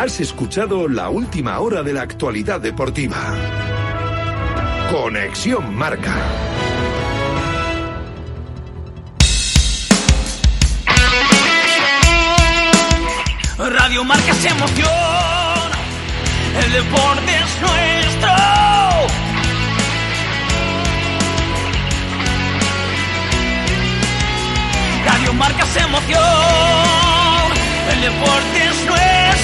Has escuchado la última hora de la actualidad deportiva. Conexión Marca. Radio Marca se emoción. El deporte es nuestro. Radio Marca se emoción. El deporte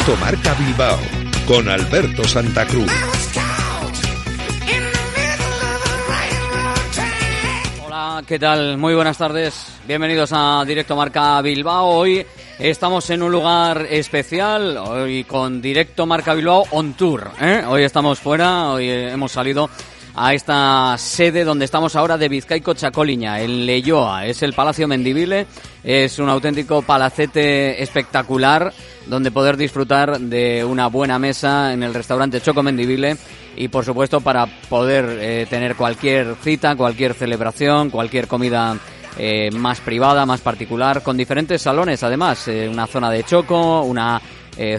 Directo Marca Bilbao con Alberto Santa Cruz. Hola, ¿qué tal? Muy buenas tardes. Bienvenidos a Directo Marca Bilbao. Hoy estamos en un lugar especial, hoy con Directo Marca Bilbao on tour. ¿eh? Hoy estamos fuera, hoy hemos salido a esta sede donde estamos ahora de Vizcaico Chacoliña, en Leyoa. Es el Palacio Mendivile, es un auténtico palacete espectacular donde poder disfrutar de una buena mesa en el restaurante Choco Mendivile y por supuesto para poder eh, tener cualquier cita, cualquier celebración, cualquier comida eh, más privada, más particular, con diferentes salones además, eh, una zona de choco, una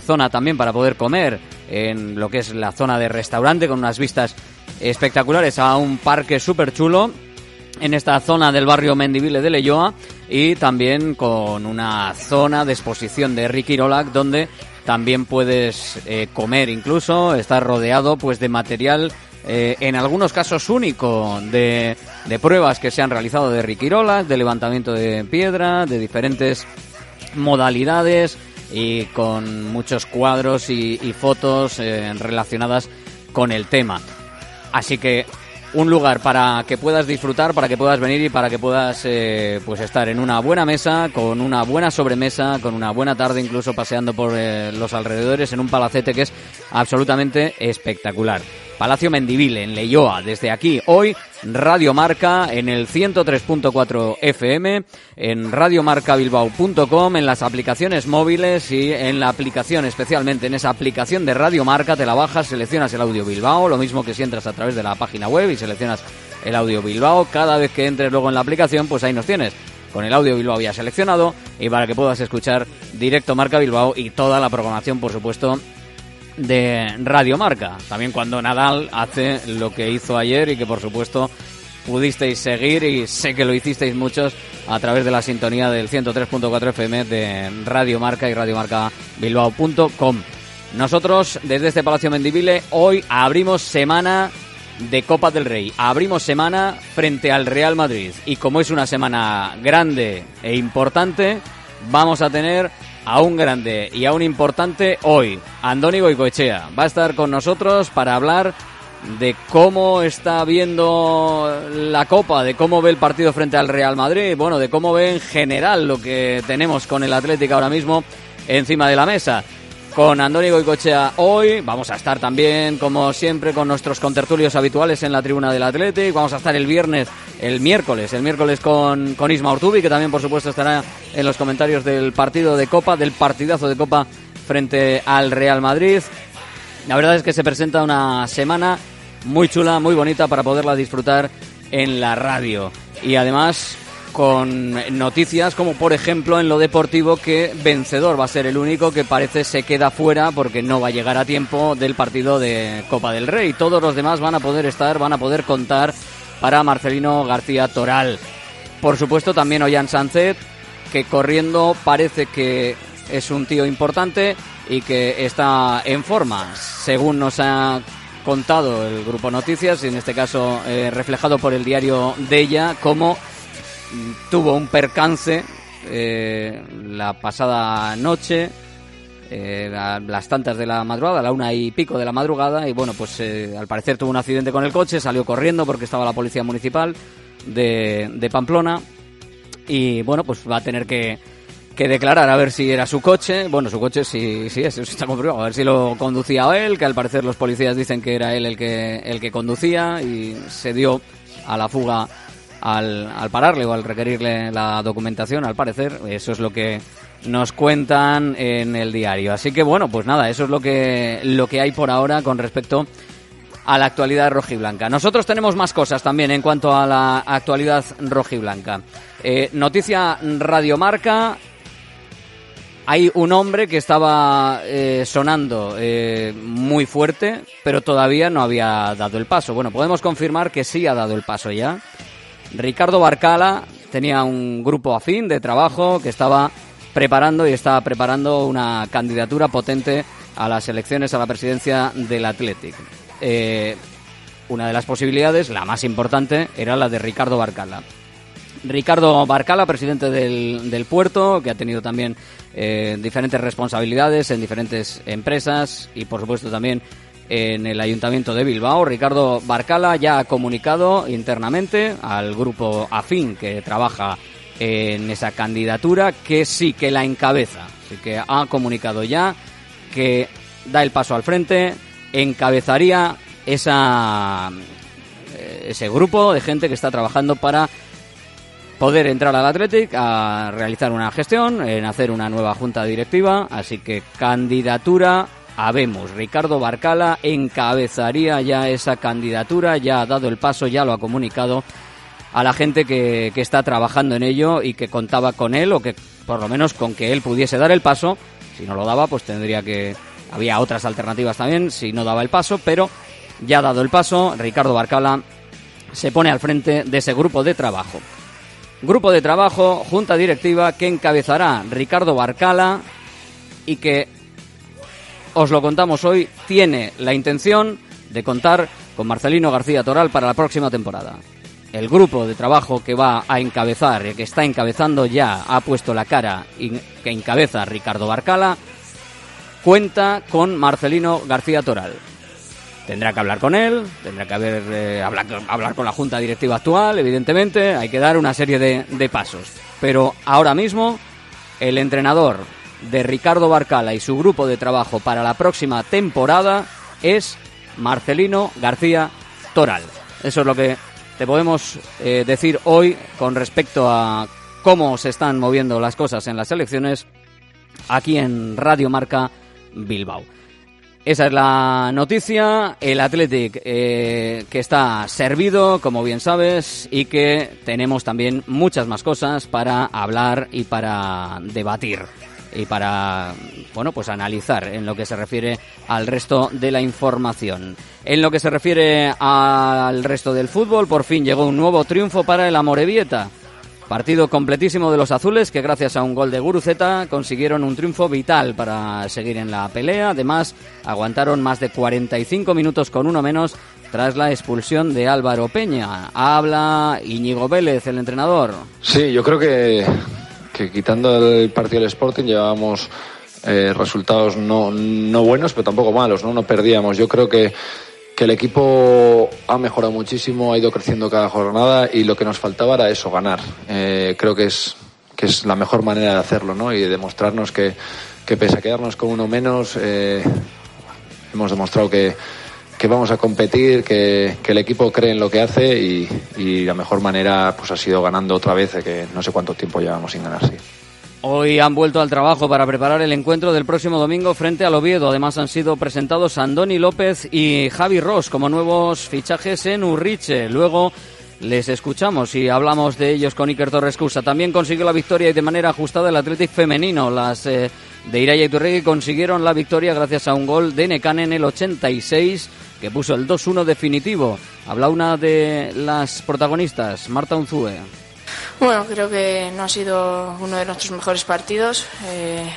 zona también para poder comer en lo que es la zona de restaurante con unas vistas espectaculares a un parque súper chulo en esta zona del barrio Mendivile de Leyoa y también con una zona de exposición de Ricky Rolac donde también puedes eh, comer incluso, estar rodeado pues de material eh, en algunos casos único de, de, pruebas que se han realizado de Ricky Rolac, de levantamiento de piedra, de diferentes modalidades y con muchos cuadros y, fotos eh, relacionadas con el tema. Así que un lugar para que puedas disfrutar, para que puedas venir y para que puedas eh, pues estar en una buena mesa, con una buena sobremesa, con una buena tarde incluso paseando por eh, los alrededores en un palacete que es absolutamente espectacular. Palacio Mendivile, en Leyoa. Desde aquí, hoy, Radio Marca en el 103.4 FM, en radiomarcabilbao.com, en las aplicaciones móviles y en la aplicación, especialmente en esa aplicación de Radio Marca, te la bajas, seleccionas el audio Bilbao, lo mismo que si entras a través de la página web y seleccionas el audio Bilbao. Cada vez que entres luego en la aplicación, pues ahí nos tienes con el audio Bilbao ya seleccionado y para que puedas escuchar directo Marca Bilbao y toda la programación, por supuesto, de Radio Marca. También cuando Nadal hace lo que hizo ayer y que por supuesto pudisteis seguir y sé que lo hicisteis muchos a través de la sintonía del 103.4 FM de Radio Marca y radiomarcabilbao.com. Nosotros desde este Palacio Mendivile hoy abrimos semana de Copa del Rey. Abrimos semana frente al Real Madrid y como es una semana grande e importante, vamos a tener a un grande y a un importante hoy, Andoni Goicoechea. Va a estar con nosotros para hablar de cómo está viendo la Copa, de cómo ve el partido frente al Real Madrid, bueno, de cómo ve en general lo que tenemos con el Atlético ahora mismo encima de la mesa. Con Andónigo y Cochea hoy, vamos a estar también, como siempre, con nuestros contertulios habituales en la tribuna del Atlético. Vamos a estar el viernes, el miércoles, el miércoles con, con Isma Ortubi, que también, por supuesto, estará en los comentarios del partido de Copa, del partidazo de Copa frente al Real Madrid. La verdad es que se presenta una semana muy chula, muy bonita para poderla disfrutar en la radio. Y además con noticias como por ejemplo en lo deportivo que vencedor va a ser el único que parece se queda fuera porque no va a llegar a tiempo del partido de Copa del Rey. Todos los demás van a poder estar, van a poder contar para Marcelino García Toral. Por supuesto también Ollán Sánchez que corriendo parece que es un tío importante y que está en forma, según nos ha contado el grupo Noticias, y en este caso eh, reflejado por el diario de ella, como tuvo un percance eh, la pasada noche, eh, las tantas de la madrugada, a la una y pico de la madrugada, y bueno, pues al parecer tuvo un accidente con el coche, salió corriendo porque estaba la policía municipal de, de Pamplona, y bueno, pues va a tener que que declarar a ver si era su coche. Bueno, su coche sí, sí, eso está comprobado. A ver si lo conducía él, que al parecer los policías dicen que era él el que, el que conducía y se dio a la fuga al, al pararle o al requerirle la documentación, al parecer. Eso es lo que nos cuentan en el diario. Así que bueno, pues nada, eso es lo que, lo que hay por ahora con respecto a la actualidad rojiblanca. Nosotros tenemos más cosas también en cuanto a la actualidad rojiblanca. Eh, noticia Radiomarca, hay un hombre que estaba eh, sonando eh, muy fuerte, pero todavía no había dado el paso. Bueno, podemos confirmar que sí ha dado el paso ya. Ricardo Barcala tenía un grupo afín de trabajo que estaba preparando y estaba preparando una candidatura potente a las elecciones a la presidencia del Athletic. Eh, una de las posibilidades, la más importante, era la de Ricardo Barcala. Ricardo Barcala, presidente del, del puerto, que ha tenido también eh, diferentes responsabilidades en diferentes empresas y por supuesto también en el Ayuntamiento de Bilbao. Ricardo Barcala ya ha comunicado internamente al grupo afín que trabaja en esa candidatura que sí que la encabeza. Así que ha comunicado ya que da el paso al frente, encabezaría esa, ese grupo de gente que está trabajando para poder entrar al Athletic a realizar una gestión, en hacer una nueva junta directiva, así que candidatura habemos. Ricardo Barcala encabezaría ya esa candidatura, ya ha dado el paso, ya lo ha comunicado a la gente que, que está trabajando en ello y que contaba con él o que por lo menos con que él pudiese dar el paso. Si no lo daba, pues tendría que... Había otras alternativas también si no daba el paso, pero ya ha dado el paso. Ricardo Barcala se pone al frente de ese grupo de trabajo. Grupo de trabajo, junta directiva que encabezará Ricardo Barcala y que, os lo contamos hoy, tiene la intención de contar con Marcelino García Toral para la próxima temporada. El grupo de trabajo que va a encabezar, que está encabezando ya, ha puesto la cara y que encabeza Ricardo Barcala, cuenta con Marcelino García Toral. Tendrá que hablar con él, tendrá que haber, eh, hablar, con la junta directiva actual, evidentemente, hay que dar una serie de pasos. Pero ahora mismo, el entrenador de Ricardo Barcala y su grupo de trabajo para la próxima temporada es Marcelino García Toral. Eso es lo que te podemos eh, decir hoy con respecto a cómo se están moviendo las cosas en las elecciones aquí en Radio Marca Bilbao. Esa es la noticia. El Athletic eh, que está servido, como bien sabes, y que tenemos también muchas más cosas para hablar y para debatir y para bueno pues analizar en lo que se refiere al resto de la información. En lo que se refiere al resto del fútbol, por fin llegó un nuevo triunfo para el Amorebieta. Partido completísimo de los azules que gracias a un gol de Guruceta consiguieron un triunfo vital para seguir en la pelea. Además, aguantaron más de 45 minutos con uno menos tras la expulsión de Álvaro Peña. Habla Íñigo Vélez, el entrenador. Sí, yo creo que, que quitando el partido del Sporting llevábamos eh, resultados no, no buenos, pero tampoco malos, ¿no? No perdíamos. Yo creo que que el equipo ha mejorado muchísimo, ha ido creciendo cada jornada y lo que nos faltaba era eso, ganar. Eh, creo que es, que es la mejor manera de hacerlo ¿no? y de demostrarnos que, que pese a quedarnos con uno menos, eh, hemos demostrado que, que vamos a competir, que, que, el equipo cree en lo que hace y, y, la mejor manera pues ha sido ganando otra vez, que no sé cuánto tiempo llevamos sin ganar. Sí. Hoy han vuelto al trabajo para preparar el encuentro del próximo domingo frente al Oviedo. Además han sido presentados Andoni López y Javi Ross como nuevos fichajes en Urriche. Luego les escuchamos y hablamos de ellos con Iker Torres Cusa. También consiguió la victoria y de manera ajustada el Atlético femenino. Las eh, de Iraya y Turregui consiguieron la victoria gracias a un gol de Necane en el 86 que puso el 2-1 definitivo. Habla una de las protagonistas, Marta Unzúe. Bueno, creo que no ha sido uno de nuestros mejores partidos, eh,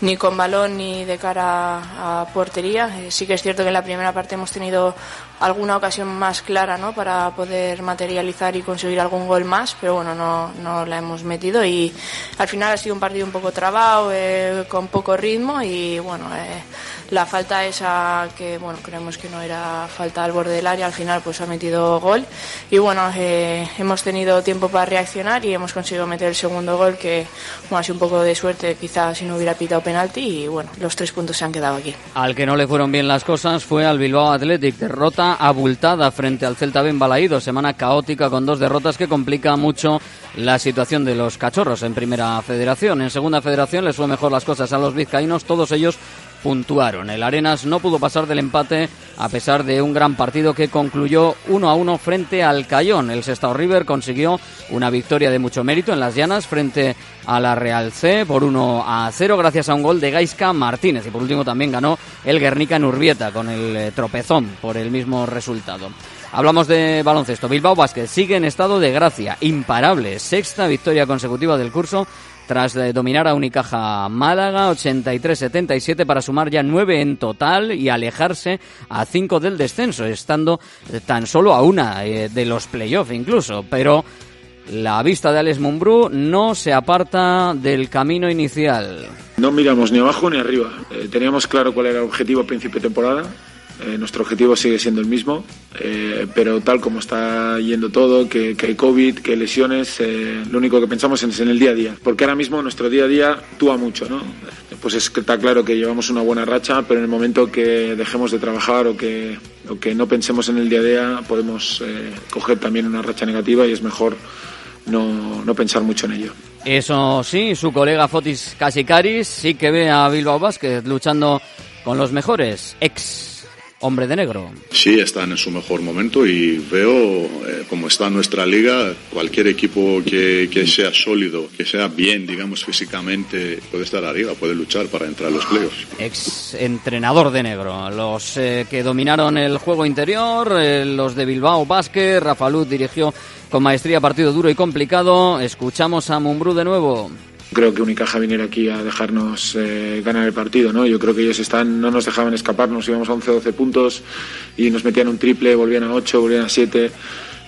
ni con balón ni de cara a portería. Eh, sí que es cierto que en la primera parte hemos tenido alguna ocasión más clara ¿no? para poder materializar y conseguir algún gol más, pero bueno, no, no la hemos metido y al final ha sido un partido un poco trabado, eh, con poco ritmo y bueno, eh, la falta esa que bueno, creemos que no era falta al borde del área, al final pues ha metido gol y bueno, eh, hemos tenido tiempo para reaccionar y hemos conseguido meter el segundo gol que bueno, ha sido un poco de suerte quizás si no hubiera pitado penalti y bueno, los tres puntos se han quedado aquí. Al que no le fueron bien las cosas fue al Bilbao Athletic, derrota abultada frente al Celta Ben Balaído. Semana caótica con dos derrotas que complica mucho la situación de los cachorros en Primera Federación. En Segunda Federación les fue mejor las cosas a los vizcaínos, todos ellos puntuaron. El Arenas no pudo pasar del empate a pesar de un gran partido que concluyó 1 a 1 frente al Cayón. El Sestao River consiguió una victoria de mucho mérito en las llanas frente a la Real C por 1 a 0 gracias a un gol de Gaisca Martínez. Y por último también ganó el Guernica en Urbieta con el eh, tropezón por el mismo resultado. Hablamos de baloncesto. Bilbao Basket sigue en estado de gracia, imparable. Sexta victoria consecutiva del curso tras dominar a Unicaja Málaga 83-77 para sumar ya nueve en total y alejarse a cinco del descenso, estando tan solo a una eh, de los playoffs incluso. Pero la vista de Alex Mumbrú no se aparta del camino inicial. No miramos ni abajo ni arriba. Eh, teníamos claro cuál era el objetivo a principio de temporada eh, nuestro objetivo sigue siendo el mismo, eh, pero tal como está yendo todo, que, que hay COVID, que hay lesiones, eh, lo único que pensamos es en el día a día. Porque ahora mismo nuestro día a día actúa mucho, ¿no? Pues es que está claro que llevamos una buena racha, pero en el momento que dejemos de trabajar o que, o que no pensemos en el día a día, podemos coger también una racha negativa y es mejor no, no pensar mucho en ello. Eso sí, su colega Fotis Casikaris sí que ve a Bilbao Basket luchando con los mejores ex hombre de negro. Sí, están en su mejor momento y veo eh, como está nuestra liga, cualquier equipo que, que, sea sólido, que sea bien, digamos, físicamente, puede estar arriba, puede luchar para entrar a los playoffs. Ex entrenador de negro, los eh, que dominaron el juego interior, eh, los de Bilbao Basket, Rafa Luz dirigió con maestría partido duro y complicado. Escuchamos a Mumbrú de nuevo creo que Unicaja viniera aquí a dejarnos eh, ganar el partido, ¿no? Yo creo que ellos están, no nos dejaban escaparnos, íbamos a 11, 12 puntos y nos metían un triple, volvían a 8, volvían a 7.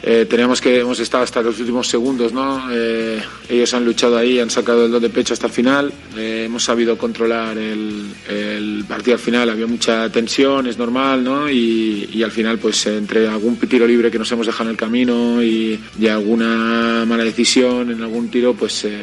Eh, teníamos que hemos estado hasta los últimos segundos, ¿no? Eh, ellos han luchado ahí, han sacado el do de pecho hasta el final. Eh, hemos sabido controlar el, el, partido al final. Había mucha tensión, es normal, ¿no? Y, y, al final, pues entre algún tiro libre que nos hemos dejado en el camino y, y alguna mala decisión en algún tiro, pues eh,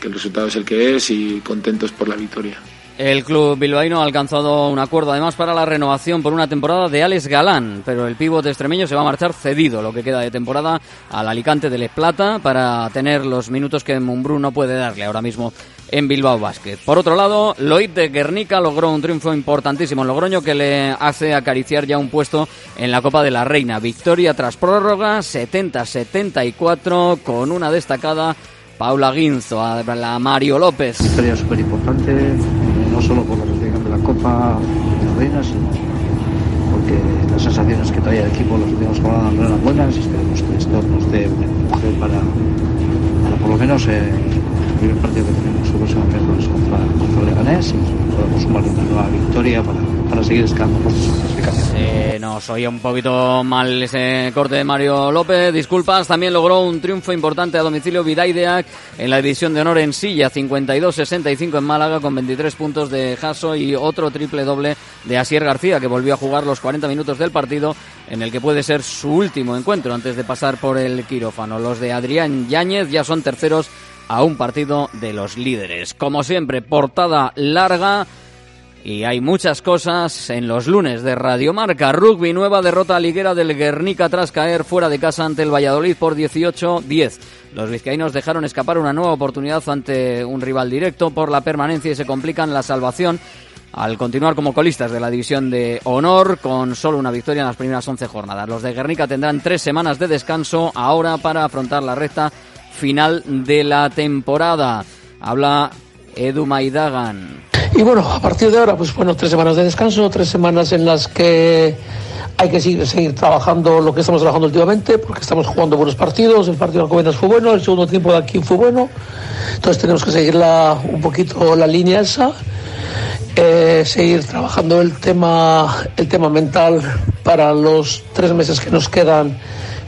que el resultado es el que es y contentos por la victoria. El club bilbaíno ha alcanzado un acuerdo además para la renovación por una temporada de Alex Galán, pero el pivote extremeño se va a marchar cedido lo que queda de temporada al Alicante de Les Plata para tener los minutos que Mumbrú no puede darle ahora mismo en Bilbao Basket. Por otro lado, Loid de Guernica logró un triunfo importantísimo en Logroño que le hace acariciar ya un puesto en la Copa de la Reina. Victoria tras prórroga 70-74 con una destacada Paula Guinzo, a la Mario López. Victoria súper importante, no solo por la clasificación de la Copa de la Reina, sino porque las sensaciones que traía el equipo los últimos jornadas no eran buenas y esperemos que esto nos dé un empuje para, para por lo menos eh, el primer partido que tenemos próximo miércoles contra, contra Leganés y podemos sumar una nueva victoria para, seguir escalando en la clasificación. Eh, nos oía un poquito mal ese corte de Mario López, disculpas. También logró un triunfo importante a domicilio Vidaideac en la edición de honor en Silla, 52-65 en Málaga con 23 puntos de Jaso y otro triple doble de Asier García que volvió a jugar los 40 minutos del partido en el que puede ser su último encuentro antes de pasar por el quirófano. Los de Adrián Yáñez ya son terceros a un partido de los líderes. Como siempre, portada larga. Y hay muchas cosas en los lunes de Radiomarca. Rugby, nueva derrota liguera del Guernica tras caer fuera de casa ante el Valladolid por 18-10. Los vizcaínos dejaron escapar una nueva oportunidad ante un rival directo por la permanencia y se complican la salvación al continuar como colistas de la división de honor con solo una victoria en las primeras 11 jornadas. Los de Guernica tendrán tres semanas de descanso ahora para afrontar la recta final de la temporada. Habla Edu Maidagan. Y bueno, a partir de ahora, pues bueno, tres semanas de descanso, tres semanas en las que hay que seguir, seguir trabajando lo que estamos trabajando últimamente, porque estamos jugando buenos partidos, el partido de Alcobendas fue bueno, el segundo tiempo de aquí fue bueno, entonces tenemos que seguir la, un poquito la línea esa, eh, seguir trabajando el tema, el tema mental para los tres meses que nos quedan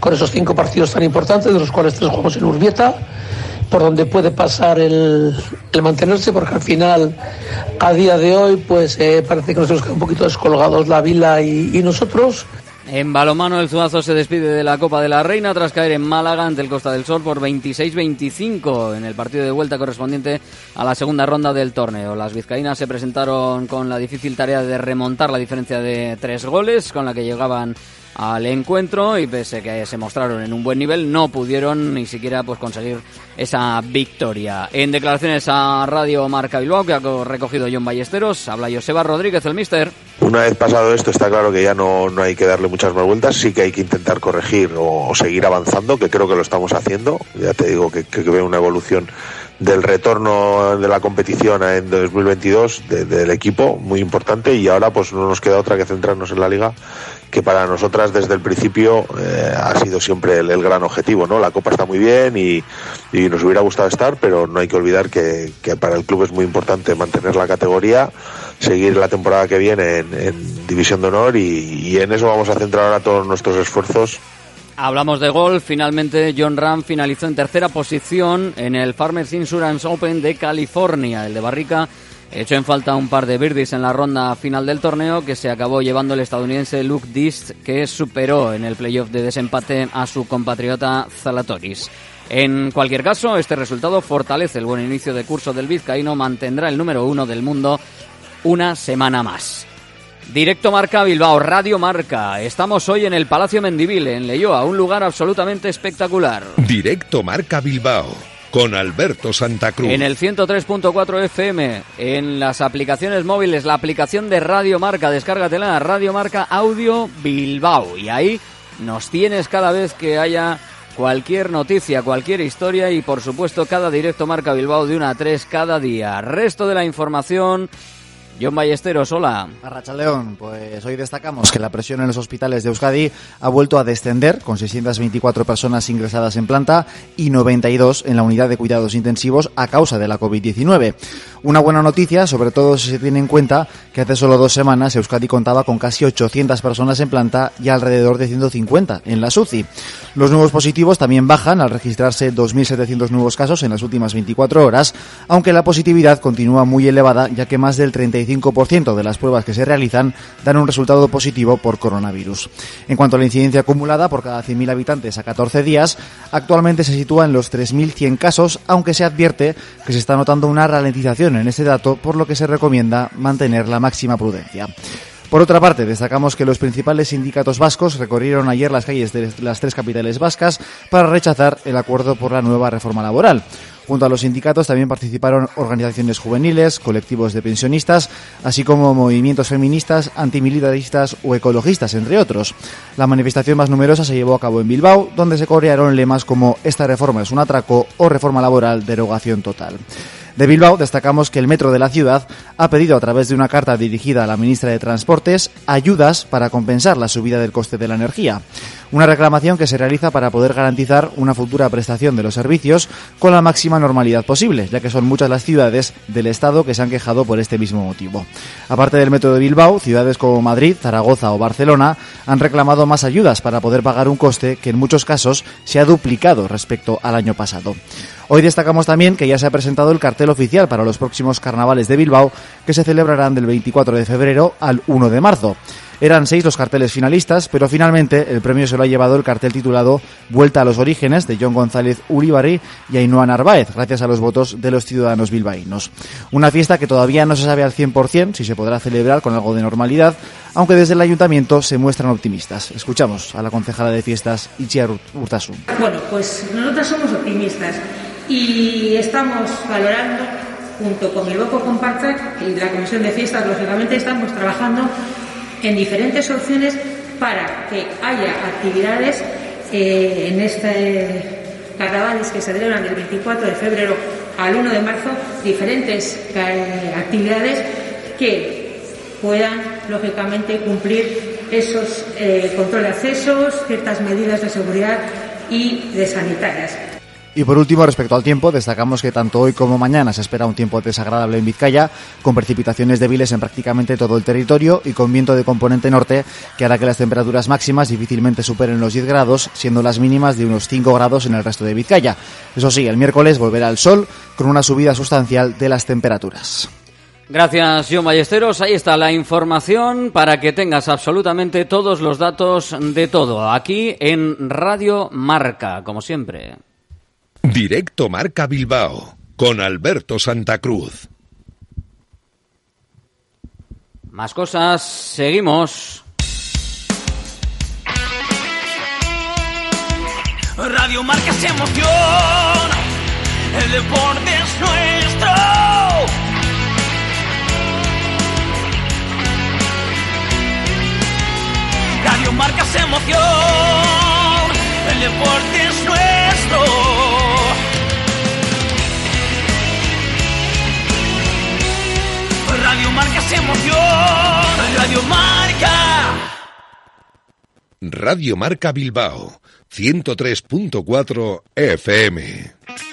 con esos cinco partidos tan importantes, de los cuales tres jugamos en Urbieta por donde puede pasar el, el, mantenerse, porque al final, a día de hoy, pues eh, parece que nos hemos quedado un poquito descolgados la Vila y, y nosotros. En balomano el Zuazo se despide de la Copa de la Reina tras caer en Málaga ante el Costa del Sol por 26-25 en el partido de vuelta correspondiente a la segunda ronda del torneo. Las vizcaínas se presentaron con la difícil tarea de remontar la diferencia de tres goles con la que llegaban al encuentro y pese que se mostraron en un buen nivel no pudieron ni siquiera pues conseguir esa victoria. En declaraciones a Radio Marca Bilbao que ha recogido John Ballesteros, habla Joseba Rodríguez el mister. Una vez pasado esto está claro que ya no, no hay que darle muchas más vueltas, sí que hay que intentar corregir o, seguir avanzando, que creo que lo estamos haciendo. Ya te digo que, que, que veo una evolución del retorno de la competición en 2022 de, del equipo muy importante y ahora pues no nos queda otra que centrarnos en la liga que para nosotras desde el principio eh, ha sido siempre el, gran objetivo no la copa está muy bien y, nos hubiera gustado estar pero no hay que olvidar que, que para el club es muy importante mantener la categoría seguir la temporada que viene en, división de honor y, y en eso vamos a centrar ahora todos nuestros esfuerzos Hablamos de golf. Finalmente, John Ram finalizó en tercera posición en el Farmers Insurance Open de California. El de Barrica echó en falta un par de birdies en la ronda final del torneo que se acabó llevando el estadounidense Luke Dist, que superó en el playoff de desempate a su compatriota Zalatoris. En cualquier caso, este resultado fortalece el buen inicio de curso del vizcaíno, mantendrá el número uno del mundo una semana más. Directo Marca Bilbao, Radio Marca. Estamos hoy en el Palacio Mendivil, en Leyoa, un lugar absolutamente espectacular. Directo Marca Bilbao, con Alberto Santa Cruz. En el 103.4 FM, en las aplicaciones móviles, la aplicación de Radio Marca, descárgatela, Radio Marca Audio Bilbao. Y ahí nos tienes cada vez que haya cualquier noticia, cualquier historia y por supuesto cada directo Marca Bilbao de una a tres cada día. Resto de la información John Ballesteros, hola. Arracha León, pues hoy destacamos que la presión en los hospitales de Euskadi ha vuelto a descender, con 624 personas ingresadas en planta y 92 en la unidad de cuidados intensivos a causa de la COVID-19. Una buena noticia, sobre todo si se tiene en cuenta que hace solo dos semanas Euskadi contaba con casi 800 personas en planta y alrededor de 150 en la SUCI. Los nuevos positivos también bajan al registrarse 2.700 nuevos casos en las últimas 24 horas, aunque la positividad continúa muy elevada, ya que más del 35% de las pruebas que se realizan dan un resultado positivo por coronavirus. En cuanto a la incidencia acumulada por cada 100.000 habitantes a 14 días, actualmente se sitúa en los 3.100 casos, aunque se advierte que se está notando una ralentización en este dato, por lo que se recomienda mantener la máxima prudencia. Por otra parte, destacamos que los principales sindicatos vascos recorrieron ayer las calles de las tres capitales vascas para rechazar el acuerdo por la nueva reforma laboral. Junto a los sindicatos también participaron organizaciones juveniles, colectivos de pensionistas, así como movimientos feministas, antimilitaristas o ecologistas, entre otros. La manifestación más numerosa se llevó a cabo en Bilbao, donde se corearon lemas como esta reforma es un atraco o reforma laboral derogación total. De Bilbao destacamos que el metro de la ciudad ha pedido a través de una carta dirigida a la ministra de Transportes ayudas para compensar la subida del coste de la energía. Una reclamación que se realiza para poder garantizar una futura prestación de los servicios con la máxima normalidad posible, ya que son muchas las ciudades del Estado que se han quejado por este mismo motivo. Aparte del Metro de Bilbao, ciudades como Madrid, Zaragoza o Barcelona han reclamado más ayudas para poder pagar un coste que en muchos casos se ha duplicado respecto al año pasado. Hoy destacamos también que ya se ha presentado el cartel oficial para los próximos carnavales de Bilbao que se celebrarán del 24 de febrero al 1 de marzo. Eran seis los carteles finalistas, pero finalmente el premio se lo ha llevado el cartel titulado Vuelta a los Orígenes de John González Uribarri y Ainhoa Narváez, gracias a los votos de los ciudadanos bilbaínos. Una fiesta que todavía no se sabe al 100% si se podrá celebrar con algo de normalidad, aunque desde el ayuntamiento se muestran optimistas. Escuchamos a la concejala de fiestas, Itziar Urtasun. Bueno, pues nosotros somos optimistas y estamos valorando junto con el Boco Compartac y la Comisión de Fiestas, lógicamente estamos trabajando en diferentes opciones para que haya actividades eh, en este carnavales que se celebran del 24 de febrero al 1 de marzo, diferentes eh, actividades que puedan, lógicamente, cumplir esos eh, control de accesos, ciertas medidas de seguridad y de sanitarias. Y por último, respecto al tiempo, destacamos que tanto hoy como mañana se espera un tiempo desagradable en Vizcaya, con precipitaciones débiles en prácticamente todo el territorio y con viento de componente norte que hará que las temperaturas máximas difícilmente superen los 10 grados, siendo las mínimas de unos 5 grados en el resto de Vizcaya. Eso sí, el miércoles volverá el sol con una subida sustancial de las temperaturas. Gracias, John Ballesteros. Ahí está la información para que tengas absolutamente todos los datos de todo aquí en Radio Marca, como siempre. Directo Marca Bilbao con Alberto Santa Cruz. Más cosas, seguimos. Radio Marca es emoción, el deporte es nuestro. Radio Marca es emoción, el deporte es nuestro. Radio Marca. Radio Marca Bilbao 103.4 FM.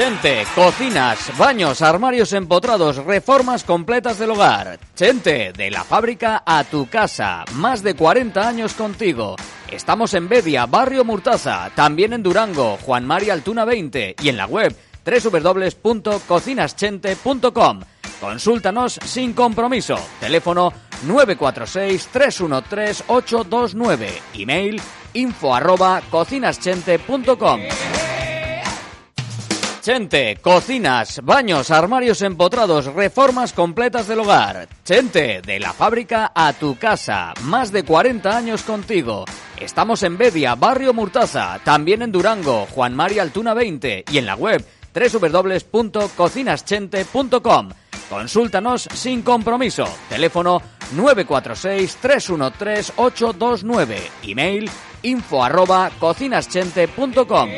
Chente, cocinas, baños, armarios empotrados, reformas completas del hogar. Chente, de la fábrica a tu casa, más de 40 años contigo. Estamos en Bedia, Barrio Murtaza, también en Durango, Juan María Altuna 20 y en la web www.cocinaschente.com. Consúltanos sin compromiso. Teléfono 946-313-829. Email info arroba cocinaschente.com. Chente, cocinas, baños, armarios empotrados, reformas completas del hogar. Chente, de la fábrica a tu casa, más de 40 años contigo. Estamos en Bedia, Barrio Murtaza, también en Durango, Juan María Altuna 20 y en la web www.cocinaschente.com. Consúltanos sin compromiso. Teléfono 946-313-829. Email info arroba cocinaschente.com.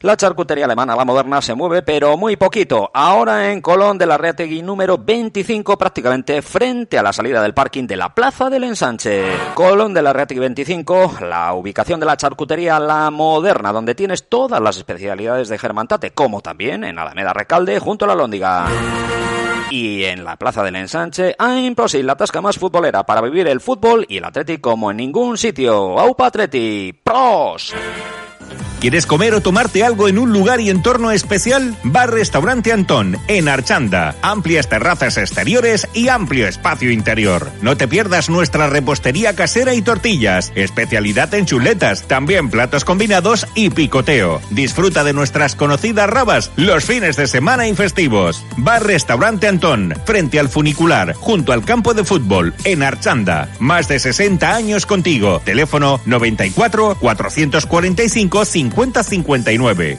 La charcutería alemana, la moderna, se mueve, pero muy poquito. Ahora en Colón de la Reategui número 25, prácticamente frente a la salida del parking de la Plaza del Ensanche. Colón de la Reategui 25, la ubicación de la charcutería, la moderna, donde tienes todas las especialidades de Germantate, como también en Alameda Recalde, junto a la Lóndiga. Y en la Plaza del Ensanche, imposible la tasca más futbolera para vivir el fútbol y el Atleti como en ningún sitio. ¡Aupa Atleti! ¡Pros! ¿Quieres comer o tomarte algo en un lugar y entorno especial? Bar Restaurante Antón, en Archanda. Amplias terrazas exteriores y amplio espacio interior. No te pierdas nuestra repostería casera y tortillas. Especialidad en chuletas, también platos combinados y picoteo. Disfruta de nuestras conocidas rabas los fines de semana y festivos. Bar Restaurante Antón, frente al funicular, junto al campo de fútbol, en Archanda. Más de 60 años contigo. Teléfono 94 445 5059.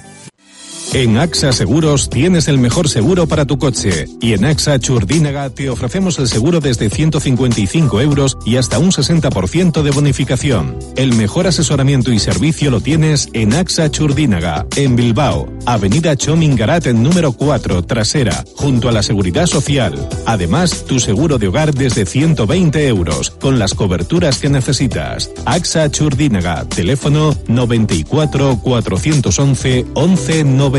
En AXA Seguros tienes el mejor seguro para tu coche y en AXA Churdínaga te ofrecemos el seguro desde 155 euros y hasta un 60% de bonificación. El mejor asesoramiento y servicio lo tienes en AXA Churdínaga, en Bilbao, Avenida Chomingarat en número 4, trasera, junto a la Seguridad Social. Además, tu seguro de hogar desde 120 euros, con las coberturas que necesitas. AXA Churdínaga, teléfono 94 411 1190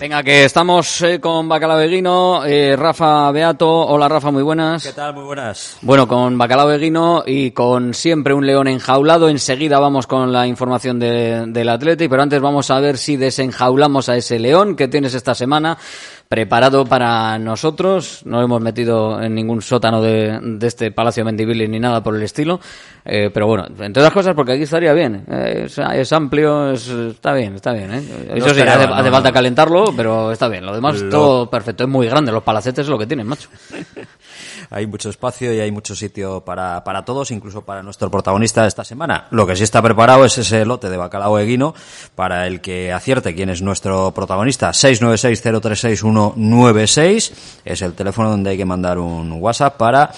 Venga, que estamos eh, con Bacalao Eguino, eh, Rafa Beato. Hola Rafa, muy buenas. ¿Qué tal? Muy buenas. Bueno, con Bacalao Eguino y con siempre un león enjaulado. Enseguida vamos con la información de, del Atleti, pero antes vamos a ver si desenjaulamos a ese león que tienes esta semana preparado para nosotros. No hemos metido en ningún sótano de, de este Palacio Mendivili ni nada por el estilo. Eh, pero bueno, entre otras cosas, porque aquí estaría bien. Eh, es, es amplio, es- está bien, está bien. ¿eh? Eso sí, hace, no, hace no. falta calentarlo, pero está bien. Lo demás, Lo- todo perfecto. Es muy grande. Los palacetes es lo que tienen, macho. Hay mucho espacio y hay mucho sitio para, para todos, incluso para nuestro protagonista de esta semana. Lo que sí está preparado es ese lote de bacalao eguino para el que acierte quién es nuestro protagonista. 696-036-196 es el teléfono donde hay que mandar un WhatsApp para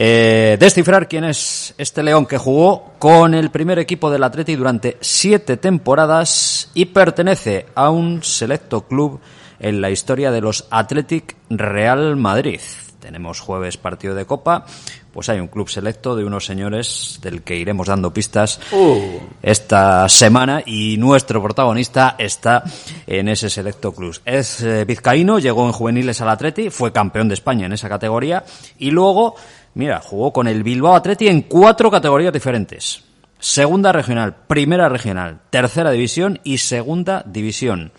eh, descifrar quién es este león que jugó con el primer equipo del Atleti durante siete temporadas y pertenece a un selecto club en la historia de los Athletic Real Madrid. Tenemos jueves partido de Copa, pues hay un club selecto de unos señores del que iremos dando pistas esta semana y nuestro protagonista está en ese selecto club. Es eh, vizcaíno, llegó en juveniles al Atleti, fue campeón de España en esa categoría y luego, mira, jugó con el Bilbao Atleti en cuatro categorías diferentes. Segunda regional, primera regional, tercera división y segunda división.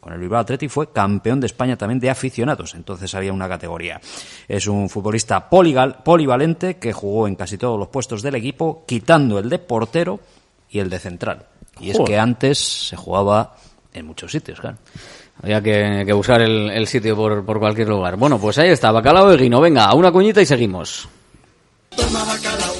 Con el Bilbao Athletic fue campeón de España también de aficionados, entonces había una categoría. Es un futbolista poligal- polivalente que jugó en casi todos los puestos del equipo, quitando el de portero y el de central. Y es que antes se jugaba en muchos sitios, claro. Había que, que buscar el, el sitio por, por cualquier lugar. Bueno, pues ahí está, Bacalao Eguino. Venga, a una cuñita y seguimos. Bacalao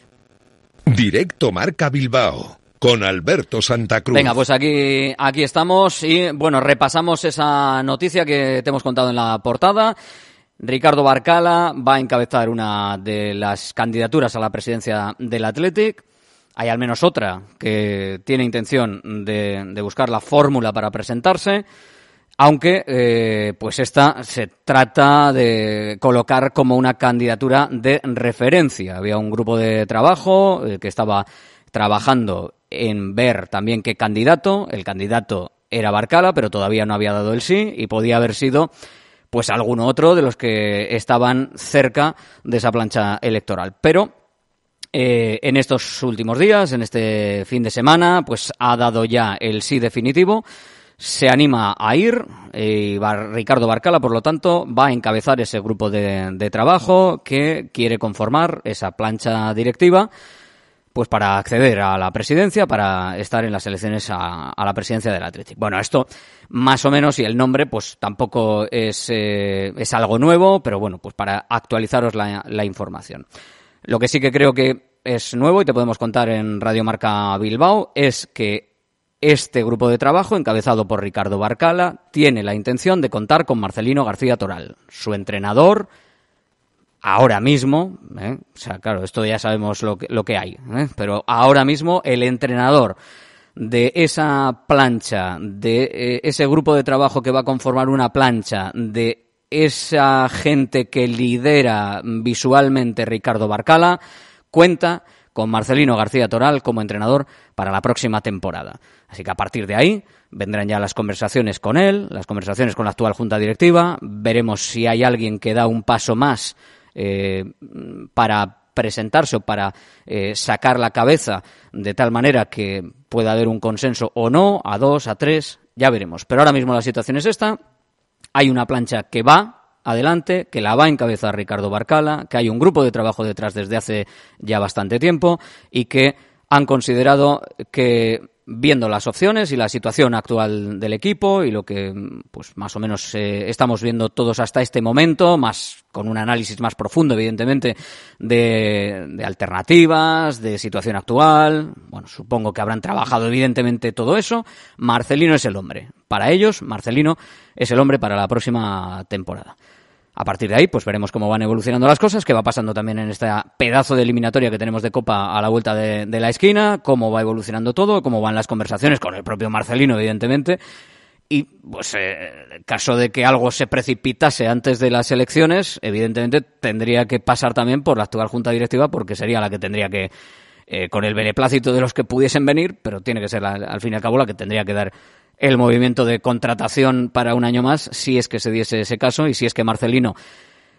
Directo Marca Bilbao con Alberto Santa Cruz. Venga, pues aquí, aquí estamos y bueno, repasamos esa noticia que te hemos contado en la portada. Ricardo Barcala va a encabezar una de las candidaturas a la presidencia del Athletic. Hay al menos otra que tiene intención de, de buscar la fórmula para presentarse. Aunque, eh, pues esta se trata de colocar como una candidatura de referencia. Había un grupo de trabajo eh, que estaba trabajando en ver también qué candidato. El candidato era Barcala, pero todavía no había dado el sí y podía haber sido pues alguno otro de los que estaban cerca de esa plancha electoral. Pero eh, en estos últimos días, en este fin de semana, pues ha dado ya el sí definitivo. Se anima a ir eh, y va- Ricardo Barcala, por lo tanto, va a encabezar ese grupo de, trabajo que quiere conformar esa plancha directiva pues para acceder a la presidencia, para estar en las elecciones a, la presidencia del Athletic. Bueno, esto más o menos y el nombre pues tampoco es, eh, es algo nuevo, pero bueno, pues para actualizaros la, la información. Lo que sí que creo que es nuevo y te podemos contar en Radio Marca Bilbao es que este grupo de trabajo, encabezado por Ricardo Barcala, tiene la intención de contar con Marcelino García Toral, su entrenador, ahora mismo, ¿eh? o sea, claro, esto ya sabemos lo que, hay, ¿eh? pero ahora mismo el entrenador de esa plancha, de eh, ese grupo de trabajo que va a conformar una plancha, de esa gente que lidera visualmente Ricardo Barcala, cuenta con Marcelino García Toral como entrenador para la próxima temporada. Así que a partir de ahí vendrán ya las conversaciones con él, las conversaciones con la actual Junta Directiva, veremos si hay alguien que da un paso más eh, para presentarse o para eh, sacar la cabeza de tal manera que pueda haber un consenso o no, a dos, a tres, ya veremos. Pero ahora mismo la situación es esta, hay una plancha que va adelante, que la va a encabezar Ricardo Barcala, que hay un grupo de trabajo detrás desde hace ya bastante tiempo y que han considerado que viendo las opciones y la situación actual del equipo y lo que pues más o menos eh, estamos viendo todos hasta este momento, más con un análisis más profundo, evidentemente, de, de, alternativas, de situación actual. Bueno, supongo que habrán trabajado evidentemente todo eso. Marcelino es el hombre. Para ellos, Marcelino es el hombre para la próxima temporada. A partir de ahí, pues veremos cómo van evolucionando las cosas, qué va pasando también en este pedazo de eliminatoria que tenemos de Copa a la vuelta de, de la esquina, cómo va evolucionando todo, cómo van las conversaciones con el propio Marcelino, evidentemente. Y, pues, eh, caso de que algo se precipitase antes de las elecciones, evidentemente tendría que pasar también por la actual Junta Directiva, porque sería la que tendría que, eh, con el beneplácito de los que pudiesen venir, pero tiene que ser la, al fin y al cabo la que tendría que dar el movimiento de contratación para un año más, si es que se diese ese caso y si es que Marcelino,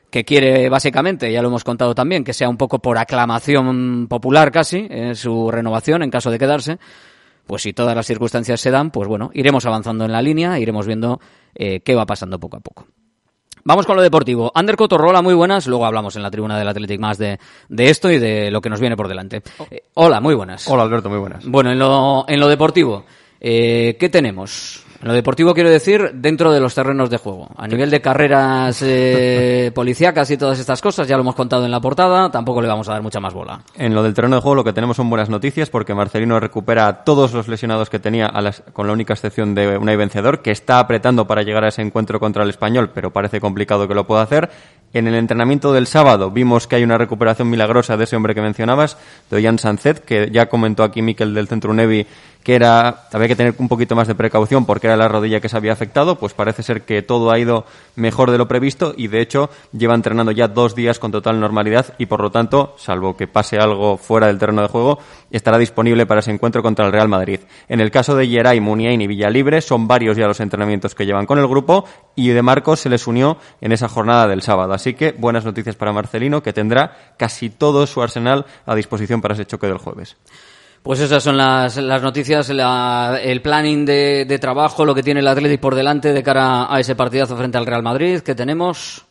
que quiere básicamente, ya lo hemos contado también, que sea un poco por aclamación popular casi, en su renovación en caso de quedarse, pues si todas las circunstancias se dan, pues bueno, iremos avanzando en la línea, iremos viendo eh, qué va pasando poco a poco. Vamos con lo deportivo. Ander Cotorrola, muy buenas. Luego hablamos en la tribuna del Athletic más de, de esto y de lo que nos viene por delante. Eh, hola, muy buenas. Hola, Alberto, muy buenas. Bueno, en lo, en lo deportivo. Eh, ¿Qué tenemos? En lo deportivo quiero decir dentro de los terrenos de juego. A nivel de carreras eh, policíacas y todas estas cosas, ya lo hemos contado en la portada, tampoco le vamos a dar mucha más bola. En lo del terreno de juego lo que tenemos son buenas noticias porque Marcelino recupera a todos los lesionados que tenía a las, con la única excepción de Unai Vencedor, que está apretando para llegar a ese encuentro contra el español, pero parece complicado que lo pueda hacer. En el entrenamiento del sábado vimos que hay una recuperación milagrosa de ese hombre que mencionabas, de Ollán Sanzet, que ya comentó aquí Miquel del Centro Nevi que era había que tener un poquito más de precaución porque era la rodilla que se había afectado, pues parece ser que todo ha ido mejor de lo previsto y de hecho lleva entrenando ya dos días con total normalidad y por lo tanto, salvo que pase algo fuera del terreno de juego, estará disponible para ese encuentro contra el Real Madrid. En el caso de Geray, Muniain y Villalibre son varios ya los entrenamientos que llevan con el grupo y de Marcos se les unió en esa jornada del sábado. Así que buenas noticias para Marcelino que tendrá casi todo su arsenal a disposición para ese choque del jueves. Pues esas son las, las noticias, la, el planning de, de, trabajo, lo que tiene el Athletic por delante de cara a ese partidazo frente al Real Madrid que tenemos.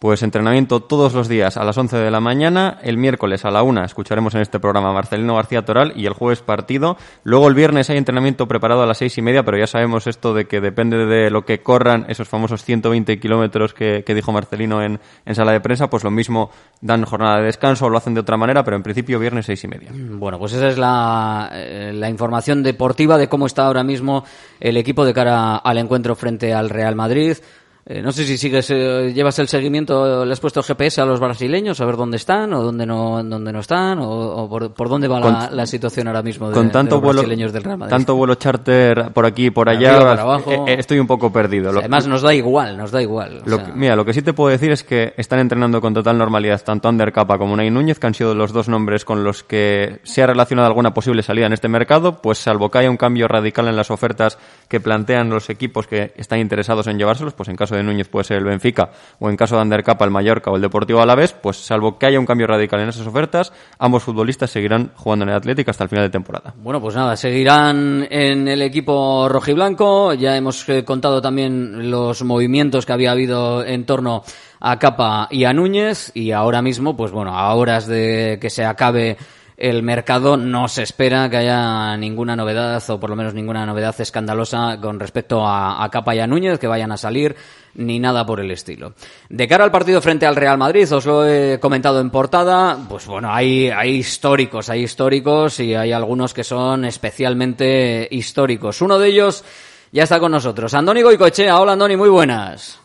Pues entrenamiento todos los días a las 11 de la mañana, el miércoles a la 1 escucharemos en este programa a Marcelino García Toral y el jueves partido. Luego el viernes hay entrenamiento preparado a las seis y media, pero ya sabemos esto de que depende de lo que corran esos famosos 120 kilómetros que, que, dijo Marcelino en, en, sala de prensa, pues lo mismo dan jornada de descanso o lo hacen de otra manera, pero en principio viernes seis y media. Bueno, pues esa es la, eh, la información deportiva de cómo está ahora mismo el equipo de cara al encuentro frente al Real Madrid. Eh, no sé si sigues, eh, llevas el seguimiento, le has puesto GPS a los brasileños a ver dónde están o dónde no, dónde no están o, o por, por, dónde va con, la, la, situación ahora mismo de, con tanto de los vuelo, brasileños del Real Madrid. Tanto vuelo charter por aquí y por allá, Arriba, para abajo. Eh, estoy un poco perdido. O sea, además nos da igual, nos da igual. Lo sea... que, mira, lo que sí te puedo decir es que están entrenando con total normalidad tanto Ander Capa como Nay Núñez, que han sido los dos nombres con los que se ha relacionado alguna posible salida en este mercado, pues salvo que haya un cambio radical en las ofertas que plantean los equipos que están interesados en llevárselos, pues en caso de Núñez puede ser el Benfica o en caso de Undercapa el Mallorca o el Deportivo Alavés, pues salvo que haya un cambio radical en esas ofertas, ambos futbolistas seguirán jugando en el Atlético hasta el final de temporada. Bueno, pues nada, seguirán en el equipo rojiblanco. Ya hemos eh, contado también los movimientos que había habido en torno a Capa y a Núñez y ahora mismo, pues bueno, a horas de que se acabe el mercado no se espera que haya ninguna novedad o por lo menos ninguna novedad escandalosa con respecto a, Capa y a Núñez que vayan a salir ni nada por el estilo. De cara al partido frente al Real Madrid, os lo he comentado en portada, pues bueno, hay, hay históricos, hay históricos y hay algunos que son especialmente históricos. Uno de ellos ya está con nosotros. Andoni Goicochea. Hola Andoni, muy buenas.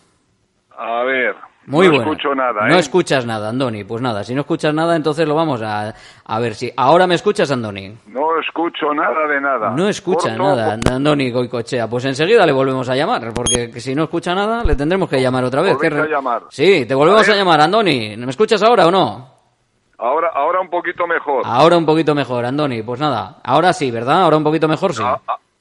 A ver, Muy no escucho nada, No ¿eh? escuchas nada, Andoni. Pues nada, si no escuchas nada, entonces lo vamos a, a ver si. ¿Ahora me escuchas, Andoni? No escucho nada de nada. No escucha Corto, nada, Andoni Goicochea. Pues enseguida le volvemos a llamar, porque si no escucha nada, le tendremos que llamar otra vez. Volvéis ¿Qué re- a llamar. Sí, te volvemos A llamar, Andoni. ¿Me escuchas ahora o no? Ahora, ahora un poquito mejor. Ahora un poquito mejor, Andoni. Pues nada, ahora sí, ¿verdad? Ahora un poquito mejor, sí.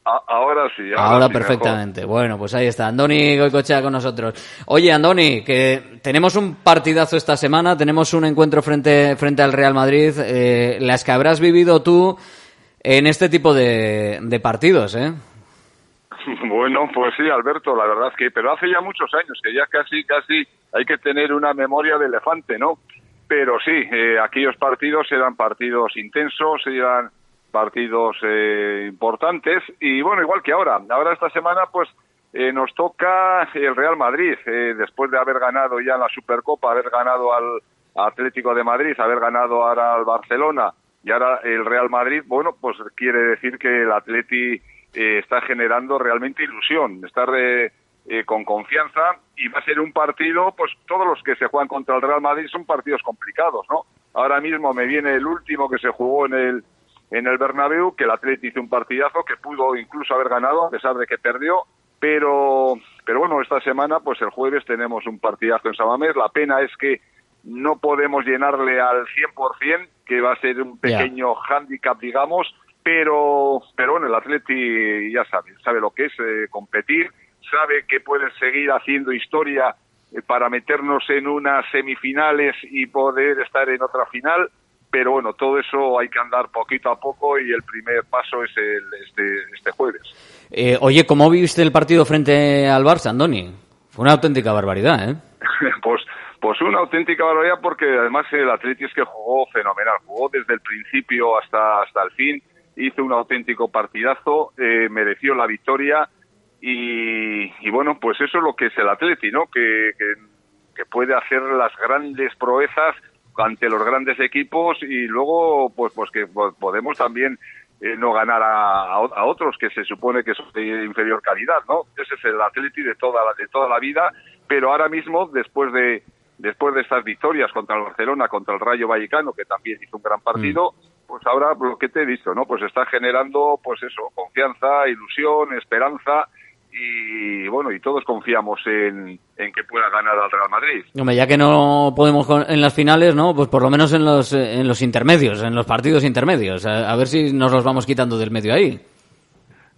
Ahora sí. Ahora, Ahora sí, mejor. perfectamente. Bueno, pues ahí está. Andoni Goicochea con nosotros. Oye, Andoni, que tenemos un partidazo esta semana, tenemos un encuentro frente, frente al Real Madrid, eh, las que habrás vivido tú en este tipo de, de partidos, ¿eh? Bueno, pues sí, Alberto, la verdad es que, pero hace ya muchos años que ya casi, casi hay que tener una memoria de elefante, ¿no? Pero sí, eh, aquellos partidos eran partidos intensos, eran partidos eh, importantes y bueno, igual que ahora. Ahora esta semana, pues eh, nos toca el Real Madrid, eh, después de haber ganado ya la Supercopa, haber ganado al Atlético de Madrid, haber ganado ahora al Barcelona y ahora el Real Madrid, bueno, pues quiere decir que el Atleti eh, está generando realmente ilusión, estar eh, eh, con confianza y va a ser un partido, pues todos los que se juegan contra el Real Madrid son partidos complicados, ¿no? Ahora mismo me viene el último que se jugó en el en el Bernabéu, que el Atleti hizo un partidazo que pudo incluso haber ganado a pesar de que perdió, pero pero bueno, esta semana pues el jueves tenemos un partidazo en Samamés, la pena es que no podemos llenarle al 100%, que va a ser un pequeño hándicap, digamos, pero, pero bueno, el Atleti ya sabe, sabe lo que es eh, competir, sabe que puede seguir haciendo historia eh, para meternos en unas semifinales y poder estar en otra final, pero bueno, todo eso hay que andar poquito a poco y el primer paso es el, este, este jueves. Eh, Oye, ¿cómo viste el partido frente al Barça, Andoni? Fue una auténtica barbaridad, ¿eh? pues, pues una auténtica barbaridad porque además el Atleti es que jugó fenomenal, jugó desde el principio hasta, hasta el fin, hizo un auténtico partidazo, eh, mereció la victoria y, y bueno, pues eso es lo que es el Atleti, ¿no? Que, que, que puede hacer las grandes proezas ante los grandes equipos y luego pues pues que po- podemos también eh, no ganar a, a otros que se supone que son de inferior calidad, ¿no? Ese es el Atleti de toda la, de toda la vida, pero ahora mismo después de después de estas victorias contra el Barcelona, contra el Rayo Vallecano, que también hizo un gran partido, pues ahora lo que te he dicho, ¿no? Pues está generando pues eso, confianza, ilusión, esperanza y bueno, y todos confiamos en, en que pueda ganar al Real Madrid. Hombre, ya que no podemos con- en las finales, ¿no? Pues por lo menos en los, eh, en los intermedios, en los partidos intermedios. A, a ver si nos los vamos quitando del medio ahí.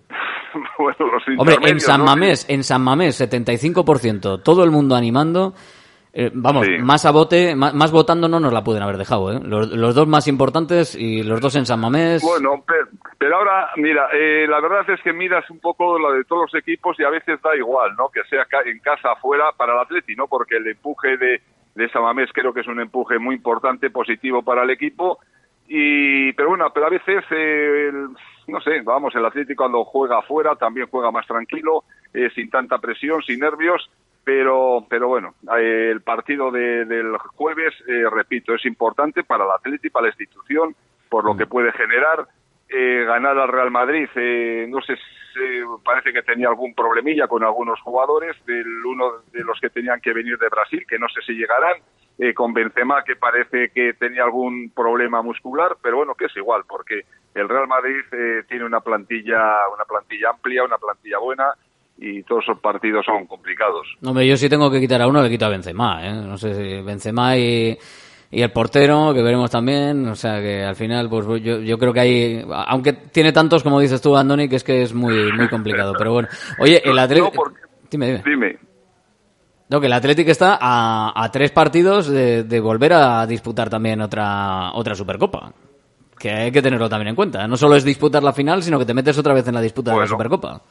bueno, los Hombre, en San ¿no? Mamés, en San Mamés, 75%, todo el mundo animando. Eh, vamos, más a bote, más, más votando no nos la pueden haber dejado, ¿eh? Los, los dos más importantes y los dos en San Mamés. Bueno, pero, pero ahora, mira, eh, la verdad es que miras un poco la de todos los equipos y a veces da igual, ¿no? Que sea en casa, afuera, para el Atleti, ¿no? Porque el empuje de, de Samamés creo que es un empuje muy importante, positivo para el equipo. Y, pero bueno, pero a veces, eh, el- no sé, vamos, el Atlético cuando juega afuera también juega más tranquilo, eh, sin tanta presión, sin nervios. Pero, pero bueno, eh, el partido de- del jueves, eh, repito, es importante para el Atleti, para la institución, por lo que puede generar. Eh, ganar al Real Madrid, eh, no sé, si- parece que tenía algún problemilla con algunos jugadores, del uno de los que tenían que venir de Brasil, que no sé si llegarán, eh, con Benzema, que parece que tenía algún problema muscular, pero bueno, que es igual, porque el Real Madrid eh, tiene una plantilla, una plantilla amplia, una plantilla buena, y todos esos partidos son complicados. Hombre, yo si tengo que quitar a uno, le quito a Benzema, ¿eh? No sé si Benzema y, y el portero, que veremos también. O sea, que al final, pues yo, yo creo que hay... Aunque tiene tantos, como dices tú, Andoni, que es que es muy, muy complicado. Pero bueno. Oye, el Atlético... Dime, dime. Dime. No, que el Atlético está a, a tres partidos de, de volver a disputar también otra, otra Supercopa. Que hay que tenerlo también en cuenta. No solo es disputar la final, sino que te metes otra vez en la disputa de la Supercopa.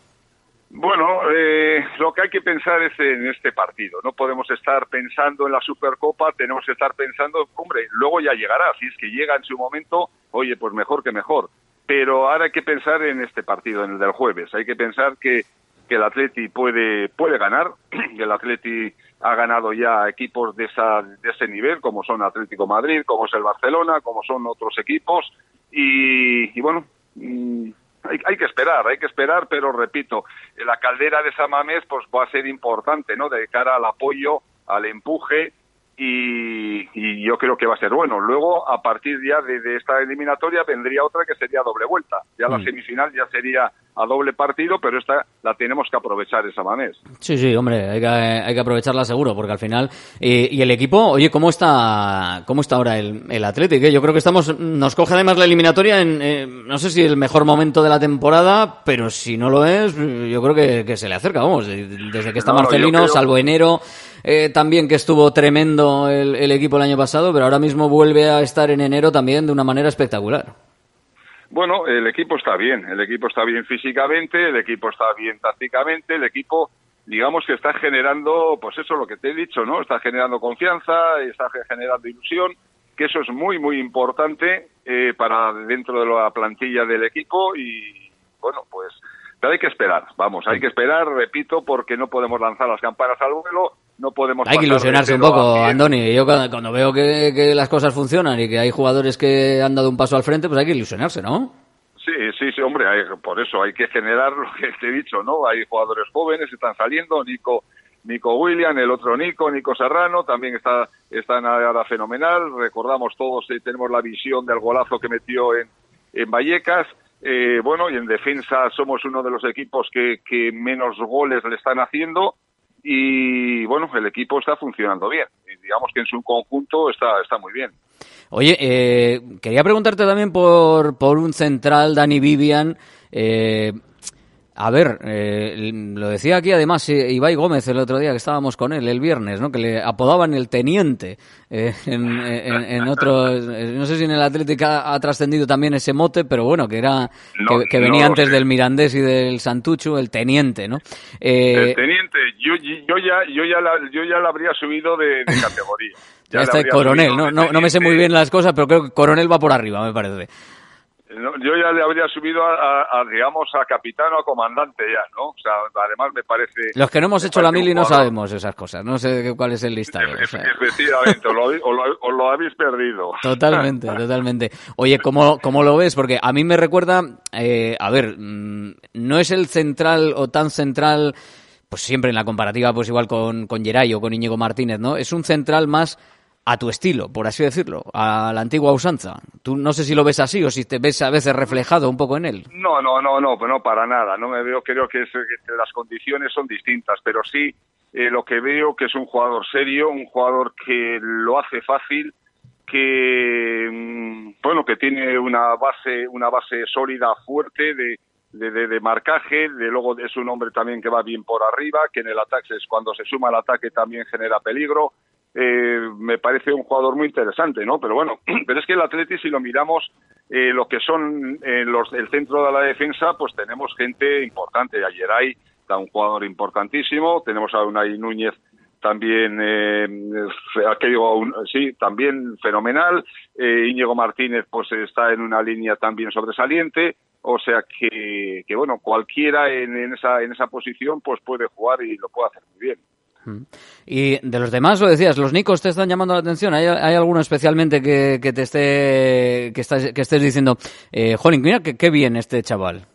Bueno, eh, lo que hay que pensar es en este partido. No podemos estar pensando en la Supercopa, tenemos que estar pensando, hombre, luego ya llegará. Si es que llega en su momento, oye, pues mejor que mejor. Pero ahora hay que pensar en este partido, en el del jueves. Hay que pensar que, que el Atleti puede, puede ganar, el Atleti ha ganado ya equipos de, esa, de ese nivel, como son Atlético Madrid, como es el Barcelona, como son otros equipos. Y, y bueno, mm, hay, hay, que esperar, hay que esperar, pero repito, la caldera de Samamés pues va a ser importante, ¿no? De cara al apoyo, al empuje y, y yo creo que va a ser bueno. Luego, a partir ya de, de esta eliminatoria vendría otra que sería doble vuelta. Ya la Mm. semifinal ya sería a doble partido, pero esta la tenemos que aprovechar esa Samamés. Sí, sí, hombre, hay que, hay que aprovecharla seguro, porque al final... eh, y el equipo, oye, ¿cómo está cómo está ahora el, el Athletic? eh? Yo creo que estamos nos coge además la eliminatoria en, eh, no sé si el mejor momento de la temporada, pero si no lo es, yo creo que, que se le acerca, vamos, de- desde que está No, Marcelino, creo- salvo enero, eh, también que estuvo tremendo el, el equipo el año pasado, pero ahora mismo vuelve a estar en enero también de una manera espectacular. Bueno, el equipo está bien, el equipo está bien físicamente, el equipo está bien tácticamente, el equipo, digamos que está generando, pues eso lo que te he dicho, ¿no? Está generando confianza, está ge- generando ilusión, que eso es muy, muy importante eh, para dentro de la plantilla del equipo y, bueno, pues, pero hay que esperar, vamos, hay que esperar, repito, porque no podemos lanzar las campanas al vuelo, no podemos... Hay que ilusionarse un poco. Andoni. Yo cuando, cuando veo que, que las cosas funcionan y que hay jugadores que han dado un paso al frente, pues hay que ilusionarse, ¿no? Sí, sí, sí, hombre, hay- por eso hay que generar lo que te he dicho, ¿no? Hay jugadores jóvenes que están saliendo, Nico, Nico William, el otro Nico, Nico Serrano, también está, están ahora fenomenal. Recordamos todos, eh, tenemos la visión del golazo que metió en, en Vallecas. Eh, bueno, y en defensa somos uno de los equipos que, que menos goles le están haciendo y bueno, el equipo está funcionando bien. Y digamos que en su conjunto está, está muy bien. Oye, eh, quería preguntarte también por, por un central, Dani Vivian. Eh, a ver, eh, lo decía aquí además eh, Ibai Gómez el otro día que estábamos con él el viernes, ¿no? Que le apodaban el teniente eh, en, en, en otros, eh, no sé si en el Atlético ha, trascendido también ese mote, pero bueno, que era No, que, venía antes del Mirandés y del Santucho, el teniente, ¿no? Eh, el teniente, yo, yo ya, yo ya, la, yo ya la habría subido de, de categoría. ya está habría coronel, ¿no? No, no me sé muy bien las cosas, pero creo que coronel va por arriba, me parece. No, yo ya le habría subido a, a- a, digamos, a capitán o a comandante ya, ¿no? O sea, además me parece... Los que no hemos hecho la mili no sabemos esas cosas, no sé cuál es el listado. o sea. Efectivamente, os lo, habéis- os lo- os lo habéis perdido. Totalmente, totalmente. Oye, ¿cómo, cómo lo ves? Porque a mí me recuerda, eh, a ver, mm, no es el central o tan central, pues siempre en la comparativa, pues igual con, con Geray o con Íñigo Martínez, ¿no? Es un central más a tu estilo, por así decirlo, a la antigua usanza. Tú no sé si lo ves así o si te ves a veces reflejado un poco en él. No, no, no, no, pues no para nada. No me veo, creo que, es- las condiciones son distintas, pero sí eh, lo que veo que es un jugador serio, un jugador que lo hace fácil, que mm, bueno, que tiene una base, una base sólida, fuerte de, de, de- de marcaje, de luego es un hombre también que va bien por arriba, que en el ataque es cuando se suma al ataque también genera peligro. Eh, me parece un jugador muy interesante, ¿no? Pero bueno, pero es que el Atleti si lo miramos eh, lo que son eh, los el centro de la defensa, pues tenemos gente importante. Ayer hay un jugador importantísimo, tenemos a Unai Núñez también, eh, ¿qué digo? Un- sí, también fenomenal. Eh, Íñigo Martínez, pues está en una línea también sobresaliente. O sea que, que bueno, cualquiera en, en esa en esa posición, pues puede jugar y lo puede hacer muy bien. Y de los demás, lo decías, los Nicos te están llamando la atención. ¿Hay, hay alguno especialmente que, te esté, que, estás- que estés diciendo, eh, jolín, mira qué bien este chaval?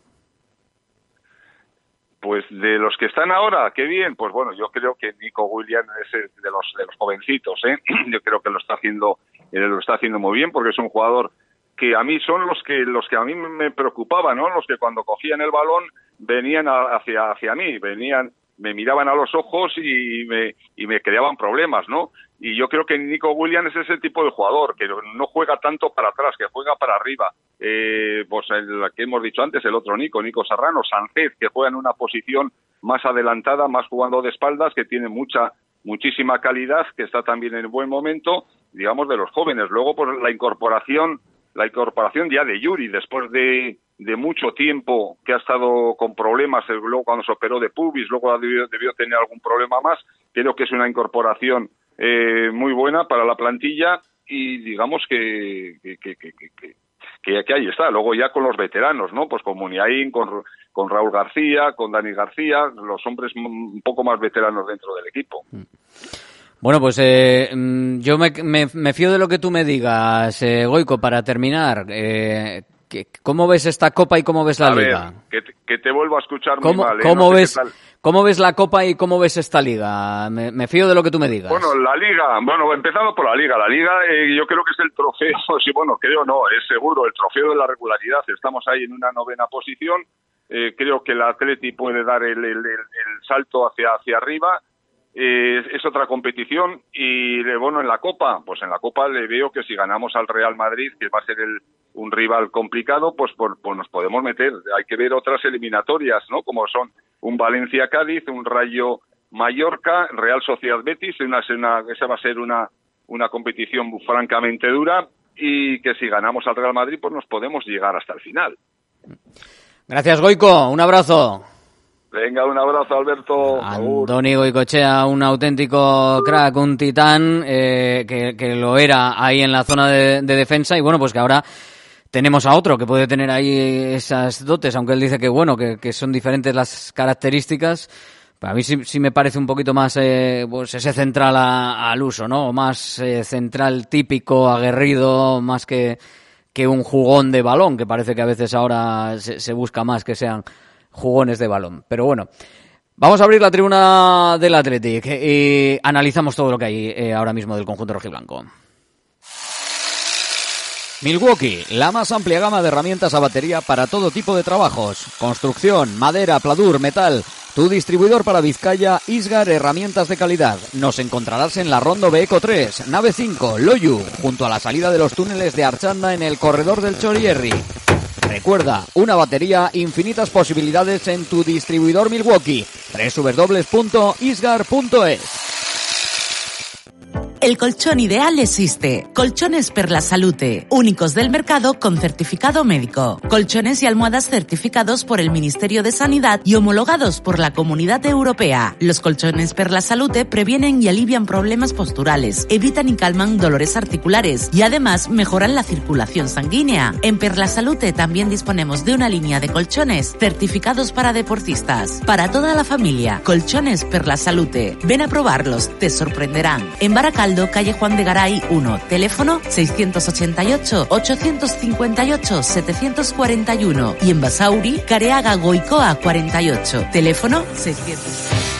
Pues de los que están ahora, qué bien. Pues bueno, yo creo que Nico William es de los de los jovencitos, ¿eh? Yo creo que lo está haciendo eh, lo está haciendo muy bien porque es un jugador que a mí son los que los que a mí me preocupaban, ¿no? Los que cuando cogían el balón venían hacia hacia mí, venían me miraban a los ojos y me y me creaban problemas, ¿no? Y yo creo que Nico Williams es ese tipo de jugador que no juega tanto para atrás, que juega para arriba. Eh, pues el que hemos dicho antes, el otro Nico, Nico Serrano, Sánchez, que juega en una posición más adelantada, más jugando de espaldas, que tiene mucha muchísima calidad, que está también en buen momento, digamos, de los jóvenes. Luego, pues la incorporación, la incorporación ya de Yuri, después de, de mucho tiempo que ha estado con problemas, luego cuando se operó de pubis, luego debió, debió tener algún problema más. Creo que es una incorporación eh, muy buena para la plantilla y digamos que, que, que, que, que, ahí está. Luego ya con los veteranos, ¿no? Pues con Muniain, con, con Raúl García, con Dani García, los hombres un poco más veteranos dentro del equipo. Bueno, pues eh, mm, yo me, me, me, fío de lo que tú me digas, eh, Goico, para terminar. Eh, ¿Cómo ves esta Copa y cómo ves la a Liga? Ver, que, te, que, te, vuelvo a escuchar ¿Cómo, muy mal. ¿eh? ¿cómo, no ves, ¿Cómo ves la Copa y cómo ves esta Liga? Me, me, fío de lo que tú me digas. Bueno, la Liga, bueno, empezando por la Liga. La Liga eh, yo creo que es el trofeo, sí, bueno, creo no, es seguro, el trofeo de la regularidad. Estamos ahí en una novena posición. Eh, creo que el Atleti puede dar el, el, el, el salto hacia, hacia arriba eh, es otra competición y bueno en la Copa pues en la Copa le veo que si ganamos al Real Madrid que va a ser el, un rival complicado pues, por, pues nos podemos meter. Hay que ver otras eliminatorias no como son un Valencia Cádiz un Rayo Mallorca Real Sociedad Betis una, una, esa va a ser una una competición francamente dura y que si ganamos al Real Madrid pues nos podemos llegar hasta el final. Gracias Goico. Un abrazo Venga, un abrazo, Alberto. Antoni Goicochea, un auténtico crack, un titán, eh, que, que, lo era ahí en la zona de, de, defensa y bueno, pues que ahora tenemos a otro que puede tener ahí esas dotes, aunque él dice que bueno, que, que son diferentes las características. A mí sí, sí, me parece un poquito más eh, pues ese central a, al uso, ¿no? Más eh, central típico, aguerrido, más que, que un jugón de balón, que parece que a veces ahora se busca más que sean jugones de balón. Pero bueno, vamos a abrir la tribuna del Athletic y analizamos todo lo que hay eh, ahora mismo del conjunto rojiblanco. Milwaukee, la más amplia gama de herramientas a batería para todo tipo de trabajos. Construcción, madera, pladur, metal. Tu distribuidor para Vizcaya, Isgar Herramientas de Calidad. Nos encontrarás en la Rondo Beco 3, nave 5, Loyu, junto a la salida de los túneles de Archanda en el corredor del Chorierri. Recuerda, una batería, infinitas posibilidades en tu distribuidor Milwaukee. www.isgar.es el colchón ideal existe. Colchones per la Salute, únicos del mercado con certificado médico. Colchones y almohadas certificados por el Ministerio de Sanidad y homologados por la Comunidad Europea. Los colchones per la Salute previenen y alivian problemas posturales, evitan y calman dolores articulares y además mejoran la circulación sanguínea. En Per la Salute también disponemos de una línea de colchones certificados para deportistas. Para toda la familia, colchones per la Salute. Ven a probarlos, te sorprenderán. En Baracal calle Juan de Garay 1, teléfono 688-758-741 y en Basauri, Careaga Goicoa 48, teléfono 600.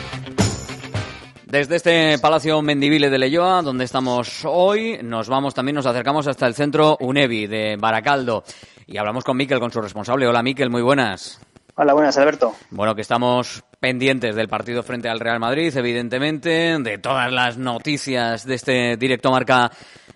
Desde este Palacio Mendivile de Leyoa, donde estamos hoy, nos vamos también, nos acercamos hasta el centro UNEVI de Baracaldo y hablamos con Miquel, con su responsable. Hola Miquel, muy buenas. Hola, buenas, Alberto. Bueno, que estamos pendientes del partido frente al Real Madrid, evidentemente, de todas las noticias de este directo marca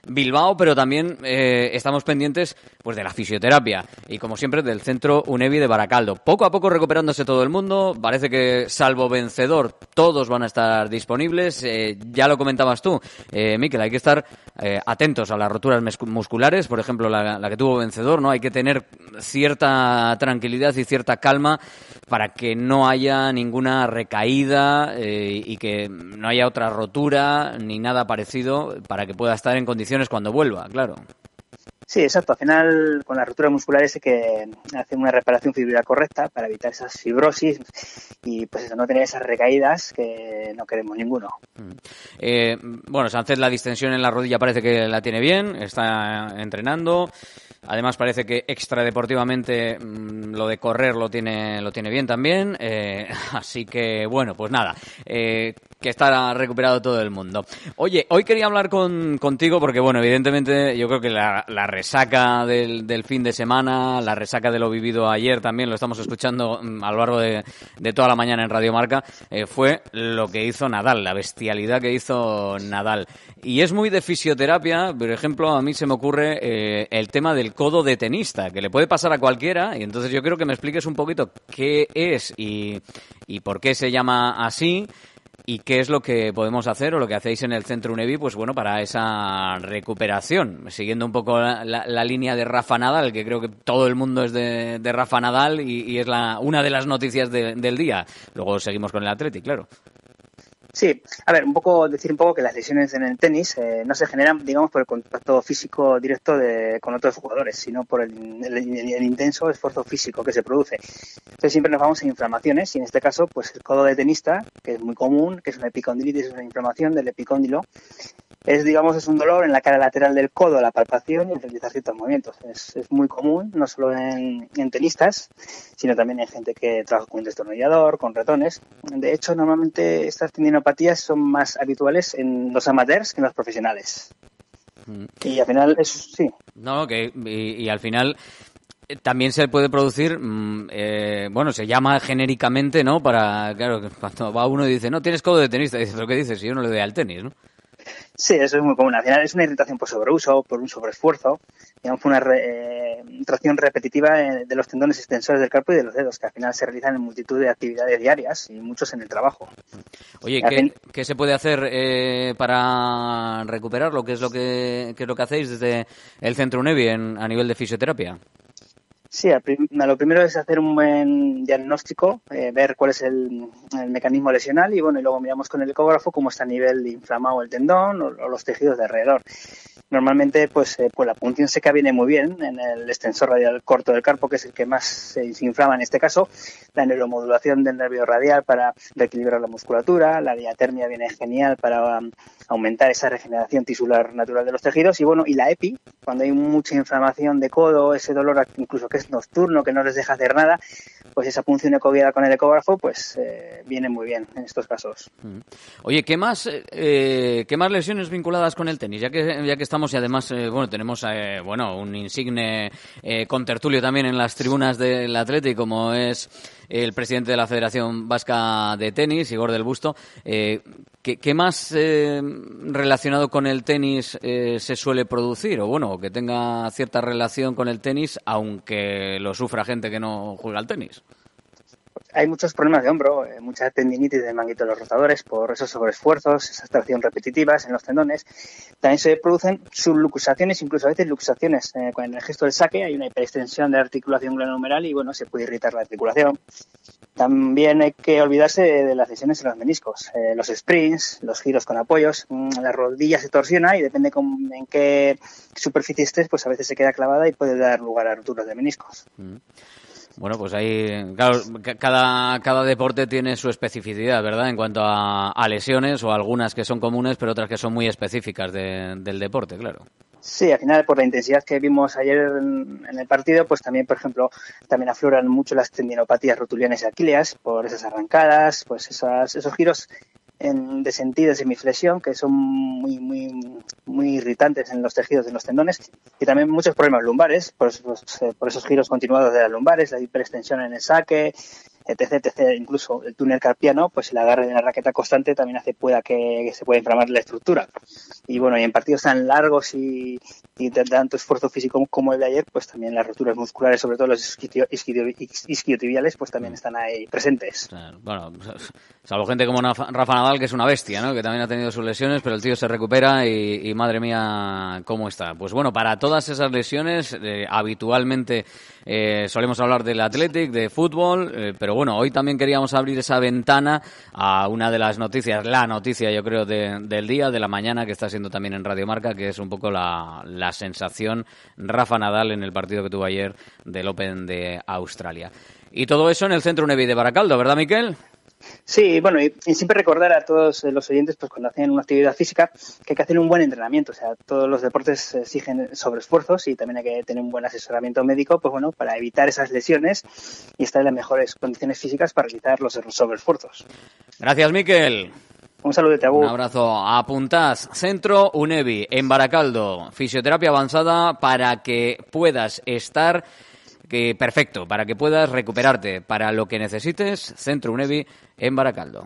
Bilbao, pero también eh, estamos pendientes pues de la fisioterapia y como siempre del centro UNEVI de Baracaldo. Poco a poco recuperándose todo el mundo, parece que salvo vencedor todos van a estar disponibles. Eh, ya lo comentabas tú, eh, Miquel, hay que estar eh, atentos a las roturas musculares, por ejemplo la, que tuvo vencedor, ¿no? Hay que tener cierta tranquilidad y cierta calma para que no haya ninguna recaída eh, y que no haya otra rotura ni nada parecido para que pueda estar en condiciones cuando vuelva, claro. Sí, exacto. Al final, con las roturas musculares hay que hacer una reparación fibrilar correcta para evitar esas fibrosis y, pues eso, no tener esas recaídas que no queremos ninguno. Eh, bueno, Sánchez la distensión en la rodilla parece que la tiene bien, está entrenando. Además parece que extradeportivamente mmm, lo de correr lo tiene, lo tiene bien también. Eh, así que bueno, pues nada. Eh, que está recuperado todo el mundo. Oye, hoy quería hablar con, contigo porque, bueno, evidentemente yo creo que la, resaca del, fin de semana, la resaca de lo vivido ayer también, lo estamos escuchando mm, a lo largo de, de toda la mañana en Radio Marca, eh, fue lo que hizo Nadal, la bestialidad que hizo Nadal. Y es muy de fisioterapia, por ejemplo, a mí se me ocurre eh, el tema del codo de tenista, que le puede pasar a cualquiera, y entonces yo quiero que me expliques un poquito qué es y, y por qué se llama así y qué es lo que podemos hacer o lo que hacéis en el Centro UNEVI, pues bueno, para esa recuperación. Siguiendo un poco la, línea de Rafa Nadal, que creo que todo el mundo es de, Rafa Nadal y, es la, una de las noticias de, del día. Luego seguimos con el Atleti, claro. Sí, a ver, un poco decir un poco que las lesiones en el tenis eh, no se generan, digamos, por el contacto físico directo de, con otros jugadores, sino por el, el, el, intenso esfuerzo físico que se produce. Entonces siempre nos vamos a inflamaciones y en este caso, pues el codo de tenista, que es muy común, que es una epicondilitis, es una inflamación del epicóndilo, es, digamos, es un dolor en la cara lateral del codo, la palpación y el realizar ciertos movimientos. Es, es muy común, no solo en, en, tenistas, sino también en gente que trabaja con un destornillador, con ratones. De hecho, normalmente estas tendinopatías son más habituales en los amateurs que en los profesionales. Mm. Y al final, eso sí. No, que, y, y al final eh, también se puede producir, eh, bueno, se llama genéricamente, ¿no? Para, claro, cuando va uno y dice, no, tienes codo de tenista, dices, ¿lo que dices? Si yo no le doy al tenis, ¿no? Sí, eso es muy común. Al final es una irritación por sobreuso, por un sobreesfuerzo, digamos, una re, eh, tracción repetitiva de los tendones extensores del carpo y de los dedos, que al final se realizan en multitud de actividades diarias y muchos en el trabajo. Oye, ¿qué, fin... ¿qué, se puede hacer eh, para recuperarlo? ¿Qué es lo que, qué es lo que hacéis desde el Centro UNEVI en, a nivel de fisioterapia? Sí, lo primero es hacer un buen diagnóstico, eh, ver cuál es el, el, mecanismo lesional y bueno, y luego miramos con el ecógrafo cómo está a nivel inflamado el tendón o, o los tejidos de alrededor. Normalmente, pues, eh, pues la punción seca viene muy bien en el extensor radial corto del carpo, que es el que más se, se inflama en este caso, la neuromodulación del nervio radial para reequilibrar la musculatura, la diatermia viene genial para um, aumentar esa regeneración tisular natural de los tejidos. Y bueno, y la EPI, cuando hay mucha inflamación de codo, ese dolor incluso que es nocturno, que no les deja hacer nada, pues esa punción ecoguiada con el ecógrafo, pues eh, viene muy bien en estos casos. Oye, ¿qué más, eh, qué más lesiones vinculadas con el tenis? Ya que, ya que estamos y además, eh, bueno, tenemos, eh, bueno, un insigne eh, contertulio también en las tribunas del Atlético, como es el presidente de la Federación Vasca de Tenis, Igor del Busto. Eh, ¿qué, ¿qué, más eh, relacionado con el tenis eh, se suele producir? O bueno, que tenga cierta relación con el tenis, aunque lo sufra gente que no juega al tenis hay muchos problemas de hombro, eh, mucha tendinitis del manguito de los rotadores por esos sobreesfuerzos, esas tracción repetitivas en los tendones. También se producen subluxaciones, incluso a veces luxaciones. Eh, con el gesto del saque hay una hiperextensión de la articulación glenohumeral y bueno, se puede irritar la articulación. También hay que olvidarse de las lesiones en los meniscos, eh, los sprints, los giros con apoyos. Mm, la rodilla se torsiona y depende con, en qué superficie estés, pues a veces se queda clavada y puede dar lugar a roturas de meniscos. Mm. Bueno, pues ahí, claro, cada, cada deporte tiene su especificidad, ¿verdad? En cuanto a, lesiones o algunas que son comunes, pero otras que son muy específicas de, del deporte, claro. Sí, al final por la intensidad que vimos ayer en, el partido, pues también, por ejemplo, también afloran mucho las tendinopatías rotulianas y aquíleas por esas arrancadas, pues esas, esos giros en, de sentido de semiflexión que son muy, muy, muy irritantes en los tejidos de los tendones. Y también muchos problemas lumbares por, por esos giros continuados de las lumbares, la hiperextensión en el saque, etc, etc, incluso el túnel carpiano, pues el agarre de la raqueta constante también hace pueda que, que se pueda inflamar la estructura. Y bueno, y en partidos tan largos y, y de tanto esfuerzo físico como el de ayer, pues también las roturas musculares, sobre todo los isquiotibiales, pues también están ahí presentes. Claro, bueno, salvo gente como Rafa Nadal, que es una bestia, ¿no? Que también ha tenido sus lesiones, pero el tío se recupera y, y madre mía, cómo está. Pues bueno, para todas esas lesiones, eh, habitualmente eh, solemos hablar del Athletic, de fútbol, eh, pero bueno, hoy también queríamos abrir esa ventana a una de las noticias, la noticia yo creo de, del día, de la mañana, que está siendo también en Radio Marca, que es un poco la, la sensación Rafa Nadal en el partido que tuvo ayer del Open de Australia. Y todo eso en el Centro Nevi de Baracaldo, ¿verdad, Miquel? Sí, bueno, y, y, siempre recordar a todos los oyentes, pues cuando hacen una actividad física, que hay que hacer un buen entrenamiento. O sea, todos los deportes exigen sobreesfuerzos y también hay que tener un buen asesoramiento médico, pues bueno, para evitar esas lesiones y estar en las mejores condiciones físicas para realizar los sobreesfuerzos. Gracias, Miquel. Un saludo, Agur. Un abrazo. Apuntad, Centro UNEVI en Baracaldo. Fisioterapia avanzada para que puedas estar que perfecto, para que puedas recuperarte para lo que necesites. Centro UNEVI en Baracaldo.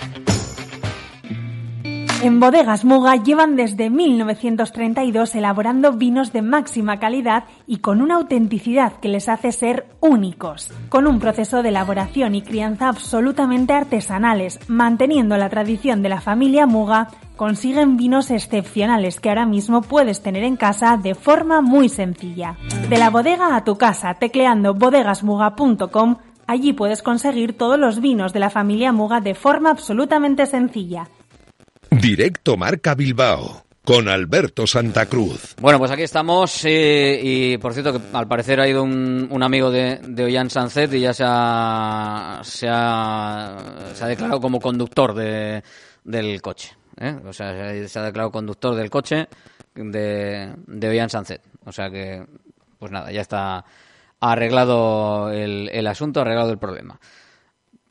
En Bodegas Muga llevan desde 1932 elaborando vinos de máxima calidad y con una autenticidad que les hace ser únicos. Con un proceso de elaboración y crianza absolutamente artesanales, manteniendo la tradición de la familia Muga, consiguen vinos excepcionales que ahora mismo puedes tener en casa de forma muy sencilla. De la bodega a tu casa, tecleando bodegasmuga.com, allí puedes conseguir todos los vinos de la familia Muga de forma absolutamente sencilla. Directo Marca Bilbao con Alberto Santa Cruz. Bueno, pues aquí estamos eh, y por cierto que al parecer ha ido un, un amigo de, de Ollán Sanzet y ya se ha, se ha, declarado como conductor de, del coche. ¿eh? O sea, se ha, declarado conductor del coche de, de Ollán Sanzet. O sea que, pues nada, ya está arreglado el asunto, arreglado el problema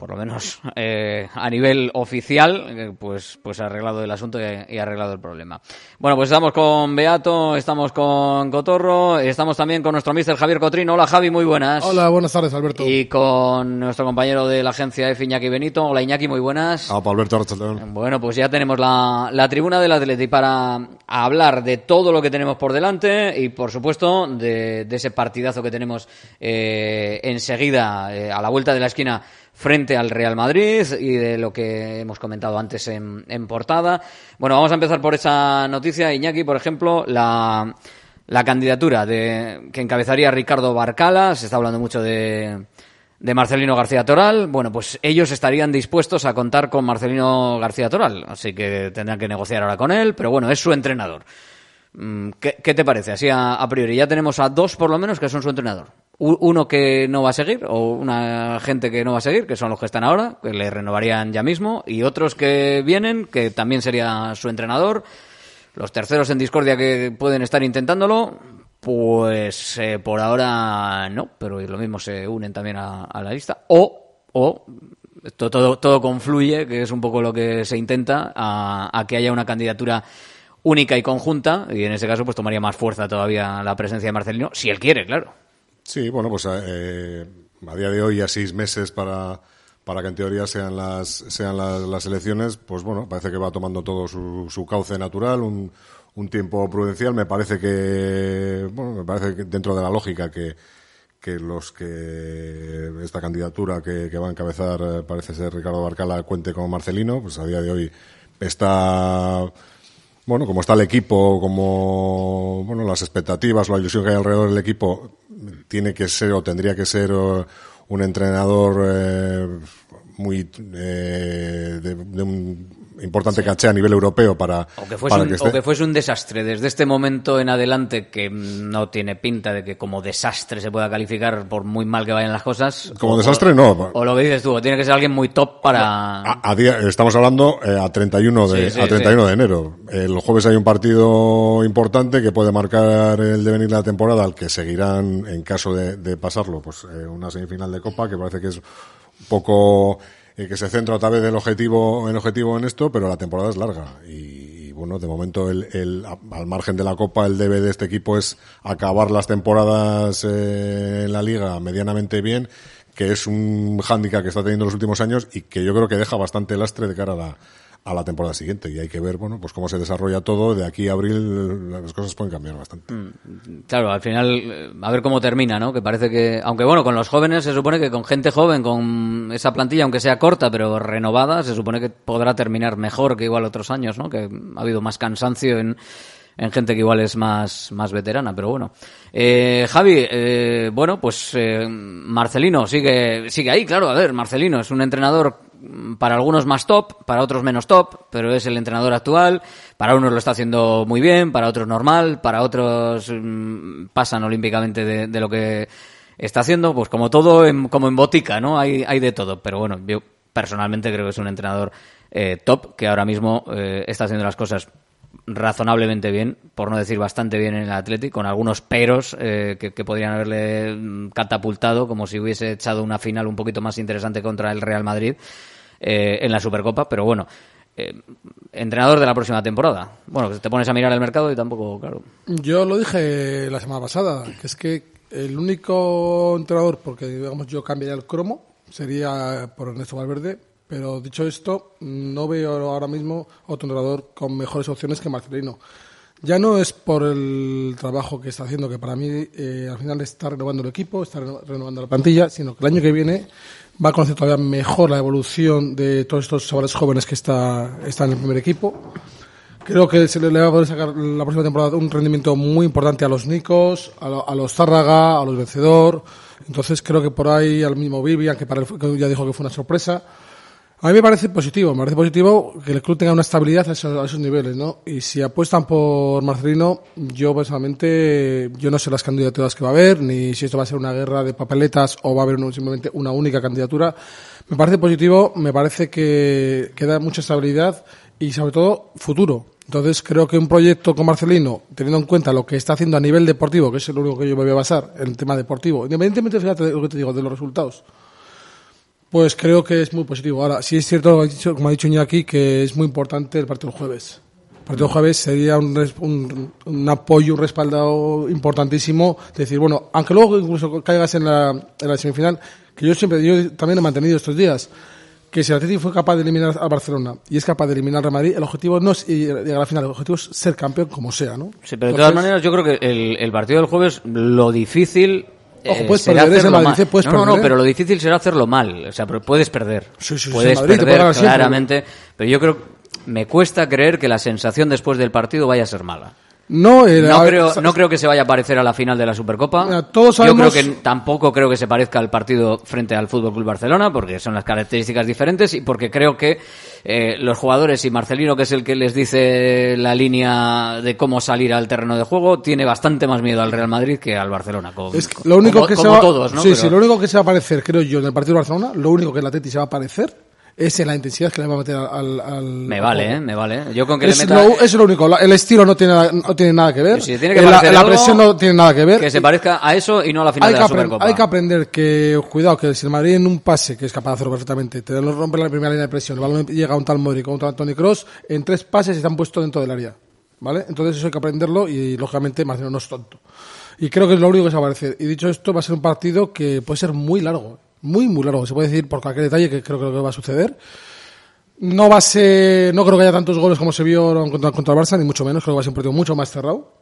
por lo menos eh, a nivel oficial, eh, pues, pues ha arreglado el asunto y, y, ha arreglado el problema. Bueno, pues estamos con Beato, estamos con Cotorro, estamos también con nuestro mister Javier Cotrino. Hola Javi, muy buenas. Hola, buenas tardes Alberto. Y con nuestro compañero de la agencia F, Iñaki Benito. Hola Iñaki, muy buenas. Hola, Alberto Archatón. Bueno, pues ya tenemos la, la tribuna del Atleti para hablar de todo lo que tenemos por delante y por supuesto de, de ese partidazo que tenemos eh, enseguida eh, a la vuelta de la esquina frente al Real Madrid y de lo que hemos comentado antes en, en, portada. Bueno, vamos a empezar por esa noticia, Iñaki, por ejemplo, la, la candidatura de que encabezaría Ricardo Barcala, se está hablando mucho de, de Marcelino García Toral. Bueno, pues ellos estarían dispuestos a contar con Marcelino García Toral, así que tendrán que negociar ahora con él, pero bueno, es su entrenador. ¿Qué, qué te parece? Así a priori, ya tenemos a dos por lo menos que son su entrenador uno que no va a seguir o una gente que no va a seguir, que son los que están ahora, que le renovarían ya mismo, y otros que vienen, que también sería su entrenador. Los terceros en discordia que pueden estar intentándolo, pues eh, por ahora no, pero lo mismo se unen también a, a la lista. O, o todo, todo, todo, confluye, que es un poco lo que se intenta, a, a que haya una candidatura única y conjunta, y en ese caso pues tomaría más fuerza todavía la presencia de Marcelino, si él quiere, claro. Sí, bueno, pues eh, a día de hoy, ya seis meses para, para que en teoría sean las, sean las, las elecciones, pues bueno, parece que va tomando todo su, su cauce natural, un, un tiempo prudencial. Me parece que, bueno, me parece que dentro de la lógica que, que los que esta candidatura que, que va a encabezar eh, parece ser Ricardo Barcala cuente con Marcelino, pues a día de hoy está bueno, como está el equipo, como bueno, las expectativas, la ilusión que hay alrededor del equipo, tiene que ser o tendría que ser un entrenador eh, muy eh, de, de, un importante sí. caché a nivel europeo para, o que, fuese para un, que esté. o que fuese un desastre desde este momento en adelante que no tiene pinta de que como desastre se pueda calificar por muy mal que vayan las cosas como o, desastre no o lo que dices tú tiene que ser alguien muy top para a, a día, estamos hablando eh, a 31 de sí, sí, a 31 de enero el jueves hay un partido importante que puede marcar el devenir de la temporada al que seguirán en caso de, de pasarlo pues eh, una semifinal de copa que parece que es un poco eh, que se centra otra vez el objetivo, el objetivo en esto, pero la temporada es larga. Y, bueno, de momento, el, el, al margen de la Copa, el debe de este equipo es acabar las temporadas eh, en la Liga medianamente bien, que es un hándicap que está teniendo en los últimos años y que yo creo que deja bastante lastre de cara a la, a la temporada siguiente. Y hay que ver bueno pues cómo se desarrolla todo. De aquí a abril las cosas pueden cambiar bastante. Mm, claro al final a ver cómo termina no que parece que aunque bueno con los jóvenes se supone que con gente joven con esa plantilla aunque sea corta pero renovada se supone que podrá terminar mejor que igual otros años no que ha habido más cansancio en en gente que igual es más, más veterana, pero bueno. Eh, Javi, eh, bueno, pues eh, Marcelino sigue, sigue ahí, claro, a ver, Marcelino es un entrenador para algunos más top, para otros menos top, pero es el entrenador actual. Para unos lo está haciendo muy bien, para otros normal, para otros mm, pasan olímpicamente de, lo que está haciendo, pues como todo, en- como en botica, ¿no? Hay, hay de todo. Pero bueno, yo personalmente creo que es un entrenador eh, top que ahora mismo eh, está haciendo las cosas razonablemente bien, por no decir bastante bien en el Athletic, con algunos peros eh, que, que podrían haberle mm, catapultado, como si hubiese echado una final un poquito más interesante contra el Real Madrid eh, en la Supercopa, pero bueno, eh, entrenador de la próxima temporada. Bueno, te pones a mirar el mercado y tampoco, claro. Yo lo dije la semana pasada, que es que el único entrenador, porque digamos yo cambiaría el cromo, sería por Ernesto Valverde, pero dicho esto, no veo ahora mismo otro entrenador con mejores opciones que Marcelino. Ya no es por el trabajo que está haciendo, que para mí eh, al final está renovando el equipo, está reno- renovando la plantilla, sino que el año que viene va a conocer todavía mejor la evolución de todos estos chavales jóvenes que está, están en el primer equipo. Creo que se le va a poder sacar la próxima temporada un rendimiento muy importante a los Nicos, a, lo- a los Zárraga, a los Vencedor. Entonces creo que por ahí al mismo Vivian, que, para fue- que ya dijo que fue una sorpresa. A mí me parece positivo, me parece positivo que el club tenga una estabilidad a esos, a esos niveles, ¿no? Y si apuestan por Marcelino, yo personalmente, yo no sé las candidaturas que va a haber, ni si esto va a ser una guerra de papeletas o va a haber simplemente una única candidatura. Me parece positivo, me parece que, que da mucha estabilidad y sobre todo futuro. Entonces creo que un proyecto con Marcelino, teniendo en cuenta lo que está haciendo a nivel deportivo, que es lo único que yo me voy a basar, el tema deportivo, independientemente, fíjate lo que te digo, de los resultados, pues creo que es muy positivo. Ahora, sí es cierto, como ha dicho- como ha dicho Iñaki, que es muy importante el partido del jueves. El partido del jueves sería un, un, un apoyo, un respaldo importantísimo. Decir, bueno, aunque luego incluso caigas en la, en la semifinal, que yo siempre, yo también he mantenido estos días, que si el Atlético fue capaz de eliminar al Barcelona y es capaz de eliminar al Real Madrid, el objetivo no es ir- llegar a la final, el objetivo es ser campeón como sea, ¿no? Sí, pero de todas maneras yo creo que el, el partido del jueves, lo difícil... Ojo, eh, puedes será perder, el hacerlo Madrid, mal. puedes no, no, no, pero lo difícil será hacerlo mal. O sea, pero puedes perder. Sí, sí, sí, puedes Madrid perder siempre. claramente. Pero yo creo, me cuesta creer que la sensación después del partido vaya a ser mala. No, eh, No creo, no creo que se vaya a parecer a la final de la Supercopa. Mira, todos Yo sabemos- creo que tampoco creo que se parezca al partido frente al Fútbol Club Barcelona, porque son las características diferentes y porque creo que eh, los jugadores y Marcelino, que es el que les dice la línea de cómo salir al terreno de juego, tiene bastante más miedo al Real Madrid que al Barcelona. Como, Es que lo único como- que se va, todos, ¿no? Sí, Pero- sí, lo único que se va a parecer, creo yo, en el partido de Barcelona, lo único que el Atleti se va a parecer es en la intensidad que le va a meter al. al Me vale, ¿eh? Me vale. Yo con que Es le meta... lo, es lo único. El estilo no tiene, nada- no tiene nada que ver. Si tiene que Eh, la, presión no tiene nada que ver. Que se parezca a eso y no a la final hay de que, la Supercopa. hay que aprender que, cuidado, que si el Madrid en un pase, que es capaz de hacerlo perfectamente, te lo rompe la primera línea de presión, el balón llega a un tal Modric o un tal Tony Cross, en tres pases se han puesto dentro del área. ¿Vale? Entonces eso hay que aprenderlo y, lógicamente, Marcelo no es tonto. Y creo que es lo único que se va a parecer. Y dicho esto, va a ser un partido que puede ser muy largo. Muy, muy largo. Se puede decir por cualquier detalle que creo que va a suceder. No va a ser, no creo que haya tantos goles como se vio contra, contra el Barça, ni mucho menos. Creo que va a ser un partido mucho más cerrado.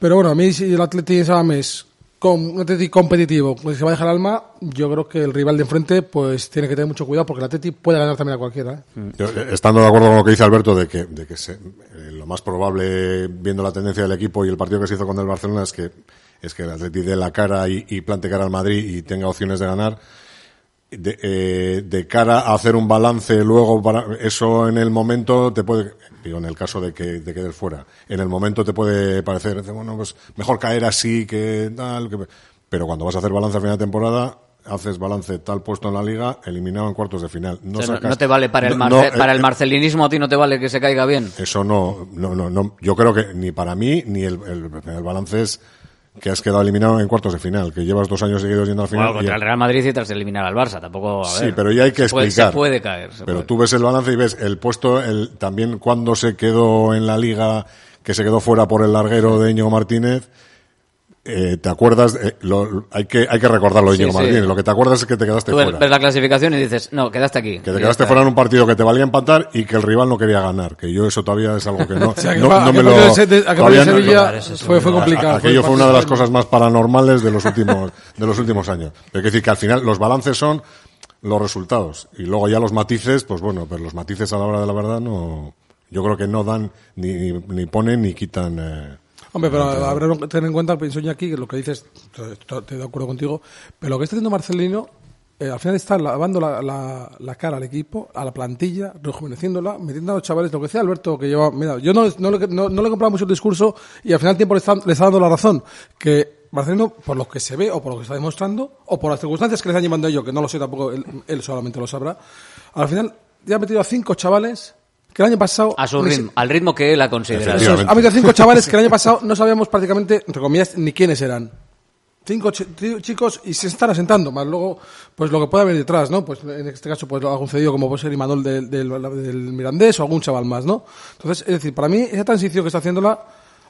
Pero bueno, a mí si el Atleti Salames con un Atleti competitivo, pues se va a dejar alma, yo creo que el rival de enfrente pues tiene que tener mucho cuidado porque el Atleti puede ganar también a cualquiera. ¿eh? Yo, eh, estando de acuerdo con lo que dice Alberto de que, de que se- eh, lo más probable, viendo la tendencia del equipo y el partido que se hizo con el Barcelona, es que es que el Atleti dé la cara y, y plante cara al Madrid y tenga opciones de ganar. De, eh, de cara a hacer un balance luego para eso en el momento te puede digo en el caso de que te quedes fuera en el momento te puede parecer bueno pues mejor caer así que tal que- pero cuando vas a hacer balance a final de temporada haces balance tal puesto en la liga eliminado en cuartos de final no, O sea, no- sacas- no te vale para el, Marce- no, para eh, el marcelinismo, a ti no te vale que se caiga bien. eso no, no, no, no. Yo creo que ni para mí ni el, el, el balance es que has quedado eliminado en cuartos de final, que llevas dos años seguidos yendo al final. Bueno, contra y- el Real Madrid y tras eliminar al Barça, tampoco. a sí, ver, pero ya hay que se puede- explicar. Se puede caer. se pero puede. tú ves el balance y ves el puesto, el también cuando se quedó en la liga, que se quedó fuera por el larguero de Íñigo Martínez. Eh, ¿Te acuerdas? Eh, lo- hay que hay que recordarlo, Íñigo sí. Martínez. Lo que te acuerdas es que te quedaste Tú ves, fuera. ves la clasificación y dices, no, quedaste aquí. Que te quedaste fuera en un partido que te valía empatar y que el rival no quería ganar. Que yo eso todavía es algo que no, O sea, que no, no que me lo... fue- fue complicado, Aquello fue una de las cosas más paranormales de los últimos, de los últimos años. Pero hay que decir que al final los balances son los resultados. Y luego ya los matices, pues bueno, pero los matices a la hora de la verdad no... Yo creo que no dan ni, ni, ni ponen ni quitan... eh, Hombre, pero habrá que tener en cuenta, pienso yo aquí, que lo que dices, estoy de acuerdo contigo, pero lo que está haciendo Marcelino eh, al final está lavando la, la- la cara al equipo, a la plantilla, rejuveneciéndola, metiendo a los chavales, lo que decía Alberto, que lleva, mira, yo no, no, no, no le he comprado mucho el discurso y al final el tiempo le está, le está dando la razón, que Marcelino, por lo que se ve o por lo que está demostrando, o por las circunstancias que le están llevando a ello, que no lo sé tampoco, él, él solamente lo sabrá, al final ya ha metido a cinco chavales que el año pasado... A su ritmo, al ritmo que él ha considerado. eso es, ha metido cinco chavales que el año pasado no sabíamos prácticamente, entre comillas, ni quiénes eran. Cinco tri- chicos y se están asentando, más luego, pues lo que pueda haber detrás, ¿no? Pues en este caso, pues algún cedido como puede ser Imanol del, del, del Mirandés o algún chaval más, ¿no? Entonces, es decir, para mí, esa transición que está haciéndola,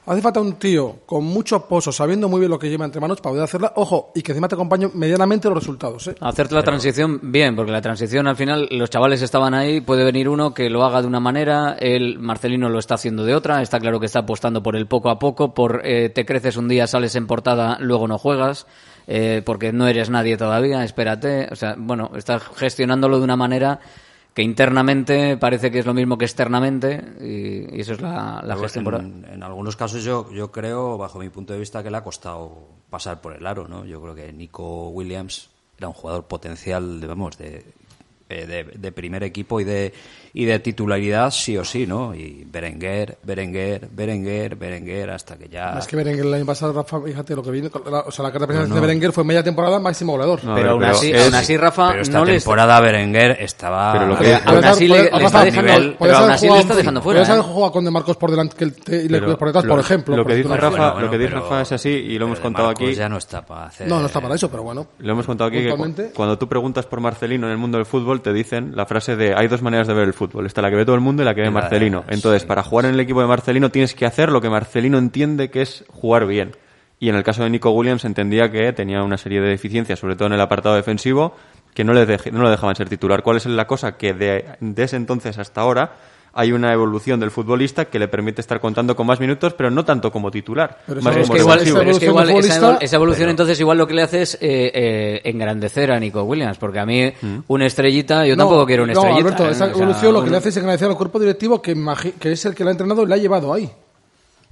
hace falta un tío con mucho pozo, sabiendo muy bien lo que lleva entre manos para poder hacerla, ojo, y que encima te acompañe medianamente los resultados, ¿eh? Hacerte la transición bien, porque la transición al final los chavales estaban ahí, puede venir uno que lo haga de una manera, el Marcelino lo está haciendo de otra, está claro que está apostando por el poco a poco, por eh, te creces un día, sales en portada, luego no juegas, eh, porque no eres nadie todavía, espérate, o sea, bueno, está gestionándolo de una manera que internamente parece que es lo mismo que externamente y, y eso es la, la gestión en, en algunos casos yo, yo creo, bajo mi punto de vista, que le ha costado pasar por el aro, ¿no? Yo creo que Nico Williams era un jugador potencial, vamos, de, de- de primer equipo y de, y de titularidad sí o sí, ¿no? Y Berenguer, Berenguer, Berenguer, Berenguer, hasta que ya... Es que Berenguer el año pasado, Rafa, fíjate lo que vino, la- o sea, la carta de presentación No, no. de Berenguer fue media temporada máximo goleador. No, Pero aún así- aún así, Rafa, pero esta no temporada Berenguer estaba... Pero lo que- Podía- Aún así le- está a dejando- pero aún así le jugado- está dejando fuera. podías ¿eh? haber jugado con De Marcos por delante que el- te- y le Pero por detrás, lo- por ejemplo. Lo que dice Rafa, lo que dice Rafa es así y lo hemos contado aquí. ya no está para hacer... No, no está para eso, pero bueno. Lo hemos contado aquí que cuando tú preguntas por Marcelino en el mundo del fútbol te dicen la frase de hay dos maneras de ver el fútbol, está la que ve todo el mundo y la que ve Marcelino. Entonces, para jugar en el equipo de Marcelino tienes que hacer lo que Marcelino entiende que es jugar bien. Y en el caso de Nico Williams entendía que tenía una serie de deficiencias, sobre todo en el apartado defensivo, que no le, no lo dejaban ser titular. ¿Cuál es la cosa? Que de, de ese entonces hasta ahora hay una evolución del futbolista que le permite estar contando con más minutos, pero no tanto como titular. Pero más es como que igual, revulsivo. es que igual esa, evolución entonces igual lo que le hace es eh, eh, engrandecer a Nico Williams, porque a mí una estrellita, yo No, tampoco quiero una no, estrellita. Alberto, ¿eh? esa O sea, evolución lo que un- le hace es agradecer al cuerpo directivo que, es el que la ha entrenado y la ha llevado ahí.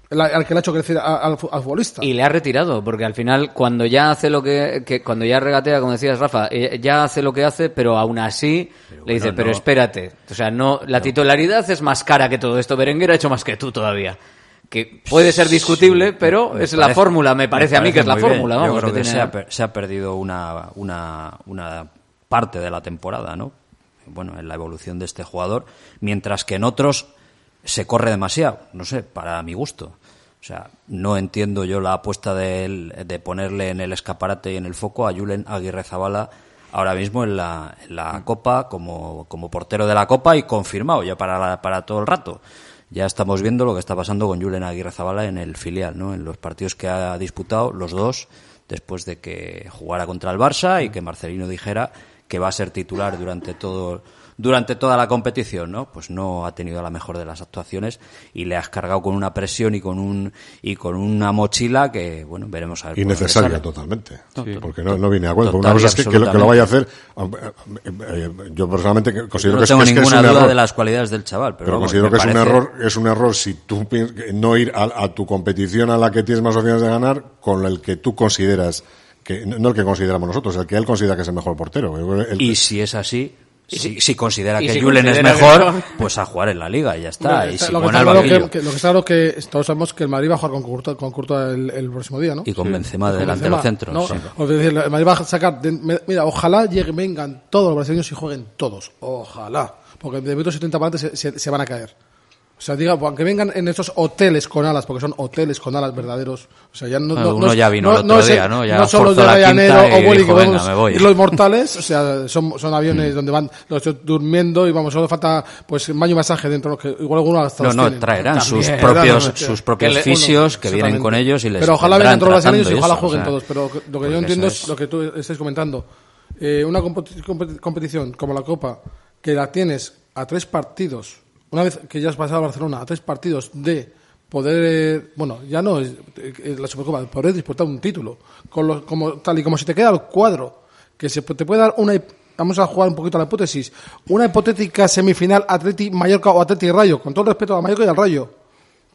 El- al que le ha hecho crecer a- al, fu- al futbolista. Y le ha retirado, porque al final, cuando ya hace lo que, que- cuando ya regatea, como decías Rafa, eh, ya hace lo que hace, pero aún así le dice, bueno, pero espérate, o sea, no, la titularidad es más cara que todo esto. Berenguer ha hecho más que tú todavía. Que puede ser discutible, pero es la fórmula, me parece a mí que es la fórmula, Yo vamos. creo que, tiene- se, ha, per- se ha perdido una, una, una parte de la temporada, ¿no? Bueno, en la evolución de este jugador, mientras que en otros se corre demasiado, no sé, para mi gusto. O sea, no entiendo yo la apuesta de, él- de ponerle en el escaparate y en el foco a Julen Aguirre Zabala ahora mismo en la, en la Copa como, como portero de la Copa y confirmado ya para, la- para todo el rato. Ya estamos viendo lo que está pasando con Julen Aguirre Zabala en el filial, ¿no? En los partidos que ha disputado, los dos, después de que jugara contra el Barça y que Marcelino dijera que va a ser titular durante todo durante toda la competición, ¿no? Pues no ha tenido la mejor de las actuaciones y le has cargado con una presión y con un y con una mochila que, bueno, veremos a ver. Innecesaria totalmente. Sí. Porque no, no viene a cuento. Total Una cosa es que, que lo, que lo vaya a hacer. eh, eh, Yo personalmente Yo considero no que es, tengo que es- que es ninguna un duda error. de las cualidades del chaval, pero, Pero, vamos, considero que es un error, es un error si tú piens- no ir a, a tu competición a la que tienes más opciones de ganar con el que tú consideras que no el que consideramos nosotros, el que él considera que es el mejor portero. El- Y si es así, si, si considera que si Julen es considera mejor, pues a jugar en la liga y ya está. Y está- si lo, que pone está al claro que, que- lo que está claro que todos sabemos que el Madrid va a jugar con Courtois el, el próximo día, ¿no? Y con Benzema Con delante de los Benzema, centros. ¿no? sí. O decir, el Madrid va a sacar. de- mira, ojalá lleguen, vengan todos los brasileños y jueguen todos. Ojalá. Porque de minutos 70 para adelante se, se- se van a caer. O sea, diga, aunque vengan en estos hoteles con alas, porque son hoteles con alas verdaderos. O sea, ya no, Bueno, no- uno no- ya vino no- el otro día, ¿no? Ya no son los de Ryanair o Vueling, que "Venga, vamos- me voy". y los mortales, o sea, son, son aviones donde van los durmiendo y vamos, solo falta pues baño y masaje dentro, que igual algunos hasta No, los no, tienen. traerán sus propios, sus propios Que fisios que vienen con ellos y les Pero ojalá vengan todos los brasileños y ojalá eso, jueguen o sea, todos. Pero lo que yo entiendo es lo que tú estés comentando. Eh, una competi- competi- competición como la Copa, que la tienes a tres partidos, una vez que ya has pasado a Barcelona, a tres partidos de poder, eh, bueno, ya no es eh, la Supercopa, de poder disputar un título, con los, como, tal y como si te queda el cuadro, que se te puede dar una, vamos a jugar un poquito a la hipótesis, una hipotética semifinal Atleti Mallorca o Atleti Rayo, con todo el respeto a Mallorca y al Rayo,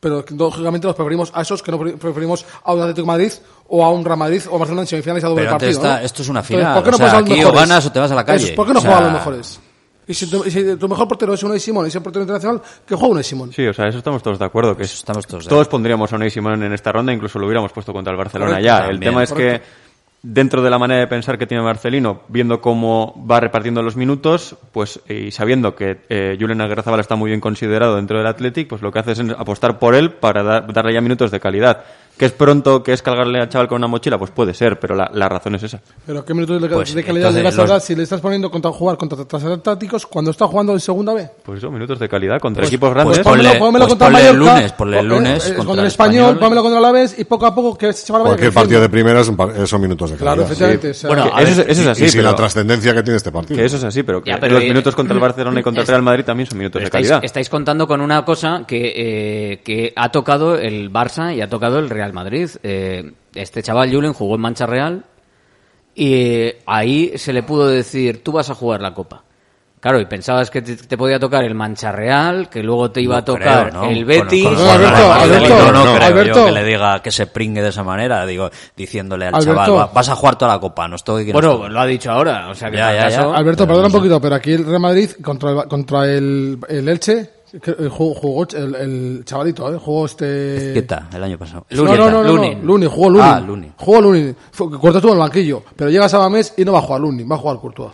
Pero lógicamente los preferimos a esos que no pre- preferimos a un Atlético de Madrid o a un Real Madrid o Barcelona en semifinales a doble Pero partido. está- ¿no? esto es una Entonces, final, ¿por qué no o sea, ganas te vas a la calle. ¿Por qué no O sea- juegas a los mejores? Y si tu, si mejor portero es Unai Simón y ese portero internacional, que juegue Unai Simón. Sí, o sea, eso estamos todos de acuerdo. Que estamos todos, de todos pondríamos a Unai Simón en esta ronda, incluso lo hubiéramos puesto contra el Barcelona Correcto, ya. también. el tema es Correcto. que dentro de la manera de pensar que tiene Marcelino, viendo cómo va repartiendo los minutos, pues y sabiendo que eh, Julen Aguerrazabal está muy bien considerado dentro del Athletic, pues lo que hace es apostar por él para dar- darle ya minutos de calidad. ¿Que es pronto que es cargarle al chaval con una mochila? Pues puede ser, pero la, la razón es esa. Pero ¿qué minutos de, Pues, de calidad le vas a los- dar si le estás poniendo contra jugar contra transatlánticos cuando está jugando en segunda B? Pues eso, minutos de calidad contra Pues- equipos grandes. Pues pónmelo, pónmelo contra el Mallorca, ponle el eh, lunes eh, contra el español, Español. pónmelo contra el Alavés y poco a poco que ese chaval vaya Cualquier partido de primeras son son minutos de calidad. Claro, efectivamente, o sea- Bueno, a eso, ver, es- eso es así. Y sin pero- la trascendencia que tiene este partido. Que eso es así, pero que Ya, pero, los eh, minutos contra el Barcelona y contra el Real Madrid también son minutos de calidad. estáis contando con una cosa que, eh, que ha tocado el Barça y ha tocado el Real Madrid. Eh, este chaval Julen jugó en Mancha Real y eh, ahí se le pudo decir, tú vas a jugar la Copa. Claro, y pensabas que te, te podía tocar el Mancha Real, que luego te iba a tocar creo, ¿no? el Betis. Con- con- Alberto, con- con- Alberto, no, no creo Alberto. yo que le diga que se pringue de esa manera, digo, diciéndole al Alberto. chaval, "Va- vas a jugar toda la copa, no estoy... que no Bueno, estoy". lo ha dicho ahora, o sea que Ya, ya, caso- ya. Alberto, perdona un poquito, pero aquí el Real Madrid contra el, contra el, el Elche jugó, jugó el, el chavalito, ¿eh? jugó este... Quieta, el año pasado. No, no, no, no, no, Lunin. Lunin, jugó Lunin. Ah, Lunin. Jugó Lunin. Fue- Courtois estuvo en el banquillo, pero llega Sabamés y no va a jugar Lunin, va a jugar Courtois.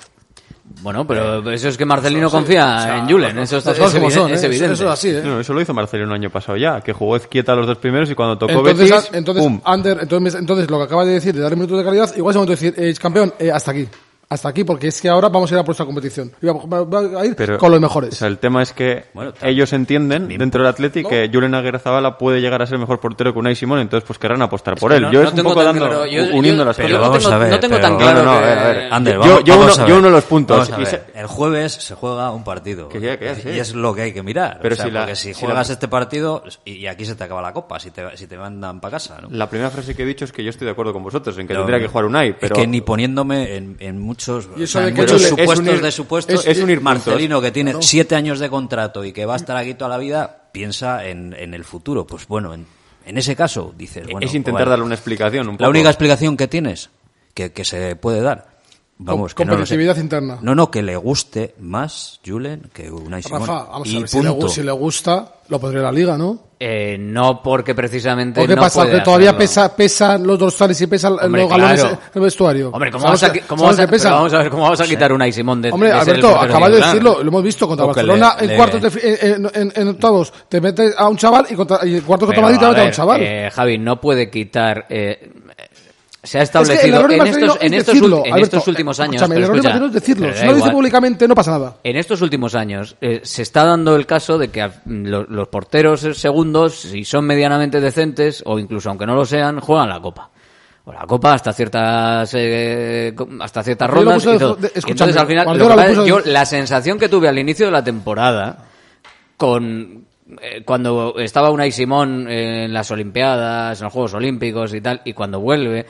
Bueno, pero eso es que Marcelino confía en Julen, eso está, es, como eviden- son, es ¿eh? evidente. Eso es así, ¿eh? No, eso lo hizo Marcelino el año pasado ya, que jugó Ezquieta los dos primeros y cuando tocó Entonces, Betis, a- entonces, ¡pum! Ander, entonces, entonces, lo que acaba de decir, de darle minutos de calidad, igual es momento de decir, eh, campeón, eh, hasta aquí. Hasta aquí, porque es que ahora vamos a ir a por esta competición. Y vamos va- va a ir Pero, con los mejores. O sea, el tema es que ellos entienden dentro del Athletic que Julen Aguirrezabala puede llegar a ser mejor portero que Unai Simón, entonces pues querrán apostar por él. no- yo no es un tengo poco dando, claro, yo- uniendo yo- las pero cosas. no vamos tengo- a ver, no tengo pero- tan claro No, no, no, que- a ver, a ver. Ander, Yo- vamos- yo, vamos uno, a yo ver. uno de los puntos. Vamos a y ver, se- El jueves se juega un partido. Que ya, que ya, sí. Y es lo que hay que mirar. Pero O sea, si la- porque si si juegas la- este partido y, aquí se te acaba la copa, si te, si te mandan para casa, ¿no? La primera frase que he dicho es que yo estoy de acuerdo con vosotros en que tendría que jugar Unai, pero Es que ni poniéndome en, en muchos, Y o eso sea, de que muchos supuestos de supuestos. es- es unir puntos. Marcelino, que tiene siete años de contrato y que va a estar aquí toda la vida, piensa en, en el futuro. Pues bueno, en, en ese caso, dices, bueno, es intentar vale. darle una explicación un La única explicación que tienes, que, que se puede dar, vamos, que no lo sé. competitividad interna. No, no, que le guste más Julen que Unai Simón. Rafa, vamos y a ver, si le, si le gusta, lo pondría en la liga, ¿no? Eh, no porque precisamente ¿O qué no pasa? puede Que todavía hacerlo. pesa, pesan los dorsales y pesan Hombre, los galones claro. el vestuario. Hombre, ¿cómo ¿Sabes vamos a, que- cómo vamos a- que vamos a ver cómo vamos a quitar un Simón de Hombre, de Alberto, portero acaba de decirlo, lo hemos visto contra O que Barcelona le- en le- cuartos de, en, en- en octavos, te metes a un chaval y, contra, y en cuartos contra Madrid te a metes a un chaval. eh, Javi, no puede quitar. eh, se ha Es que el establecido en, en, es estos, decirlo, en Alberto, estos últimos años. pero el error escucha, es decirlo. pero Si no lo dice públicamente, no pasa nada. En estos últimos años eh, se está dando el caso de que lo- los porteros segundos, si son medianamente decentes, o incluso aunque no lo sean, juegan la copa. O la copa hasta ciertas eh, hasta ciertas rondas y todo. de- Y escúchame, entonces al final lo lo es- yo la sensación que tuve al inicio de la temporada con eh, cuando estaba Unai Simón en las Olimpiadas, en los Juegos Olímpicos y tal, y cuando vuelve,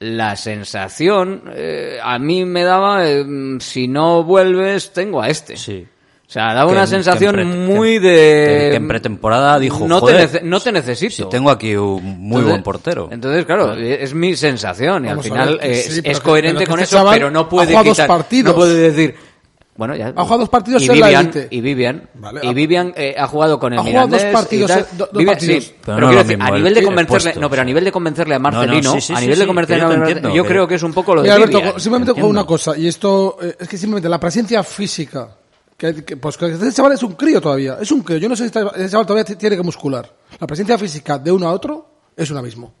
la sensación eh, a mí me daba, eh, si no vuelves, tengo a este. Sí. O sea, daba Que una en- sensación que en pre- muy que- de... que- en pretemporada dijo, no, "Joder, te, nece- no te necesito. Si tengo aquí un muy Entonces- buen portero. Entonces, claro, es mi sensación y Vamos al final ver, eh, sí, es, coherente con este eso, pero no puede quitar, partidos. no puede decir, bueno, ya. Ha jugado dos partidos y en la Vivian, élite. y Vivian, Vale, y Vivian eh, ha jugado con el ha jugado dos partidos, y tal. do- dos Vivian, partidos. sí, Pero pero, no quiero decir, mismo a el- nivel de convencerle, puesto, no, pero a nivel de convencerle a No, no, Marcelino, sí, sí, a nivel sí, de convencerle yo a Marcelino, yo creo que es un poco lo de Mira, Alberto, Vivian. simplemente con una cosa, y esto eh, es que simplemente la presencia física, que, que- pues que este chaval es un crío todavía, es un crío, yo no sé si este, este chaval todavía tiene que muscular. La presencia física de uno a otro es un abismo.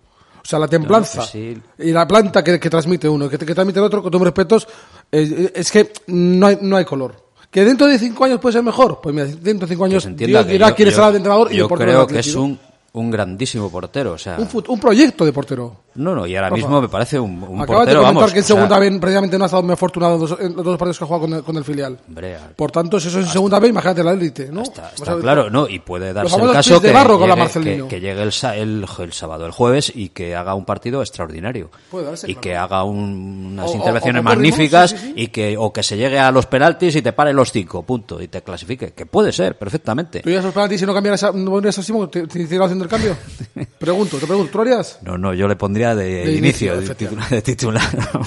O sea, la templanza pues sí. y la planta que, que transmite uno, que, que transmite el otro, con todos mis respetos, eh, es que no hay, no hay color. ¿Que dentro de cinco años puede ser mejor? Pues mira, dentro de cinco años Dios dirá yo- quién yo- será el entrenador y yo el portero creo que es un, un grandísimo portero. O sea, un, un proyecto de portero. No, no, y ahora mismo me parece un, un Acabas portero, vamos. que en o sea, segunda B precisamente no ha estado muy afortunado en los dos partidos que ha jugado con el, con el filial. hombre, Por tanto, si eso es en segunda B, imagínate la élite, ¿no? Está claro, ¿no? Y puede darse el caso que, barro con la llegue, que, que llegue el, el, el sábado, el jueves y que haga un partido extraordinario. Puede darse, y que haga un- unas O- intervenciones o magníficas ritmo, sí, sí, y que o que se llegue a los penaltis y te pare los cinco, punto, y te clasifique. Que puede ser, perfectamente. ¿Tú harías los penaltis si no cambiaras a, no pondrías a Simón? ¿Te, te hiciera haciendo el cambio? pregunto, te pregunto, ¿tú lo harías? No, no, yo le pondría de, De inicio, inicio, de, titular, de titular.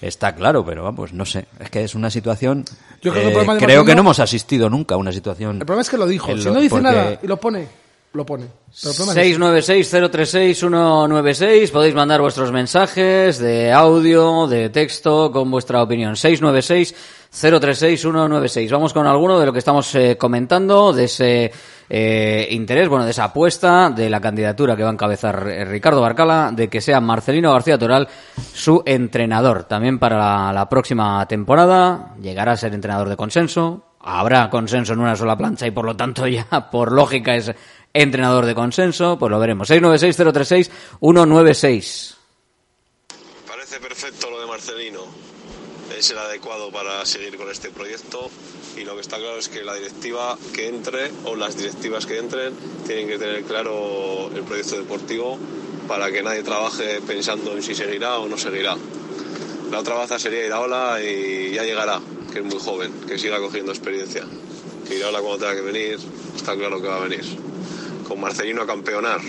Está claro, pero vamos, no sé. Es que es una situación. Yo creo que el eh, que no hemos asistido nunca a una situación. El problema es que lo dijo. Si no dice porque- nada y lo pone, lo pone. Pero el problema es ese. 696-036-196. Podéis mandar vuestros mensajes de audio, de texto, con vuestra opinión. 696-036-196. Vamos con alguno de lo que estamos eh, comentando, de ese eh, interés, bueno, de esa apuesta, de la candidatura que va a encabezar eh, Ricardo Barcala, de que sea Marcelino García Toral su entrenador. También para la, la próxima temporada llegará a ser entrenador de consenso. Habrá consenso en una sola plancha y por lo tanto ya por lógica es entrenador de consenso. Pues lo veremos. 696-036-196. Parece perfecto lo de Marcelino. Es el adecuado para seguir con este proyecto y lo que está claro es que la directiva que entre o las directivas que entren tienen que tener claro el proyecto deportivo para que nadie trabaje pensando en si seguirá o no seguirá. La otra baza sería Iraola y ya llegará, que es muy joven, que siga cogiendo experiencia. Que Iraola cuando tenga que venir, está claro que va a venir. Con Marcelino a campeonar,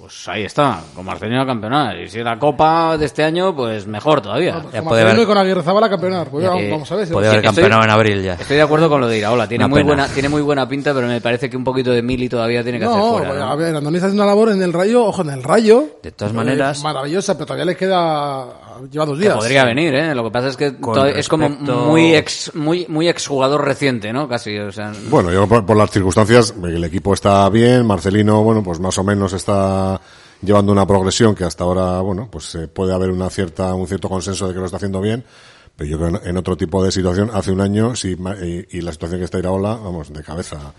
Pues ahí está, con Marcelino a campeonar. Y si la copa de este año, pues mejor todavía. Con Marcelino y con Aguirre Zabala a campeonar. Pues ya, Eh, vamos a ver. si- puede haber Estoy- campeonado en abril ya. Estoy de acuerdo con lo de Iraola. Tiene Una muy pena. buena, tiene muy buena pinta, pero me parece que un poquito de mili todavía tiene que hacer No, fuera. ¿no? a ver, Andoni está haciendo una labor en el Rayo, ojo, en el Rayo. De todas eh, maneras- maravillosa, pero todavía le queda. Lleva dos Que días. podría venir, ¿eh? Lo que pasa es que es como muy ex, muy, muy exjugador reciente, ¿no? Casi, o sea. Bueno, yo por, por las circunstancias, el equipo está bien, Marcelino, bueno, pues más o menos está llevando una progresión que hasta ahora, bueno, pues eh, puede haber una cierta, un cierto consenso de que lo está haciendo bien, pero yo creo que en, otro tipo de situación, hace un año, sí, ma- y, y la situación que está Iraola, vamos, de cabeza.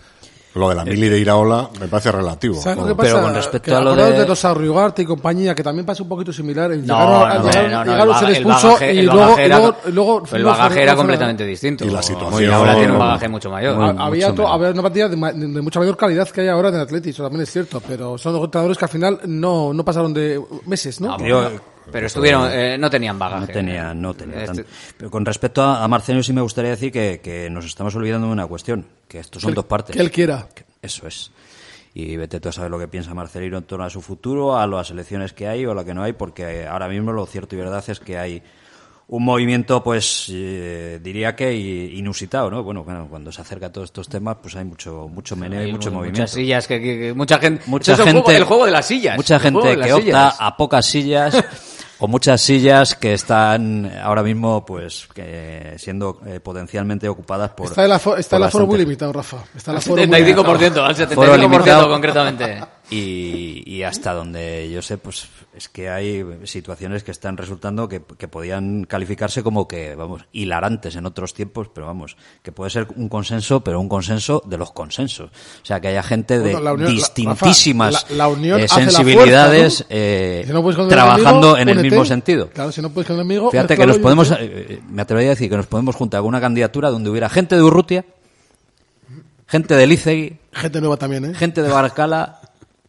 Lo de la mili de Iraola me parece relativo. ¿Sabes lo ¿no? que pasa? Pero con respecto Que a lo acordaos de- los Arriugarte y compañía, que también pasa un poquito similar. El No, llegaron- no, al no, llegar- no, no, llegaron, el se les puso y luego, y y el bagaje era completamente distinto. Y la situación- ahora tiene un bagaje mucho mayor. muy- había, mucho to- menos. había una partida de, de mucha mayor calidad que hay ahora en eso también es cierto, pero son dos entrenadores que al final no, no pasaron de meses, ¿no? No, pero, estuvieron, eh, no tenían bagaje. No tenía, no tenía. Este- tanto. Pero con respecto a, a Marcelino sí me gustaría decir que, que nos estamos olvidando de una cuestión, que estos son Que- dos partes. que él quiera. Eso es. Y vete tú a saber lo que piensa Marcelino en torno a su futuro, a las elecciones que hay o a lo que no hay, porque ahora mismo lo cierto y verdad es que hay un movimiento, pues eh, diría que inusitado, ¿no? Bueno, bueno, cuando se acerca a todos estos temas, pues hay mucho mucho meneo y mucho mu- movimiento. Muchas sillas, que, que- que mucha gente. mucha es el gente juego- el juego de las sillas. mucha gente que opta sillas. a pocas sillas o muchas sillas que están ahora mismo pues que siendo eh, potencialmente ocupadas por Está el aforo, está el aforo muy limitado, Rafa. Está el Al aforo muy 75%, al Foro 75% limitado. concretamente. Y, y hasta donde yo sé, pues es que hay situaciones que están resultando que, que podían calificarse como que, vamos, hilarantes en otros tiempos, pero vamos, que puede ser un consenso, pero un consenso de los consensos. O sea, que haya gente de Bueno, unión- distintísimas la- la eh, sensibilidades fuerza, ¿no? eh, Si no puedes con un trabajando enemigo, en el únete. mismo sentido. Claro, si no puedes con un enemigo. Fíjate que nos podemos, únete. eh, me atrevería a decir que nos podemos juntar con una candidatura donde hubiera gente de Urrutia, gente de Licegui, Gente nueva también, ¿eh? gente de Barcala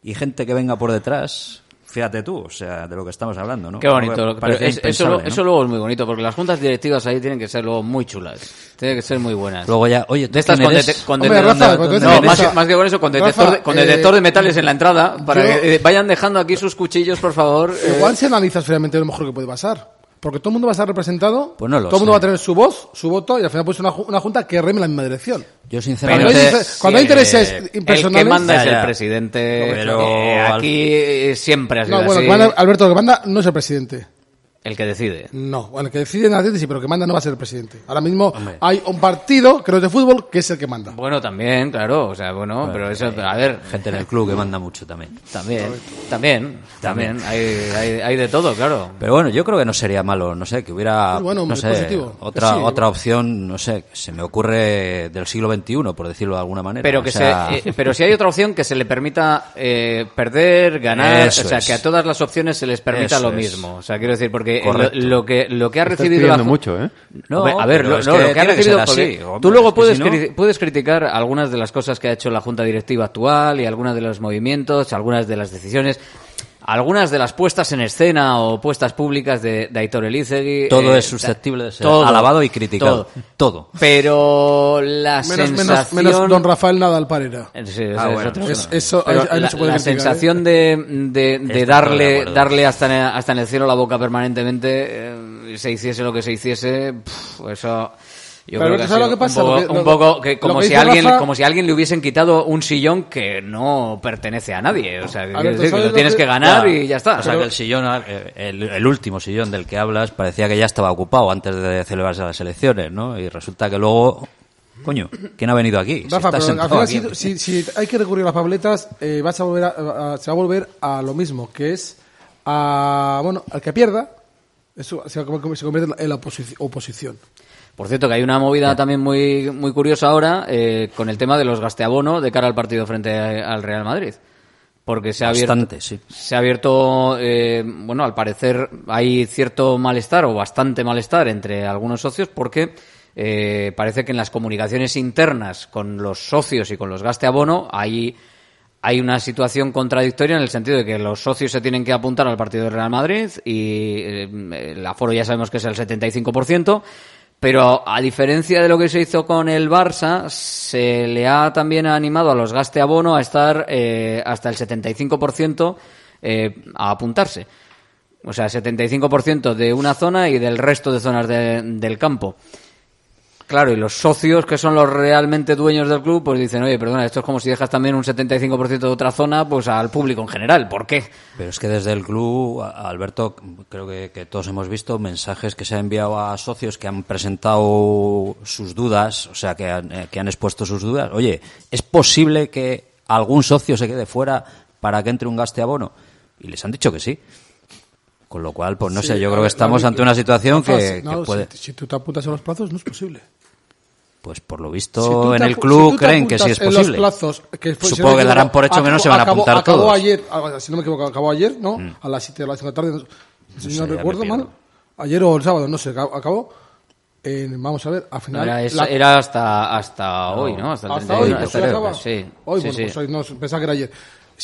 y gente que venga por detrás. Fíjate tú, o sea, de lo que estamos hablando, ¿no? Qué bonito. Algo lo- que pero es- eso, ¿no? eso luego es muy bonito, porque las juntas directivas ahí tienen que ser luego muy chulas. Tienen que ser muy buenas. Luego ya, oye, ¿tú de estas con, Hombre, Rafa, no, más, que con eso, con detector, Rafa, de, con eh, detector de metales en la entrada, para yo- que eh, vayan dejando aquí sus cuchillos, por favor. eh. Igual si analizas fríamente lo mejor que puede pasar. Porque todo el mundo va a estar representado, Pues no lo todo el mundo va a tener su voz, su voto, y al final pues una, una junta que reme en la misma dirección. Yo Cuando sinceramente... hay, cuando hay intereses el impersonales... que manda es el presidente. Pero eh, aquí eh, siempre ha sido No, bueno, así. Alberto, lo que manda no es el presidente. El que decide. No, bueno, el que decide en Atleti sí, pero el que manda no va a ser el presidente. Ahora mismo hay un partido, creo de fútbol, que es el que manda. Bueno, también, claro, o sea, bueno, pero eso, a ver, Gente en el club que manda mucho también. también, también, también, hay, hay, hay de todo, claro. Pero bueno, yo creo que no sería malo, no sé, que hubiera bueno, no sé, positivo. otra Sí. otra opción, no sé, se me ocurre del siglo XXI, por decirlo de alguna manera. Pero O que sea, se, eh, pero si hay otra opción que se le permita eh, perder, ganar, Eso o sea, es. que a todas las opciones se les permita Eso lo es. mismo. O sea, quiero decir, porque lo, que lo que ha recibido la mucho, ¿eh? No, Hombre, a ver, lo, no, que lo que ha que recibido ser así, hombre, tú luego es que puedes si no- cri- puedes criticar algunas de las cosas que ha hecho la junta directiva actual y algunas de los movimientos, algunas de las decisiones. Algunas de las puestas en escena o puestas públicas de, de Aitor Elizegui. Todo eh, es susceptible de ser todo, alabado y criticado. Todo. Pero la Menos, sensación... menos Don Rafael Nadal Parera. Sí, Ah, bueno, es- eso- no la, criticar, sensación ¿eh? de, de, darle, darle hasta, en, hasta en el cielo la boca permanentemente, eh, se hiciese lo que se hiciese, pf, eso... Yo Pero creo que ha ¿sabes sido lo que pasa? un poco, Lo que- un poco que como que si alguien Rafa- como si a alguien le hubiesen quitado un sillón que no pertenece a nadie, o sea, que, A ver, quiero pero decir, que ¿sabes lo lo tienes que- que ganar Ya, y ya está. O sea, que el sillón, eh, el, el último sillón del que hablas, parecía que ya estaba ocupado antes de celebrarse las elecciones, ¿no? Y resulta que luego, coño, ¿quién ha venido aquí? Si Rafa, está pero al final aquí. si, si- si hay que recurrir a las papeletas, eh, vas a volver a, a- se va a volver a lo mismo, que es a, bueno, al que pierda, eso se, va- se convierte en la oposi- oposición. Por cierto, que hay una movida también muy, muy curiosa ahora eh, con el tema de los gasteabono de cara al partido frente a- al Real Madrid. Porque se ha abierto, Bastante, sí. se ha abierto eh, bueno, al parecer hay cierto malestar o bastante malestar entre algunos socios porque eh, parece que en las comunicaciones internas con los socios y con los gasteabono hay hay una situación contradictoria en el sentido de que los socios se tienen que apuntar al partido del Real Madrid y eh, el aforo ya sabemos que es el 75%, pero a diferencia de lo que se hizo con el Barça, se le ha también animado a los gaste abono a estar eh, hasta el 75% eh, a apuntarse. O sea, 75% de una zona y del resto de zonas de- del campo. Claro, y los socios, que son los realmente dueños del club, pues dicen, oye, perdona, esto es como si dejas también un 75% de otra zona, pues al público en general. ¿Por qué? Pero es que desde el club, Alberto, creo que, que todos hemos visto mensajes que se han enviado a socios que han presentado sus dudas, o sea, que han, eh, que han expuesto sus dudas. Oye, ¿es posible que algún socio se quede fuera para que entre un gaste abono? Y les han dicho que sí. Con lo cual, pues no Sí, sé, yo creo que ver, estamos David, ante una situación Rafa, que, si- no, que puede... Si, si tú te apuntas a los plazos, no es posible. Pues por lo Si visto tú en el club si creen que sí es apuntas en posible. los plazos, que fue- si Supongo no que darán por hecho que no se van a acabó- apuntar acabó todos. Mm. ayer, ah, si no me equivoco, acabó ayer, ¿no? A las 7 de la tarde, si no, me recuerdo mal. Ayer o el sábado, no sé, acabó. acabó. Eh, vamos a ver, al No, final... era, es- la- era hasta, hasta hoy, ¿no? Hasta el hasta 31, hoy, pues hasta hoy acaba. Sí, Hoy, sí, bueno, sí. pues hoy no, pensaba que era ayer.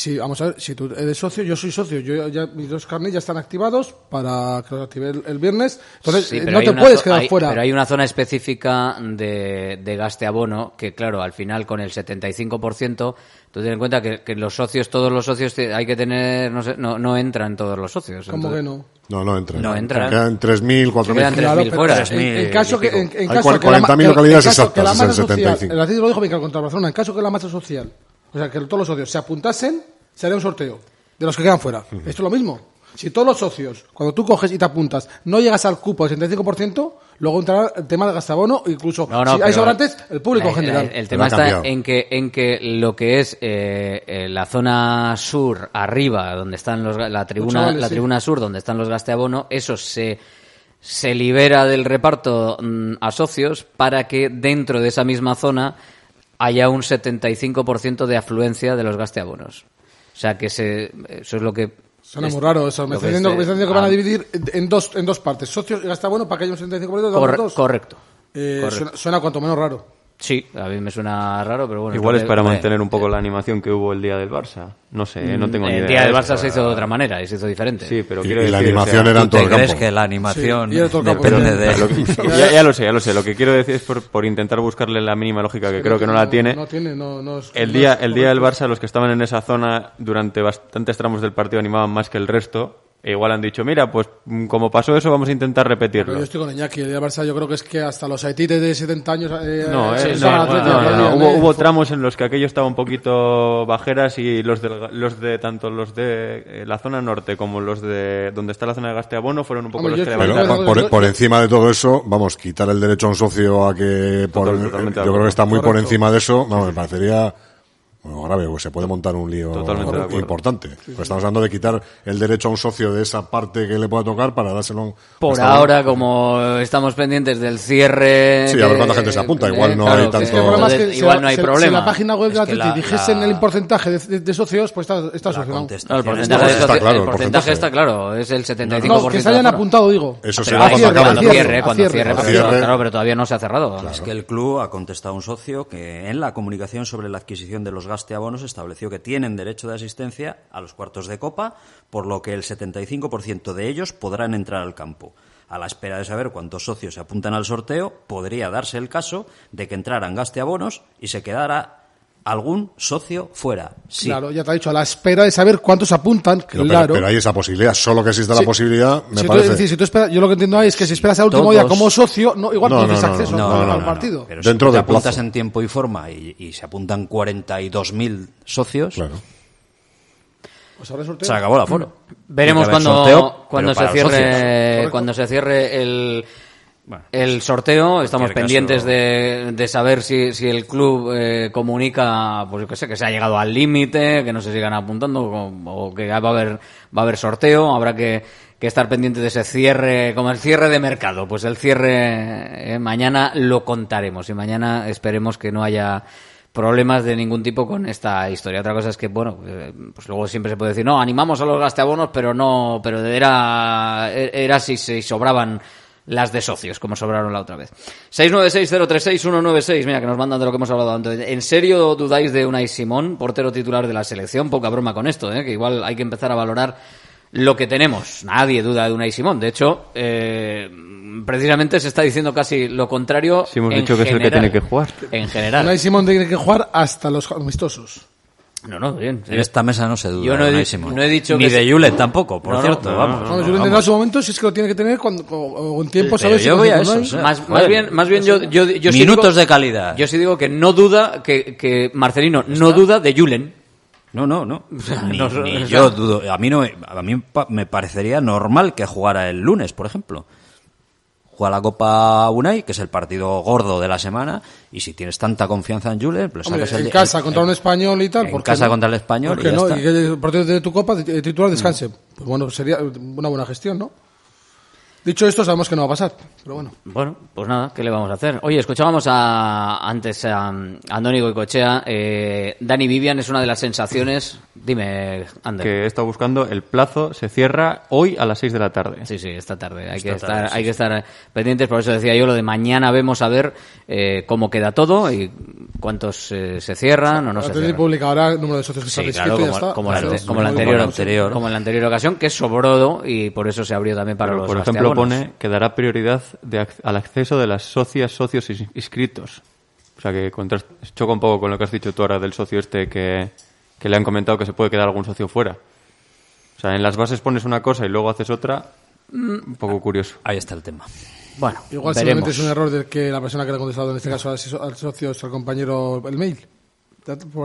Si, vamos a ver, si tú eres socio, yo soy socio, yo ya, mis dos carnes ya están activados para que los active el, el viernes. Entonces, Sí, eh, pero no te puedes quedar hay- fuera. Pero hay una zona específica de, de gaste abono que, claro, al final con el 75%, tú ten en cuenta que, que los socios, todos los socios, te- hay que tener, no sé, no, no entran todos los socios. ¿Cómo Entonces- que no? No, no entran. No entran. Quedan 3.000, 4.000. Quedan 3.000 pero fuera. En, en caso que, en, en caso que la ma- 40.000 que- localidades exactas, es el masa social, 75. el lo dijo bien claro contra el Barcelona, en caso que la masa social, o sea, que todos los socios se apuntasen, se haría un sorteo de los que quedan fuera. Esto es lo mismo. Si todos los socios, cuando tú coges y te apuntas, no llegas al cupo del 75%, luego entrará el tema de gastabono, incluso No, no, si hay pero sobrantes, el público en general. El, el tema está en que, en que lo que es eh, eh, la zona sur, arriba, donde están los, la tribuna, chavales, la sí. tribuna sur, donde están los gasteabono, eso se, se libera del reparto mm, a socios para que dentro de esa misma zona haya un 75% de afluencia de los gasteabonos. O sea que se, eso es lo que Suena muy raro eso. Me está que diciendo, es, me está diciendo que van a ah, dividir en dos, en dos partes. Socios y gastabono para que haya un 75% de los dos. correcto. Eh, correcto. Suena, suena cuanto menos raro. Sí, a mí me suena raro, pero bueno. Igual es que- para eh, mantener un poco la animación que hubo el día del Barça. No sé, eh, no tengo ni idea. El día del de Barça se hizo de otra manera y se hizo diferente. Sí, pero Y- quiero y la decir, o animación sea, era en ¿Tú todo el crees campo. que la animación Sí, depende de... Lo que- ya, ya lo sé, ya lo sé. Lo que quiero decir es por, por intentar buscarle la mínima lógica, que creo que no la tiene. No tiene, no, no es- El día, es el día del. Barça, los que estaban en esa zona durante bastantes tramos del partido animaban más que el resto. E igual han dicho, mira, pues mm, como pasó eso, vamos a intentar Pero repetirlo. yo estoy con Iñaki, el día Barça yo creo que es que hasta los haitites de 70 años... eh, No, eh, eh, no, no, no, no. Hubo, hubo tramos en los que aquello estaba un poquito bajeras y los de, los de tanto los de eh, la zona norte como los de donde está la zona de Gasteabono fueron un poco Hombre, los que levantaron. Pero por, por encima de todo eso, vamos, quitar el derecho a un socio a que por- Total- yo creo que está muy por encima de eso, vamos, me parecería bueno, grave, pues se puede montar un lío Totalmente importante. Pues estamos hablando de quitar el derecho a un socio de esa parte que le pueda tocar para dárselo Por hasta ahora, como estamos pendientes del cierre... Sí, a ver cuánta gente se apunta, igual no claro, hay tanto- es que El problema es que igual no hay problema. Si la página web de Es que la- dijesen la- el porcentaje de, de- de socios, pues está, está solucionado. No, el porcentaje, Está socio- claro, el porcentaje porcentaje. está claro, es el 75%. No, que se hayan apuntado, digo. Eso será a cuando cierre, acabe el cierre, cuando cierre. claro, pero todavía no se ha cerrado. Es que el club ha contestado a un socio que en la comunicación sobre la adquisición de los gasteabonos estableció que tienen derecho de asistencia a los cuartos de copa, por lo que el 75% de ellos podrán entrar al campo. A la espera de saber cuántos socios se apuntan al sorteo, podría darse el caso de que entraran gasteabonos y se quedara algún socio fuera. Sí. Claro, ya te ha dicho, a la espera de saber cuántos apuntan, Pero, pero- claro. pero hay esa posibilidad, solo que exista Sí. la posibilidad, me Si tú, parece. es decir, si tú esperas, yo lo que entiendo ahí es que si esperas al último Todos- día como socio, no, igual No, no, tienes no, no, acceso no, al, no, al no, partido. Pero Dentro si te del plazo. apuntas en tiempo y forma y, y se apuntan 42.000 socios, Pues habrá sorteo. se acabó el aforo. Veremos cuando, sorteo, cuando se cierre cuando se cierre el el sorteo estamos pendientes caso- de, de saber si, si el club eh, comunica pues yo que sé que se ha llegado al límite que no se sigan apuntando o, o que va a haber va a haber sorteo habrá que, que estar pendiente de ese cierre como el cierre de mercado pues el cierre eh, mañana lo contaremos y mañana esperemos que no haya problemas de ningún tipo con esta historia. Otra cosa es que, bueno, eh, pues luego siempre se puede decir, no, animamos a los gasteabonos, pero no, pero era, era si se sobraban las de socios, como sobraron la otra vez. 696-036-196, mira, que nos mandan de lo que hemos hablado antes. ¿En serio dudáis de Unai Simón, portero titular de la selección? Poca broma con esto, ¿eh? que igual hay que empezar a valorar lo que tenemos. Nadie duda de Unai Simón. De hecho, eh, precisamente se está diciendo casi lo contrario. Si hemos en dicho que es el que tiene que jugar. En general. Unai Simón tiene que jugar hasta los amistosos. No, no, bien. En esta mesa no se duda. Yo no he, no dicho Ni que de Julen tampoco, por No, cierto. no, vamos. no, Bueno, yo lo vamos. entenderé en su momento si es que lo tiene que tener cuando, o, o en tiempo, ¿sabes? Yo voy a eso, Más, bien, más bien yo, yo, yo sí Minutos digo- de calidad. Yo sí digo que no duda, que, que Marcelino no duda de Julen. No, no, no. Ni, yo dudo. A mí, no, a mí pa- me parecería normal que jugara el lunes, por ejemplo. Juega la Copa Unai, que es el partido gordo de la semana, y si tienes tanta confianza en Julen, pues Hombre, sacas el en casa el- contra un español y tal. en ¿por qué casa no? contra el Español ¿Por y qué ya no? está. Y que el partido de tu copa, titular, descanse. Pues bueno, sería una buena gestión, ¿no? Dicho esto, sabemos que no va a pasar, pero bueno. Bueno, pues nada, ¿qué le vamos a hacer? Oye, escuchábamos a, antes a, a Andoni Goicochea. Eh, Dani Vivian es una de las sensaciones. Dime, Ander. Que he estado buscando, el plazo se cierra hoy a las 6 de la tarde. Sí, sí, esta tarde. Hay, Esta que, estar, sí, hay que estar pendientes, por eso decía yo lo de mañana vemos a ver eh, cómo queda todo y cuántos eh, se cierran o no se cierran. publicará el número de socios que Sí, claro, y como, está. como la, como la como anterior, la anterior. como en la anterior ocasión, que sobró y por eso se abrió también para Pero, los por ejemplo, gasteabonos. pone que dará prioridad de ac- al acceso de las socias, socios inscritos. O sea que choca un poco con lo que has dicho tú ahora del socio este que, que le han comentado que se puede quedar algún socio fuera. O sea, en las bases pones una cosa y luego haces otra. Un poco curioso. Ahí está el tema. Bueno, Igual simplemente es un error del que la persona que le ha contestado, en este caso al so- al socio, es al compañero, el mail.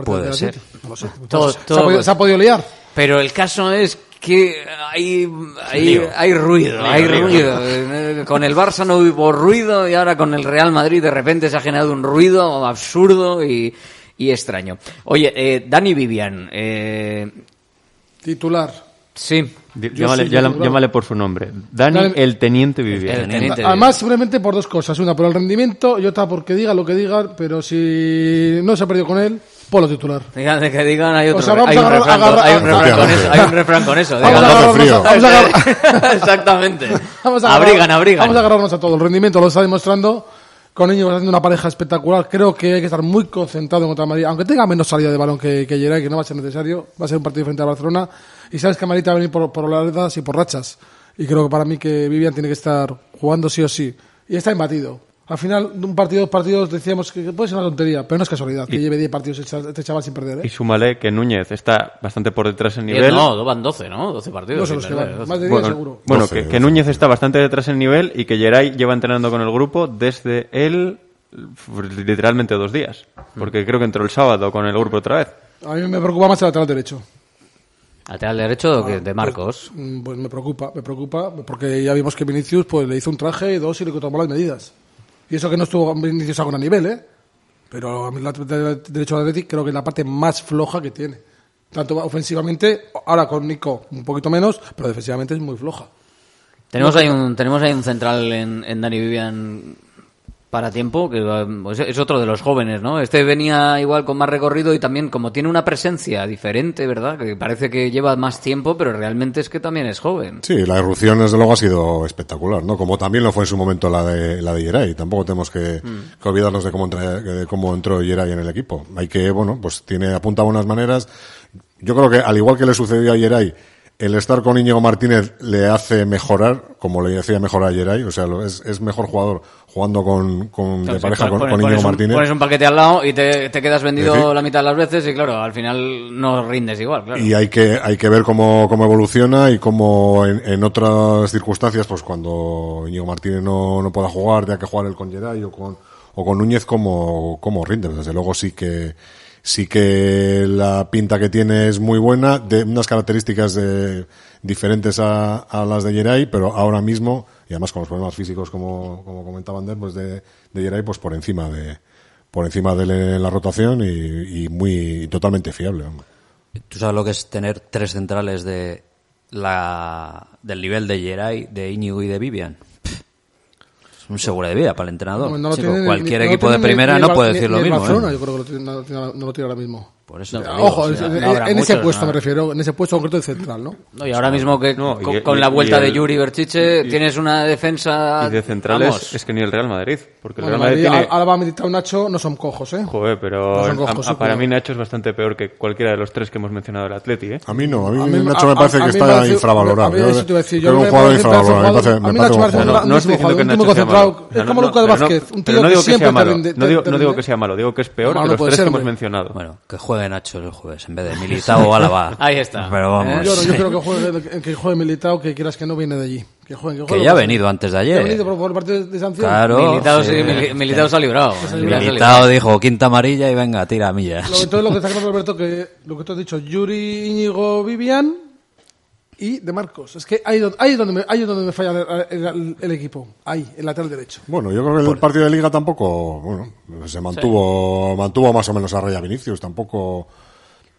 Puede de ser. Atleti. No lo sé. Todo- se, ha podido, se ha podido liar. Pero el caso es que hay, hay, ruido, Lío, hay lío. ruido. Con el Barça no hubo ruido y ahora con el Real Madrid de repente se ha generado un ruido absurdo y, y extraño. Oye, eh, Dani Vivian, eh, Titular. sí. Llámale, sí, llámale- por su nombre. Dani, Dani- el teniente Vivian. Además, simplemente por dos cosas. Una, por el rendimiento y otra, porque diga lo que diga, pero si no se ha perdido con él, ponlo titular. Digan que digan, hay otro O sea, vamos hay a un refrán con- agarrar- hay un refrán con Efectivamente. eso, hay un refrán con eso. Vamos a agarrarnos a- vamos a agarrar- Exactamente. Vamos a agarrar- Abrigan, abrigan. Vamos a agarrarnos a todo. El rendimiento lo está demostrando. Con ellos haciendo una pareja espectacular. Creo que hay que estar muy concentrado en contra Madrid. Aunque tenga menos salida de balón que, que Geray, que no va a ser necesario. Va a ser un partido frente a Barcelona. Y sabes que Madrid va a venir por, por oladas y por rachas. Y creo que para mí que Vivian tiene que estar jugando sí o sí. Y está imbatido. Al final, de un partido, dos partidos, decíamos que puede ser una tontería, pero no es casualidad que lleve 10 partidos este este chaval sin perder. Y ¿eh? súmale que Núñez está bastante por detrás en Diez, nivel. No, van 12, ¿no? 12 partidos. No sé los sin que perder, van, 12. más de 10 Bueno, seguro. bueno, que. Núñez está bastante detrás en nivel y que Geray lleva entrenando con el grupo desde el literalmente dos días. Porque creo que entró el sábado con el grupo otra vez. A mí me preocupa más el lateral derecho. Lateral derecho que- de Marcos. Mm, Pues me preocupa, me preocupa, porque ya vimos que Vinicius pues le hizo un traje y dos y le tomó las medidas. Y eso que no estuvo Vinicius a gran nivel, ¿eh? Pero a mí el derecho del Atlético creo que es la parte más floja que tiene. Tanto ofensivamente, ahora con Nico un poquito menos, pero defensivamente es muy floja. Tenemos ahí un, tenemos ahí un central en, en Dani Vivian para tiempo, que eh, pues es otro de los jóvenes, ¿no? Este venía igual con más recorrido y también como tiene una presencia diferente, ¿verdad? Que parece que lleva más tiempo, pero realmente es que también es joven. Sí, la irrupción desde luego ha sido espectacular, ¿no? Como también lo fue en su momento la de la de Yeray. Tampoco tenemos que, Mm. que olvidarnos de cómo, entra- de cómo entró Yeray en el equipo. Hay que, bueno, pues tiene apunta buenas maneras. Yo creo que al igual que le sucedió a Yeray, el estar con Íñigo Martínez le hace mejorar, como le hacía mejorar a Yeray. O sea, es, es mejor jugador jugando con, con de pareja con, pones- con pones Íñigo un- Martínez. Pones un paquete al lado y te, te quedas vendido decir- la mitad de las veces y claro, al final no rindes igual, claro. Y hay que, hay que ver cómo, cómo evoluciona y cómo en, en otras circunstancias, pues cuando Íñigo Martínez no, no pueda jugar, tenga que jugar el con Geray o con, o con Núñez, cómo, cómo rinde. Desde luego sí que, sí que la pinta que tiene es muy buena, de unas características de- diferentes a, a las de Geray, pero ahora mismo, y además con los problemas físicos como, como comentaba Ander, pues de, de pues por encima de, por encima de la rotación y, muy, totalmente fiable. ¿Tú sabes lo que es tener tres centrales de la del nivel de Geray, de Íñigo y de Vivian? Un seguro de vida para el entrenador. No, no lo Chico, tiene ni- cualquier ni- equipo de primera ni no puede decir lo mismo. Barcelona, ¿eh? yo creo que lo tiene- no, lo tiene- no lo tiene ahora mismo. Por eso Ojo, digo, o en- sea, no en ese muchos, puesto ¿no? me refiero, en ese puesto concreto de central, ¿no? No, y ahora mismo que No, con, y- con y- la vuelta y de el- Yuri Berchiche y- tienes una defensa... Y de centrales es que ni el Real Madrid. Porque el Real Madrid Madrid, tiene... Alba, Militao, Nacho no son cojos, ¿eh? Joder, pero No son a- cojos, a- sí, para mí Nacho es bastante peor que cualquiera de los tres que hemos mencionado del Atleti, ¿eh? A mí no, a mí, A mí- Nacho a- me parece a- a que está infravalorado. a Yo a un jugador parece infravalorado. Me jugador- parece, a mí Nacho me parece No, no estoy diciendo que Nacho sea malo. Es No, como no, Lucas no- Vázquez, un tío no que digo que siempre No digo, no que sea malo, digo que es peor que no los tres que hemos mencionado. Bueno, que juegue Nacho el jueves en vez de Militao o Álava. Ahí está. Pero vamos. Yo, no, yo creo que juegue, que juegue Militao, que quieras que no viene de allí. Que, juegue, Que juegue ya ha venido antes de que ayer. Ha venido por, por parte de sanción. Claro. Militao, sí, sí. Mili- Militao se ha librado. Militao dijo quinta amarilla y venga, tira millas. Lo, entonces lo que está claro, Alberto, que lo que tú has dicho, Yuri, Íñigo, Vivian y De Marcos. Es que ahí, donde- ahí, es donde me, ahí es donde me falla el, el- el equipo. Ahí, el lateral derecho. Bueno, yo creo que el partido de Liga tampoco, bueno, se mantuvo, mantuvo más o menos a Raya Vinicius. Tampoco,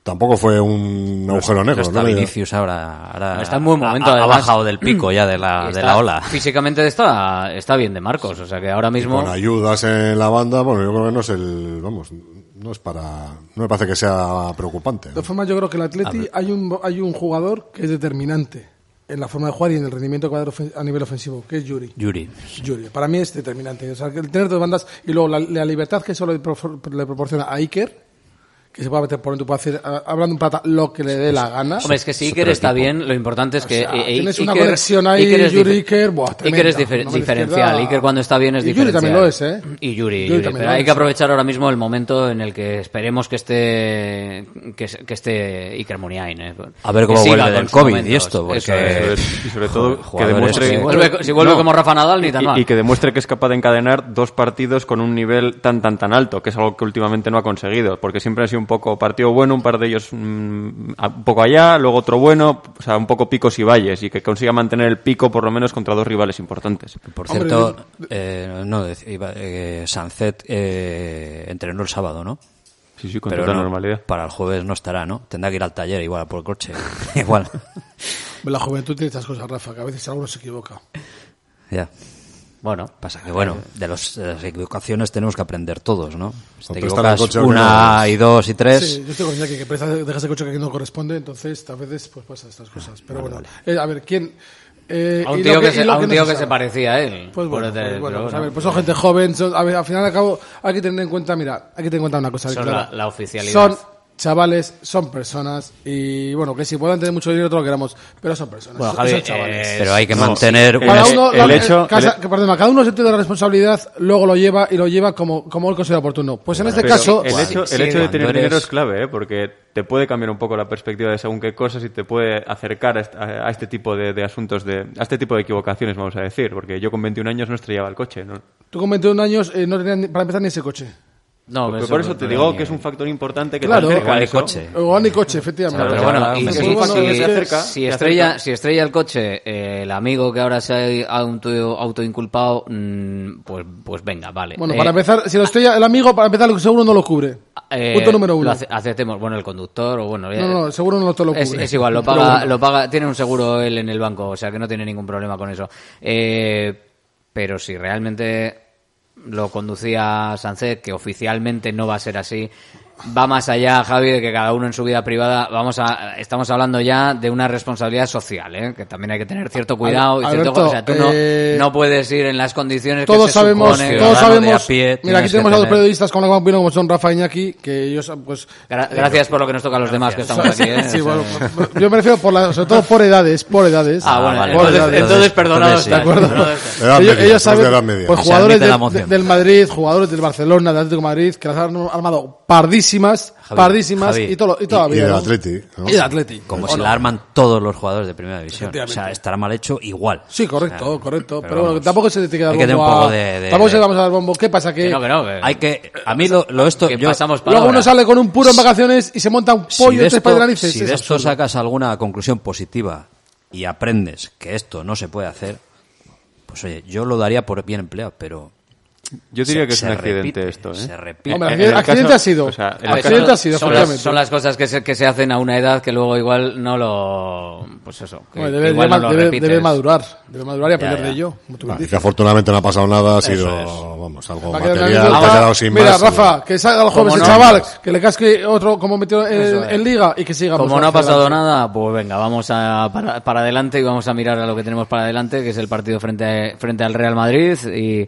tampoco fue un agujero negro, está ¿no? Vinicius ahora, ahora Está en buen momento, ha, ha bajado del pico ya de la, de la ola. Físicamente está, está bien de Marcos, o sea que ahora mismo... Con ayudas en la banda, bueno, yo creo que no es el, vamos, no es para, no me parece que sea preocupante. De todas formas, yo creo que el Atleti hay un, hay un jugador que es determinante en la forma de jugar y en el rendimiento va a nivel ofensivo, que es Yuri. Yuri. Yuri. Para mí es determinante. O sea, que el tener dos bandas y luego la, la libertad que pro- le proporciona a Iker, que se puede meter por dentro, puede hacer, a- hablando en plata, lo que le dé la gana. Hombre, es que si Iker está bien, lo importante es que... sea, tienes una Iker- conexión ahí, Iker es Yuri, Iker, buah, Iker es tremenda. difer- diferencial. Iker cuando está bien es Y Yuri diferencial. también lo es, ¿eh? Y Yuri, Yuri Yuri. Pero lo hay es. que aprovechar ahora mismo el momento en el que esperemos que esté que, que esté Iker Muniain. ¿eh? A ver cómo Que vuelve con del COVID y esto, porque- es. Y sobre todo que Jugadores demuestre... que- Si vuelve, si vuelve No. como Rafa Nadal, ni tan y, mal. y que demuestre que es capaz de encadenar dos partidos con un nivel tan tan tan alto, que es algo que últimamente no ha conseguido, porque siempre ha sido un poco partido bueno, un par de ellos mm, un poco allá, luego otro bueno, o sea, un poco picos y valles, y que consiga mantener el pico por lo menos contra dos rivales importantes. Por Hombre, cierto, eh, no, iba- eh, Sancet eh, entrenó el sábado, ¿no? Sí, sí, con Pero total no, normalidad. para el jueves no estará, ¿no? Tendrá que ir al taller igual por el coche. igual. La juventud tiene estas cosas, Rafa, que a veces alguno se equivoca. ya. Bueno, Pasa que, bueno, de, los, de las equivocaciones tenemos que aprender todos, ¿no? Si te equivocas coche que una no- y dos y tres, Sí, yo estoy con Iñaki, que presta- dejas el coche que no corresponde, entonces a veces pues pasa estas cosas. Pero bueno, eh, a ver, ¿quién? Eh, a un tío que, se, a un tío que se parecía a él. Pues bueno, el- pues, bueno, pues, a ver, pues son gente joven. son- a ver, al final y al cabo, hay que tener en cuenta, mira, hay que tener en cuenta una cosa. Son clara. la- la oficialidad. Son chavales son personas y bueno, que si puedan tener mucho dinero todo lo que queramos, pero son personas. Bueno, son- Javi, son chavales. eh, pero hay que mantener Cada un- uno, el la- hecho- casa- el- que, perdona, cada uno siente la responsabilidad, luego lo lleva y lo lleva como, como él considera oportuno. Pues en este caso, el hecho, el sí, hecho de tener eres- dinero es clave, ¿eh? porque te puede cambiar un poco la perspectiva de según qué cosas y te puede acercar a est- a, a este tipo de, de asuntos, de, a este tipo de equivocaciones, vamos a decir. Porque yo con 21 años no estrellaba el coche, ¿no? tú con 21 años eh, no tenías ni- para empezar ni ese coche. No, por, eso por eso te digo que es un factor importante que Claro. te acerca eso. coche. Igual ni coche, efectivamente. Pero Claro, bueno, y si, Bueno, si- es que- acerca, si te estrella, acerca. si estrella el coche, eh, el amigo que ahora se ha auto, autoinculpado, mm, pues, pues venga, vale. Bueno, Eh, para empezar, si lo estrella el amigo, para empezar, el seguro no lo cubre. eh, Punto número uno. lo ace- aceptemos, bueno, el conductor o bueno... No, no, el seguro no te lo cubre. Es, es igual, lo Pero paga, bueno. lo paga, tiene un seguro él en el banco, o sea que no tiene ningún problema con eso. Eh, pero si realmente lo conducía Sánchez, que oficialmente no va a ser así, va más allá, Javi, de que cada uno en su vida privada, vamos a, estamos hablando ya de una responsabilidad social, ¿eh? que también hay que tener cierto cuidado y cierto, o sea, tú no, eh, no puedes ir en las condiciones que todos se sabemos, supone, todos sabemos. a pie, mira, aquí tenemos que a dos periodistas con la que opino, como son Rafa y Iñaki, que ellos, pues. Gra- Gracias por lo que nos toca a los demás que estamos aquí. ¿eh? Sí, bueno, yo me refiero por la, sobre todo por edades, por edades. Ah, bueno, Por entonces- edades. entonces perdonados de acuerdo. ellos, saben, pues jugadores de- del Madrid, jugadores del Barcelona, del Atlético de Madrid, que las han armado pardísimas, Javi, pardísimas Javi. y, todo, y todavía. Y del ¿no? Atleti, ¿no? Y del Atleti. Como ¿O si no? la arman todos los jugadores de primera división. O sea, estará mal hecho igual. Sí, correcto, O sea, correcto. Pero, pero bueno, vamos, tampoco se le tiene que dar hay que tener bombo un poco a- de- de- Tampoco se de- le vamos a dar bombo. ¿Qué pasa? Que, Que no, que no, que- Hay que, a mí lo, lo esto, que yo, pasamos luego palabra. uno sale con un puro en vacaciones y se monta un si pollo de tres esto, de narices. si Es de esto absurdo. sacas alguna conclusión positiva y aprendes que esto no se puede hacer, pues oye, yo lo daría por bien empleado, pero Yo diría Se- que es un accidente repite, esto, ¿eh? se repite. Hombre, En- en el accidente caso- ha sido. o sea, ver, Accidente ha sido, son, las, son las cosas que se, que se hacen a una edad que luego igual no lo... Pues eso, que, Bueno, que debe, igual debe- no lo debe- debe madurar. Debe madurar y aprender ya. de ello. como tú Ah, y dices. que afortunadamente no ha pasado nada, ha sido, es. vamos, algo Va material, que ha quedado sin Mira, más. Rafa, que salga el joven Como ese no, chaval, que le casque otro como metió en, en liga y que siga. Como pues, no ha pasado nada, pues venga, vamos a para, para adelante y vamos a mirar a lo que tenemos para adelante, que es el partido frente, frente al Real Madrid y,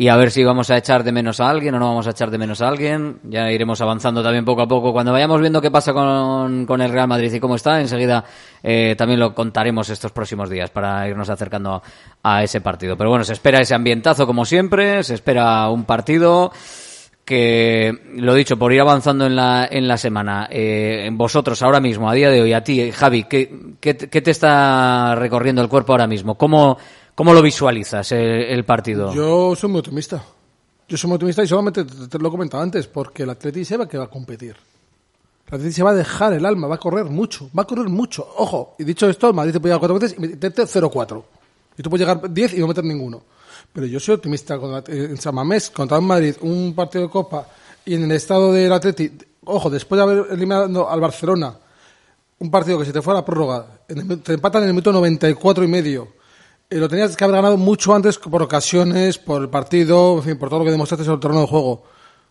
y a ver si vamos a echar de menos a alguien o no vamos a echar de menos a alguien. Ya iremos avanzando también poco a poco. Cuando vayamos viendo qué pasa con, con el Real Madrid y cómo está, enseguida eh, también lo contaremos estos próximos días para irnos acercando a ese partido. Pero bueno, se espera ese ambientazo como siempre, se espera un partido que lo dicho por ir avanzando en la en la semana eh, vosotros ahora mismo a día de hoy a ti Javi ¿qué, qué, qué te está recorriendo el cuerpo ahora mismo cómo cómo lo visualizas el, el partido Yo soy muy optimista. Yo soy muy optimista y solamente te, lo he comentado antes, porque el Atleti se va que va a competir. El Atleti se va a dejar el alma, va a correr mucho, va a correr mucho. Ojo, y dicho esto, Madrid te puede llegar cuatro veces y meterte 0-4. Y tú puedes llegar 10 y no meter ninguno. Pero yo soy optimista eh, en San Mamés contra un Madrid, un partido de Copa y en el estado del Atleti, ojo, después de haber eliminado al Barcelona, un partido que se te fue a la prórroga, te empatan en el minuto 94 y medio. Eh, lo tenías que haber ganado mucho antes por ocasiones, por el partido, en fin, por todo lo que demostraste sobre el terreno de juego.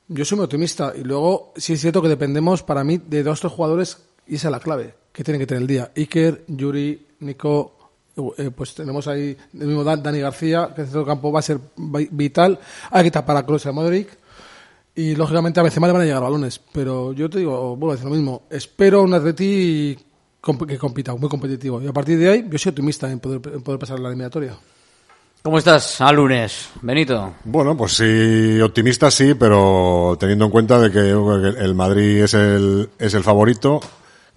Yo soy muy optimista y luego sí es cierto que dependemos para mí de dos o tres jugadores y esa es la clave que tienen que tener el día. Iker, Yuri, Nico, eh, pues tenemos ahí el mismo Dan- Dani García, que el centro campo va a ser vi- vital. Hay que tapar a Kroos y a Modric. Y lógicamente a Benzema le van a llegar balones, pero yo te digo, vuelvo a decir lo mismo, espero un Atleti que compita, muy competitivo. Y a partir de ahí, yo soy optimista en poder, en poder pasar la eliminatoria. cómo estás a lunes Benito Bueno, pues sí, optimista sí, pero teniendo en cuenta de que el Madrid es el, es el favorito,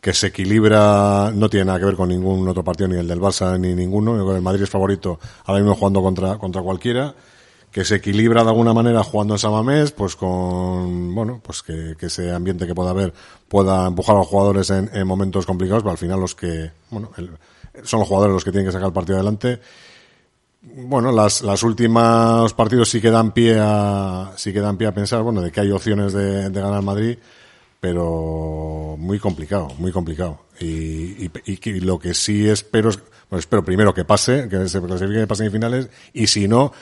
que se equilibra, no tiene nada que ver con ningún otro partido, ni el del Barça, ni ninguno. Yo creo que El Madrid es favorito ahora mismo jugando contra, contra cualquiera, que se equilibra de alguna manera jugando en Samamés, pues con, bueno, pues que, que ese ambiente que pueda haber pueda empujar a los jugadores en, en momentos complicados, pero al final los que, bueno, el- son los jugadores los que tienen que sacar el partido adelante. Bueno, las, las últimas partidos sí que dan pie a, sí que dan pie a pensar, bueno, de que hay opciones de, de ganar Madrid, pero muy complicado, muy complicado. Y, y, y lo que sí espero es, bueno, espero primero que pase, que se clasifique en finales, y si no,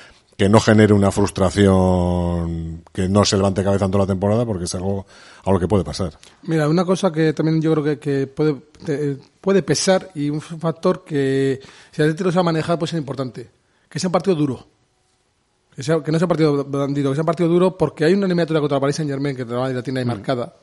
que no genere una frustración, que no se levante cabeza en toda la temporada, porque es algo, algo que puede pasar. Mira, una cosa que también yo creo que, que puede, te- puede pesar y un factor que si el lo sabe manejar puede ser importante, que sea un partido duro. Que, sea, que no sea un partido bandido, que sea un partido duro porque hay una eliminatoria contra el Paris Saint Germain que la tiene ahí marcada.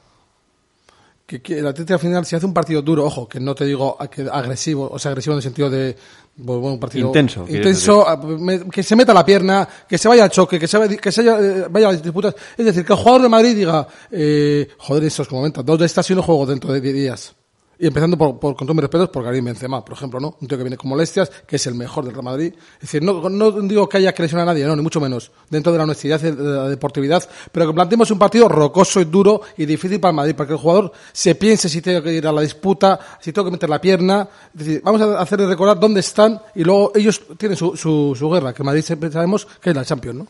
que, que el Atlético al final, si hace un partido duro, ojo, que no te digo que agresivo, o sea, agresivo en el sentido de bueno, un partido Intenso, intenso, a- me- que se meta la pierna, que se vaya al choque, que se vaya, que se haya- eh, vaya a las disputas. Es decir, que el jugador de Madrid diga, eh, joder, esos momentos, dos de estas y no juego dentro de 10 días. Y empezando por, por con todos mis respetos, por Karim Benzema, por ejemplo, ¿no? Un tío que viene con molestias, que es el mejor del Real Madrid. Es decir, no, no digo que haya que a nadie, no, ni mucho menos, dentro de la honestidad de la deportividad, pero que planteemos un partido rocoso y duro y difícil para Madrid, para que el jugador se piense si tiene que ir a la disputa, si tengo que meter la pierna. Es decir, vamos a hacerles recordar dónde están y luego ellos tienen su, su, su guerra, que Madrid sabemos que es la Champions, ¿no?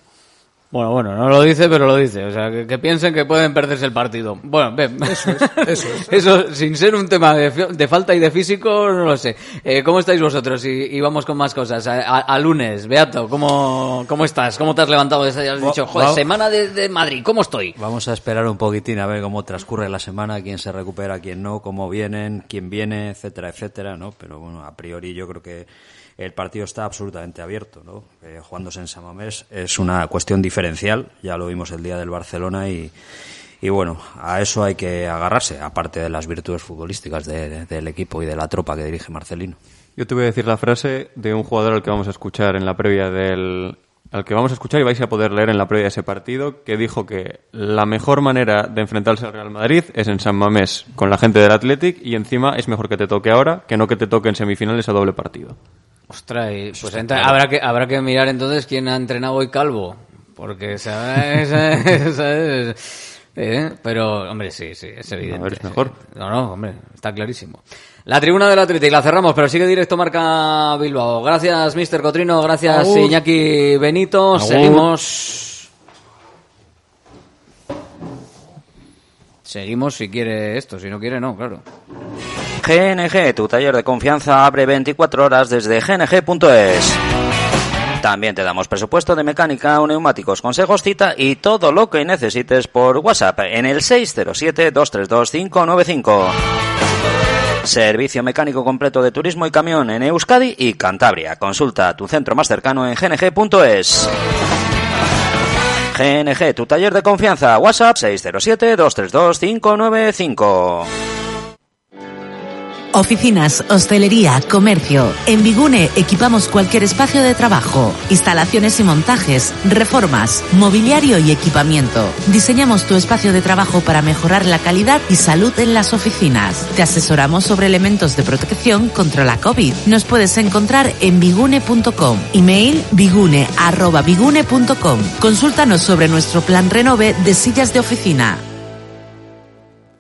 Bueno, bueno, no lo dice, pero lo dice. O sea, que, que piensen que pueden perderse el partido. Bueno, ven. Eso es, eso es. Eso, sin ser un tema de, falta y de físico, no lo sé. Eh, ¿Cómo estáis vosotros? Y, y vamos con más cosas. A, a- a lunes, Beato, ¿cómo, ¿cómo estás? ¿Cómo te has levantado? desde ahí? Has dicho, joder, semana de, de Madrid, ¿cómo estoy? Vamos a esperar un poquitín a ver cómo transcurre la semana, quién se recupera, quién no, cómo vienen, quién viene, etcétera, etcétera, ¿no? Pero bueno, a priori yo creo que el partido está absolutamente abierto, ¿no? Eh, jugándose en San Mamés es una cuestión diferencial, ya lo vimos el día del Barcelona y, y bueno, a eso hay que agarrarse, aparte de las virtudes futbolísticas de- del equipo y de la tropa que dirige Marcelino. Yo te voy a decir la frase de un jugador al que vamos a escuchar en la previa del al que vamos a escuchar y vais a poder leer en la previa de ese partido, que dijo que la mejor manera de enfrentarse al Real Madrid es en San Mamés, con la gente del Athletic, y encima es mejor que te toque ahora que no que te toque en semifinales a doble partido. Ostras, y, pues está entra- claro. habrá, que, habrá que mirar entonces quién ha entrenado hoy Calvo. Porque esa, esa- esa es... ¿eh? Pero, hombre, sí, sí, es evidente. A ver, es mejor. No, no, hombre, está clarísimo. La tribuna del Atlético, la cerramos, pero sigue directo marca Bilbao. Gracias, Mr. Cotrino, gracias, Agur. Iñaki Benito. Agur. Seguimos. Seguimos si quiere esto, si no quiere, no, claro. GNG, tu taller de confianza, abre 24 horas desde gng.es. También te damos presupuesto de mecánica neumáticos, consejos, cita y todo lo que necesites por WhatsApp en el 607-232-595. Servicio mecánico completo de turismo y camión en Euskadi y Cantabria. Consulta tu centro más cercano en gng.es. GNG, tu taller de confianza. WhatsApp 607-232-595. Oficinas, hostelería, comercio. En Bigune equipamos cualquier espacio de trabajo, instalaciones y montajes, reformas, mobiliario y equipamiento. Diseñamos tu espacio de trabajo para mejorar la calidad y salud en las oficinas. Te asesoramos sobre elementos de protección contra la COVID. Nos puedes encontrar en bigune.com. Email bigune@bigune.com. Consúltanos sobre nuestro plan renove de sillas de oficina.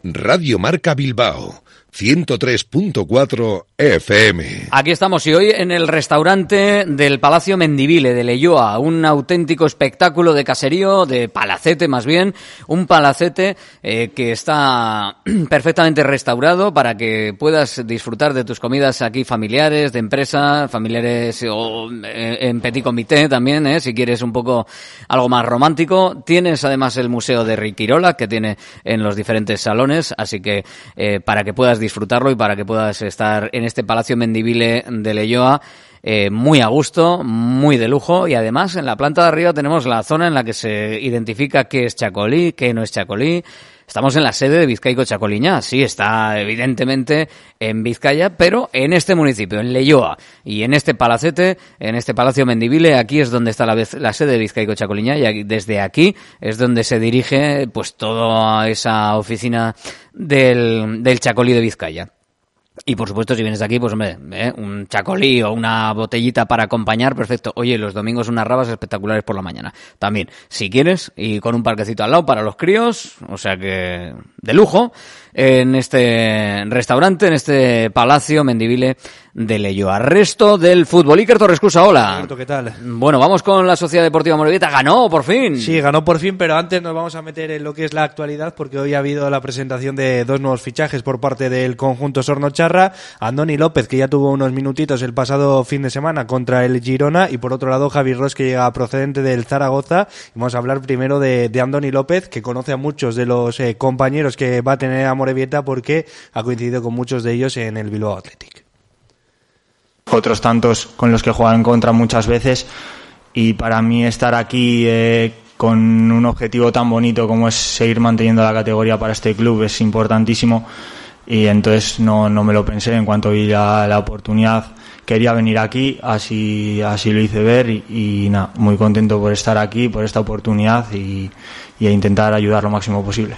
Radio Marca Bilbao, 103.4 FM. Aquí estamos y hoy en el restaurante del Palacio Mendivile de Leyoa, un auténtico espectáculo de caserío, de palacete más bien, un palacete eh, que está perfectamente restaurado para que puedas disfrutar de tus comidas aquí familiares, de empresa, familiares o eh, en petit comité también, eh, si quieres un poco algo más romántico. Tienes además el Museo de Riquirola que tiene en los diferentes salones, así que eh, para que puedas disfrutarlo y para que puedas estar en este Palacio Mendivile de Leyoa eh, muy a gusto, muy de lujo y además en la planta de arriba tenemos la zona en la que se identifica qué es Chacolí, qué no es Chacolí. Estamos en la sede de Vizcaico Chacoliñá, sí, está evidentemente en Vizcaya, pero en este municipio, en Leyoa, y en este palacete, en este Palacio Mendivile, aquí es donde está la, sede de Vizcaico Chacoliñá, y aquí- desde aquí es donde se dirige pues toda esa oficina del, del Chacolí de Vizcaya. Y por supuesto, si vienes aquí, pues hombre, ¿eh? un chacolí o una botellita para acompañar, perfecto. Oye, los domingos unas rabas espectaculares por la mañana. También, si quieres, y con un parquecito al lado para los críos, o sea que de lujo, en este restaurante, en este palacio Mendivile de Leyoa. Resto del fútbol. Iker Torrescusa, hola. ¿qué tal? Bueno, vamos con la Sociedad Deportiva Morevieta. Ganó, por fin. Sí, ganó por fin, pero antes nos vamos a meter en lo que es la actualidad porque hoy ha habido la presentación de dos nuevos fichajes por parte del conjunto Sornocharra. Andoni López, que ya tuvo unos minutitos el pasado fin de semana contra el Girona, y por otro lado Javi Ross, que llega procedente del Zaragoza. Vamos a hablar primero de, de Andoni López, que conoce a muchos de los eh, compañeros que va a tener a Morevieta porque ha coincidido con muchos de ellos en el Bilbao Athletic. otros tantos con los que en contra muchas veces y para mí estar aquí eh, con un objetivo tan bonito como es seguir manteniendo la categoría para este club es importantísimo y entonces no, no me lo pensé en cuanto vi la, oportunidad quería venir aquí así así lo hice ver y, y nada muy contento por estar aquí por esta oportunidad y, y a intentar ayudar lo máximo posible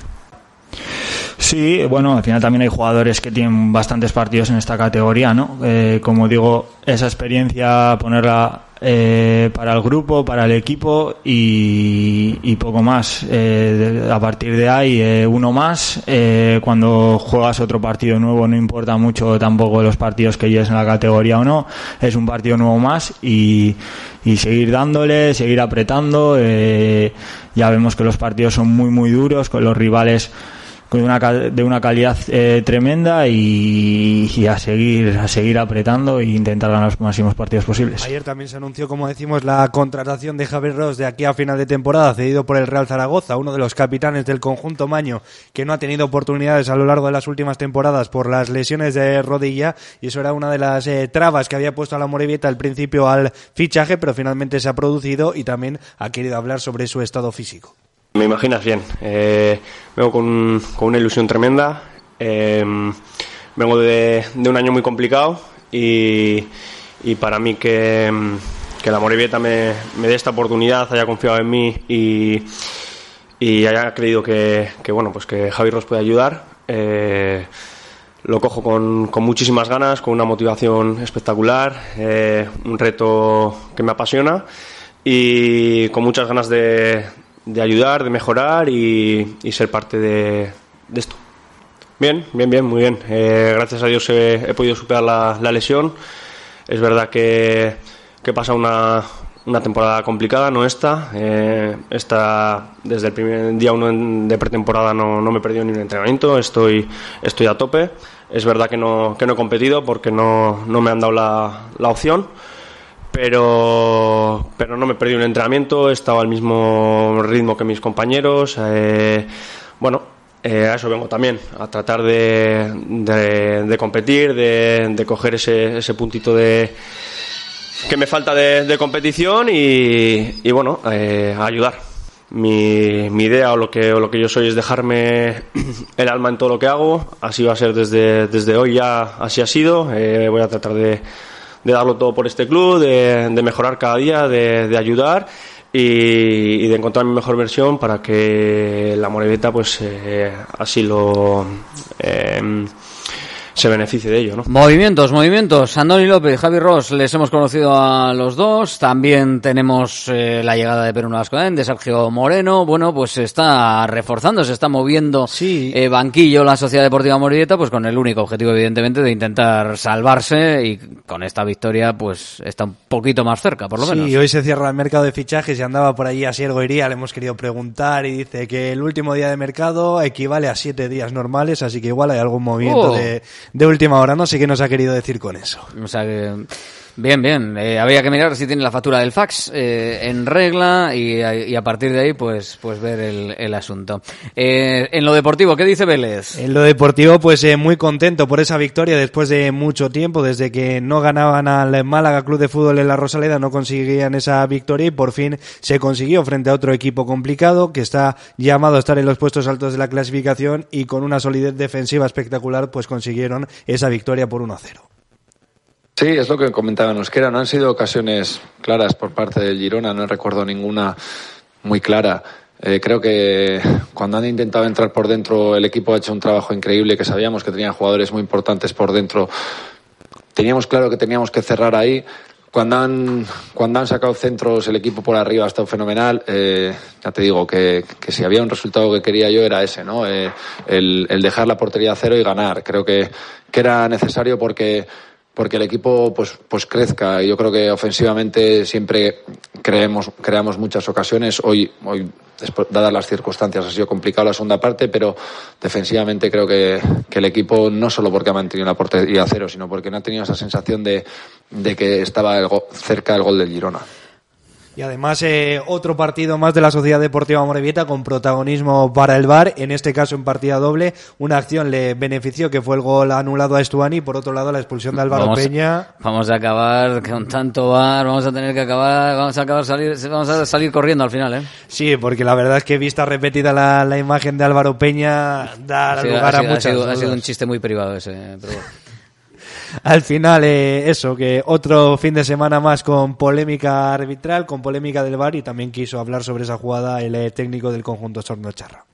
Sí, bueno, al final también hay jugadores que tienen bastantes partidos en esta categoría, ¿no? Eh, como digo, esa experiencia ponerla eh, para el grupo, para el equipo y, poco más. Eh, a partir de ahí, eh, uno más. Eh, cuando juegas otro partido nuevo, no importa mucho tampoco los partidos que lleves en la categoría o no. Es un partido nuevo más y, y seguir dándole, seguir apretando. Ya vemos que los partidos son muy, muy duros, con los rivales una, de una calidad eh, tremenda y, y a seguir a seguir apretando e intentar ganar los máximos partidos posibles. Ayer también se anunció, como decimos, la contratación de Javier Ross de aquí a final de temporada, cedido por el Real Zaragoza, uno de los capitanes del conjunto Maño, que no ha tenido oportunidades a lo largo de las últimas temporadas por las lesiones de rodilla, y eso era una de las eh, trabas que había puesto a la Morevieta al principio al fichaje, pero finalmente se ha producido y también ha querido hablar sobre su estado físico. Me imaginas bien. Eh, vengo con, con una ilusión tremenda. Eh, vengo de, de un año muy complicado y, y para mí que, que la Morevieta me, me dé esta oportunidad, haya confiado en mí y, y haya creído que, que, bueno pues que Javi Ross puede ayudar. eh, lo cojo con, con muchísimas ganas, con una motivación espectacular, un reto que me apasiona y con muchas ganas de, de ayudar, de mejorar y, y ser parte de, de esto. Bien, bien, bien, muy bien. Eh, gracias a Dios he, podido superar la, la lesión. Es verdad que, que pasa una, una temporada complicada, no esta. Eh, esta, desde el primer día uno de pretemporada no, no me he perdido ni un entrenamiento, estoy, estoy a tope. Es verdad que no, que no he competido porque no, no me han dado la, la opción, pero, pero no me perdido un entrenamiento, he estado al mismo ritmo que mis compañeros. eh, bueno, eh, a eso vengo también, a tratar de, de, competir, de, de coger ese, ese puntito de que me falta de, de competición y, y bueno, eh, a ayudar. Mi, mi idea o lo, que, o lo que yo soy es dejarme el alma en todo lo que hago. Así va a ser desde, desde hoy ya, así ha sido. Eh, voy a tratar de, de darlo todo por este club, de, de mejorar cada día, de, de ayudar y, de encontrar mi mejor versión para que la Moreveta pues eh, así lo eh, se beneficie de ello, ¿no? Movimientos, movimientos. Andoni López, Javi Ross, les hemos conocido a los dos. También tenemos eh, la llegada de Perú Lascoen, de Sergio Moreno. Bueno, pues se está reforzando, se está moviendo eh, banquillo la Sociedad Deportiva Morieta, pues con el único objetivo, evidentemente, de intentar salvarse y con esta victoria, pues está un poquito más cerca, por lo sí, menos. hoy se cierra el mercado de fichajes y andaba por allí Asier Goiría, le hemos querido preguntar y dice que el último día de mercado equivale a siete días normales, así que igual hay algún movimiento Oh. de, de última hora, no sé qué nos ha querido decir con eso. O sea que, bien, bien. Eh, habría que mirar si tiene la factura del fax eh, en regla y, a- partir de ahí, pues, pues ver el, el asunto. Eh, en lo deportivo, ¿qué dice Vélez? En lo deportivo, pues eh, muy contento por esa victoria después de mucho tiempo, desde que no ganaban al Málaga Club de Fútbol en la Rosaleda, no conseguían esa victoria y por fin se consiguió frente a otro equipo complicado que está llamado a estar en los puestos altos de la clasificación y con una solidez defensiva espectacular, pues consiguieron esa victoria por 1 a 0. Sí, es lo que comentaba Nosquera. No han sido ocasiones claras por parte del Girona. No recuerdo ninguna muy clara. Eh, creo que cuando han intentado entrar por dentro, el equipo ha hecho un trabajo increíble, que sabíamos que tenían jugadores muy importantes por dentro. Teníamos claro que teníamos que cerrar ahí. Cuando han, cuando han sacado centros, el equipo por arriba ha estado fenomenal. Eh, ya te digo que, que si había un resultado que quería yo era ese, ¿no? Eh, el, el dejar la portería a cero y ganar. Creo que, que era necesario porque porque el equipo pues pues crezca. Yo creo que ofensivamente siempre creemos creamos muchas ocasiones. Hoy hoy dadas las circunstancias ha sido complicado la segunda parte pero defensivamente creo que, que el equipo no solo porque ha mantenido la portería a cero sino porque no ha tenido esa sensación de, de que estaba el cerca el gol del Girona Y además eh, otro partido más de la Sociedad Deportiva Morevieta con protagonismo para el VAR, en este caso en partida doble. Una acción le benefició que fue el gol anulado a Estuani y por otro lado la expulsión de Álvaro Vamos- Peña. Vamos a acabar con tanto bar, vamos a tener que acabar, vamos a acabar salir, vamos a salir corriendo al final, ¿eh? Sí, porque la verdad es que vista repetida la, la imagen de Álvaro Peña da Ha sido- lugar ha a sido- ha muchas sido- ha sido un chiste muy privado ese, pero. Al final, eh, eso, que otro fin de semana más con polémica arbitral, con polémica del VAR y también quiso hablar sobre esa jugada el eh, técnico del conjunto Sornocharra.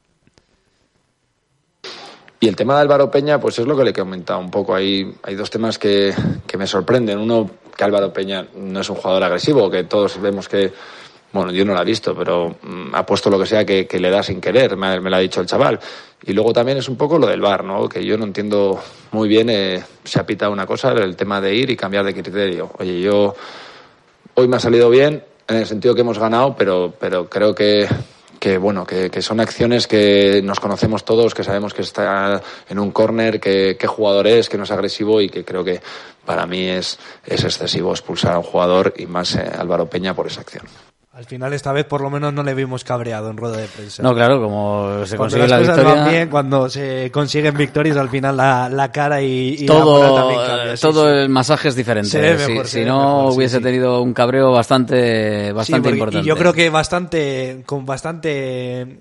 Y el tema de Álvaro Peña, pues es lo que le he comentado un poco. Hay, hay dos temas que, que me sorprenden. Uno, que Álvaro Peña no es un jugador agresivo, que todos vemos que, bueno, yo no lo he visto, pero mm, ha puesto lo que sea que, que le da sin querer, me, me lo ha dicho el chaval. Y luego también es un poco lo del VAR, ¿no? Que yo no entiendo muy bien, eh, se ha pitado una cosa, el tema de ir y cambiar de criterio. Oye, yo hoy me ha salido bien en el sentido que hemos ganado, pero, pero creo que, que bueno, que, que son acciones que nos conocemos todos, que sabemos que está en un córner, que jugador es, que no es agresivo y que creo que para mí es, es excesivo expulsar a un jugador y más eh, Álvaro Peña por esa acción. Al final, esta vez por lo menos no le vimos cabreado en rueda de prensa. No, claro, como se Cuando consigue las la cosas victoria. van bien, cuando se consiguen victorias, al final la, la cara y, y la todo moral también cambia. sí, todo sí. el masaje es diferente. Si- no mejor, hubiese tenido un cabreo bastante, bastante porque- importante. Y yo creo que bastante, con bastante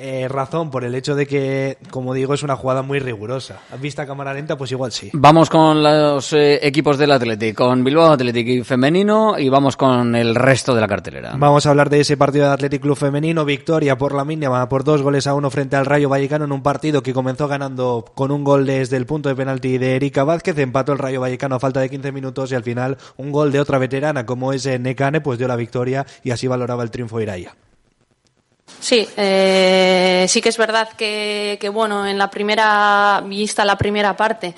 eh, razón por el hecho de que, como digo, es una jugada muy rigurosa. Vista a cámara lenta, pues igual sí. Vamos con los eh, equipos del Athletic, con Bilbao Athletic y femenino y vamos con el resto de la cartelera. Vamos a hablar de ese partido de Athletic Club Femenino, victoria por la mínima por dos goles a uno frente al Rayo Vallecano en un partido que comenzó ganando con un gol desde el punto de penalti de Erika Vázquez, empató el Rayo Vallecano a falta de 15 minutos y al final un gol de otra veterana como es eh, Nekane pues dio la victoria y así valoraba el triunfo Iraya. Sí, eh, sí que es verdad que, que, bueno, en la primera vista, la primera parte,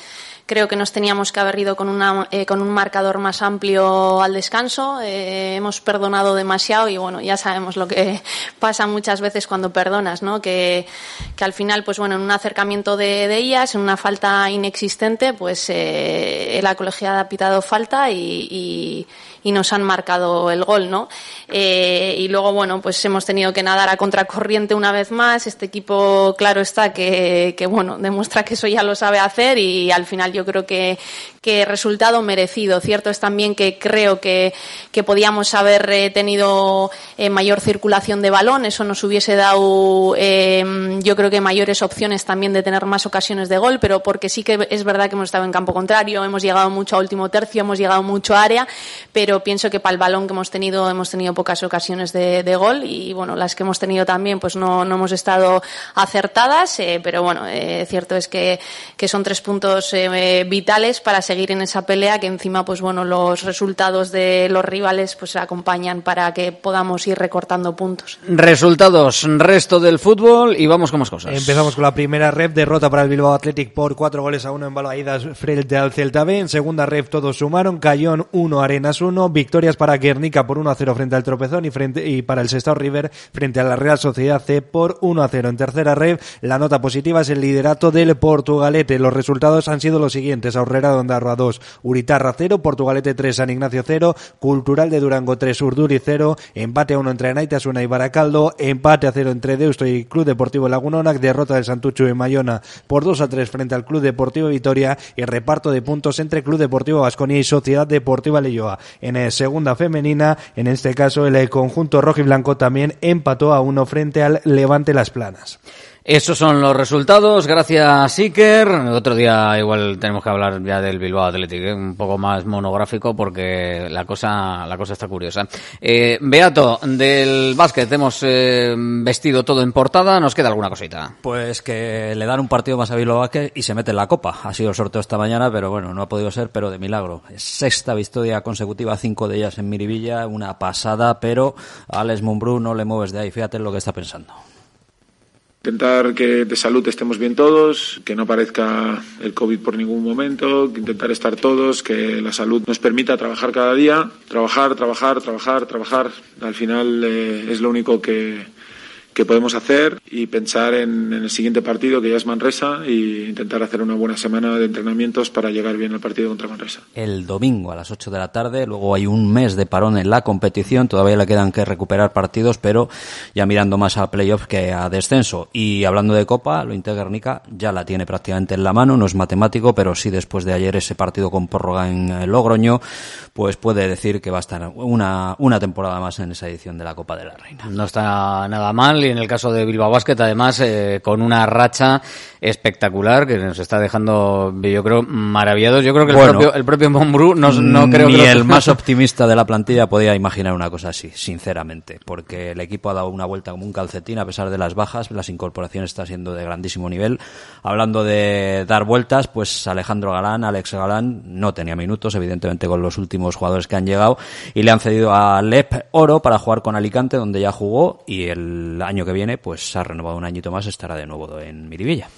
creo que nos teníamos que haber ido con, una, eh, con un marcador más amplio al descanso. Eh, hemos perdonado demasiado y bueno, ya sabemos lo que pasa muchas veces cuando perdonas, ¿no? Que, que al final, pues bueno, en un acercamiento de, de ellas, en una falta inexistente, pues eh, la colegiada ha pitado falta y, y, y nos han marcado el gol, ¿no? Eh, y luego, bueno, pues hemos tenido que nadar a contracorriente una vez más. Este equipo, claro está, que, que bueno, demuestra que eso ya lo sabe hacer y al final yo creo que, que resultado merecido. Cierto es también que creo que, que podíamos haber eh, tenido eh, mayor circulación de balón. Eso nos hubiese dado, eh, yo creo que mayores opciones también de tener más ocasiones de gol, pero porque sí que es verdad que hemos estado en campo contrario, hemos llegado mucho a último tercio, hemos llegado mucho a área, pero pienso que para el balón que hemos tenido hemos tenido pocas ocasiones de, de gol y bueno, las que hemos tenido también pues no, no hemos estado acertadas, pero bueno, cierto es que, que son tres puntos eh, vitales para seguir en esa pelea que encima pues bueno, los resultados de los rivales pues acompañan para que podamos ir recortando puntos. Resultados, resto del fútbol y vamos con más cosas. Empezamos con la primera rep, derrota para el Bilbao Athletic por cuatro goles a uno en Balaídas frente al Celta B. En segunda rep todos sumaron, Cayón 1, Arenas 1, victorias para Guernica por 1 a 0 frente al Tropezón y, frente, y para el Sestao River frente a la Real Sociedad C por 1 a 0. En tercera rep, la nota positiva es el liderato del Portugalete. Los resultados han sido los siguientes, Aurrera Ondarroa 2, Uritarra 0, Portugalete 3, San Ignacio 0, Cultural de Durango 3, Urduri 0, empate a 1 entre Naitasuna y Baracaldo, empate a 0 entre Deusto y Club Deportivo Lagunonac, derrota del Santucho y Mayona por 2 a 3 frente al Club Deportivo Vitoria y reparto de puntos entre Club Deportivo Vasconia y Sociedad Deportiva Leyoa. En eh, segunda femenina, en este caso el eh, conjunto rojo y blanco también empató a 1 frente al Levante Las Planas. Esos son los resultados, gracias Iker. Otro día igual tenemos que hablar ya del Bilbao Athletic, ¿eh? un poco más monográfico porque la cosa, la cosa está curiosa. Eh, Beato, del básquet hemos eh, vestido todo en portada, nos queda alguna cosita. Pues que le dan un partido más a Bilbao Basket y se mete en la copa. Ha sido el sorteo esta mañana, pero bueno, no ha podido ser, pero de milagro. Sexta victoria consecutiva, cinco de ellas en Miribilla, una pasada, pero Alex Mumbrú no le mueves de ahí, fíjate lo que está pensando. Intentar que de salud estemos bien todos, que no aparezca el COVID por ningún momento, que intentar estar todos, que la salud nos permita trabajar cada día, trabajar, trabajar, trabajar, trabajar. Al final eh, es lo único que, que podemos hacer y pensar en, en el siguiente partido que ya es Manresa y intentar hacer una buena semana de entrenamientos para llegar bien al partido contra Manresa. El domingo a las 8 de la tarde, luego hay un mes de parón en la competición, todavía le quedan que recuperar partidos, pero ya mirando más a playoffs que a descenso. Y hablando de Copa, lo Guernica ya la tiene prácticamente en la mano, no es matemático, pero sí después de ayer ese partido con prórroga en eh, Logroño, pues puede decir que va a estar una, una temporada más en esa edición de la Copa de la Reina. No está nada mal y en el caso de Bilbao Basket además eh, con una racha espectacular que nos está dejando yo creo maravillados. Yo creo que el propio el propio Monbru no, no creo ni que el más optimista de la plantilla podía imaginar una cosa así, sinceramente, porque el equipo ha dado una vuelta como un calcetín a pesar de las bajas, las incorporaciones están siendo de grandísimo nivel. Hablando de dar vueltas, pues Alejandro Galán, Alex Galán no tenía minutos, evidentemente con los últimos jugadores que han llegado y le han cedido a Lep Oro para jugar con Alicante donde ya jugó y el año que viene pues ha renovado un añito más, estará de nuevo en Miribilla.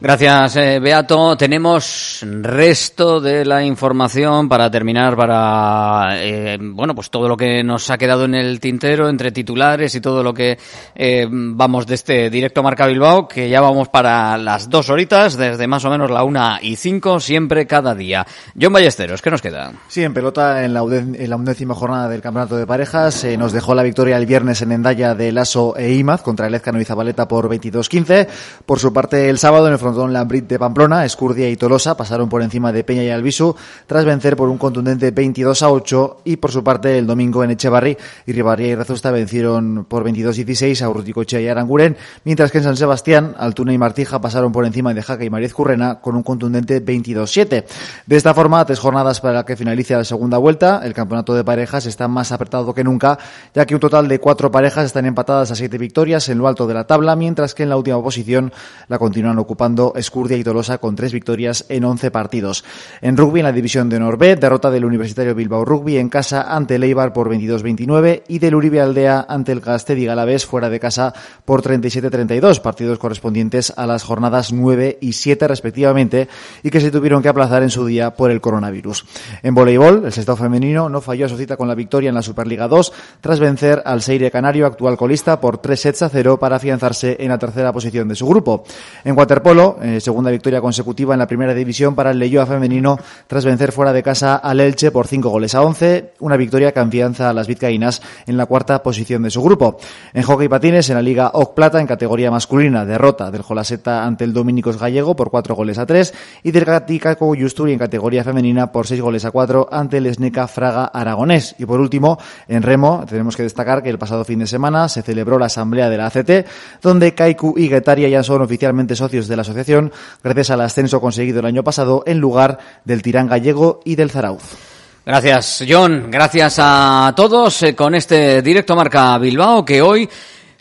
Gracias, eh, Beato. Tenemos resto de la información para terminar para, eh, bueno, pues todo lo que nos ha quedado en el tintero entre titulares y todo lo que eh, vamos de este directo Marca Bilbao, que ya vamos para las dos horitas, desde más o menos la una y cinco, siempre cada día. John Ballesteros, ¿qué nos queda? Sí, en pelota, en la, en la undécima jornada del Campeonato de Parejas, eh, nos dejó la victoria el viernes en Endaya de Lasso e Imaz contra el Ezcano y Zabaleta por 22-15. Por su parte, el sábado en el frontón Lambrit de Pamplona, Escurdia y Tolosa pasaron por encima de Peña y Albisu tras vencer por un contundente 22 a 8 y por su parte el domingo en Echevarri y Ribarria y Rezusta vencieron por 22-16 a Urruticochea y Aranguren, mientras que en San Sebastián Altuna y Martija pasaron por encima de Jaca y Mariez Currena con un contundente 22-7. De esta forma, tres jornadas para que finalice la segunda vuelta, el campeonato de parejas está más apretado que nunca, ya que un total de cuatro parejas están empatadas a siete victorias en lo alto de la tabla, mientras que en la última posición la continúan ocupando Escurdia y Tolosa con tres victorias en 11 partidos. En rugby, en la división de Honor B, derrota del Universitario Bilbao Rugby en casa ante el Eibar por 22-29 y del Uribe Aldea ante el Gastedi Galavés fuera de casa por 37-32, partidos correspondientes a las jornadas 9 y 7 respectivamente y que se tuvieron que aplazar en su día por el coronavirus. En voleibol, el sexto femenino no falló a su cita con la victoria en la Superliga 2 tras vencer al Seire Canario, actual colista, por 3 sets a 0 para afianzarse en la tercera posición de su grupo. En waterpolo, eh, segunda victoria consecutiva en la primera división para el Leyoa femenino tras vencer fuera de casa al Elche por 5 goles a 11, una victoria que afianza a las vizcaínas en la cuarta posición de su grupo. En hockey patines, en la Liga OC Plata, en categoría masculina, derrota del Jolaseta ante el Dominicos Gallego por 4 goles a 3 y del Gaticaco Justuri en categoría femenina por 6 goles a 4 ante el Esneca Fraga Aragonés. Y por último, en remo, tenemos que destacar que el pasado fin de semana se celebró la asamblea de la ACT, donde Kaiku y Guetaria ya son oficialmente socios de la asociación gracias al ascenso conseguido el año pasado en lugar del Tirán Gallego y del Zarauz. Gracias, John. Gracias a todos eh, con este directo Marca Bilbao que hoy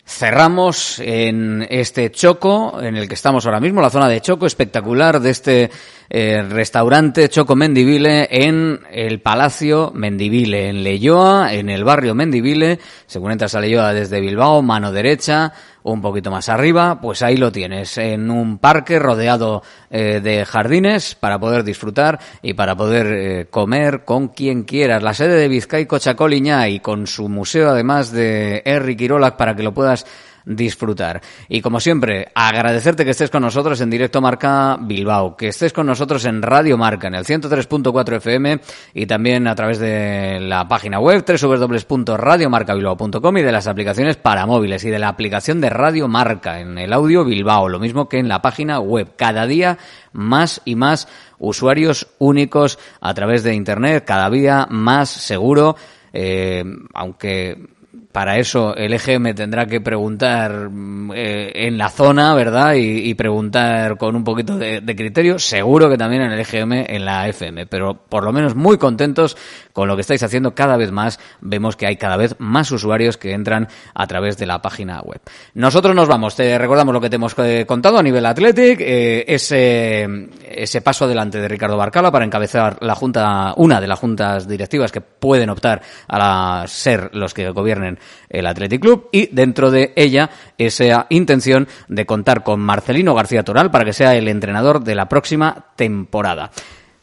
cerramos en este Choco, en el que estamos ahora mismo, la zona de Choco espectacular de este eh, restaurante Choco Mendivile en el Palacio Mendivile, en Leyoa, en el barrio Mendivile. Según entras a Leyoa desde Bilbao, mano derecha, un poquito más arriba, pues ahí lo tienes, en un parque rodeado eh, de jardines para poder disfrutar y para poder eh, comer con quien quieras. La sede de Vizcaico Chacoliña y con su museo además de Henry Quirolac para que lo puedas disfrutar. Y como siempre, agradecerte que estés con nosotros en directo Marca Bilbao, que estés con nosotros en Radio Marca, en el 103.4 FM y también a través de la página web www.radiomarcabilbao.com y de las aplicaciones para móviles y de la aplicación de Radio Marca en el audio Bilbao, lo mismo que en la página web. Cada día más y más usuarios únicos a través de Internet, cada día más seguro, eh, aunque para eso el EGM tendrá que preguntar mm, eh, en la zona, ¿verdad? Y, preguntar con un poquito de, criterio. Seguro que también en el EGM, en la FM. Pero por lo menos muy contentos con lo que estáis haciendo. Cada vez más vemos que hay cada vez más usuarios que entran a través de la página web. Nosotros nos vamos. Te recordamos lo que te hemos eh, contado a nivel Athletic. Eh, ese, ese paso adelante de Ricardo Barcala para encabezar la junta, una de las juntas directivas que pueden optar a ser los que gobiernen el Athletic Club y dentro de ella esa intención de contar con Marcelino García Toral para que sea el entrenador de la próxima temporada.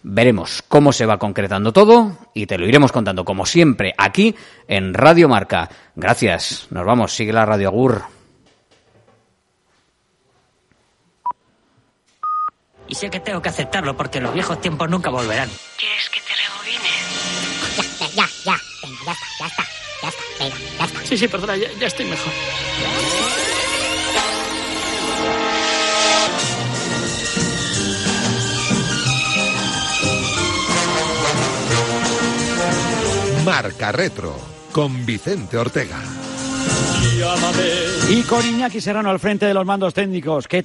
Veremos cómo se va concretando todo y te lo iremos contando como siempre aquí en Radio Marca. Gracias, nos vamos, sigue la Radio Agur. Y sé que tengo que aceptarlo porque los viejos tiempos nunca volverán. ¿Quieres que te? Ya, ya, ya, ya está, ya está. Sí, sí, perdona, ya, ya estoy mejor. Marca Retro con Vicente Ortega. Y con Iñaki Serrano al frente de los mandos técnicos. ¿Qué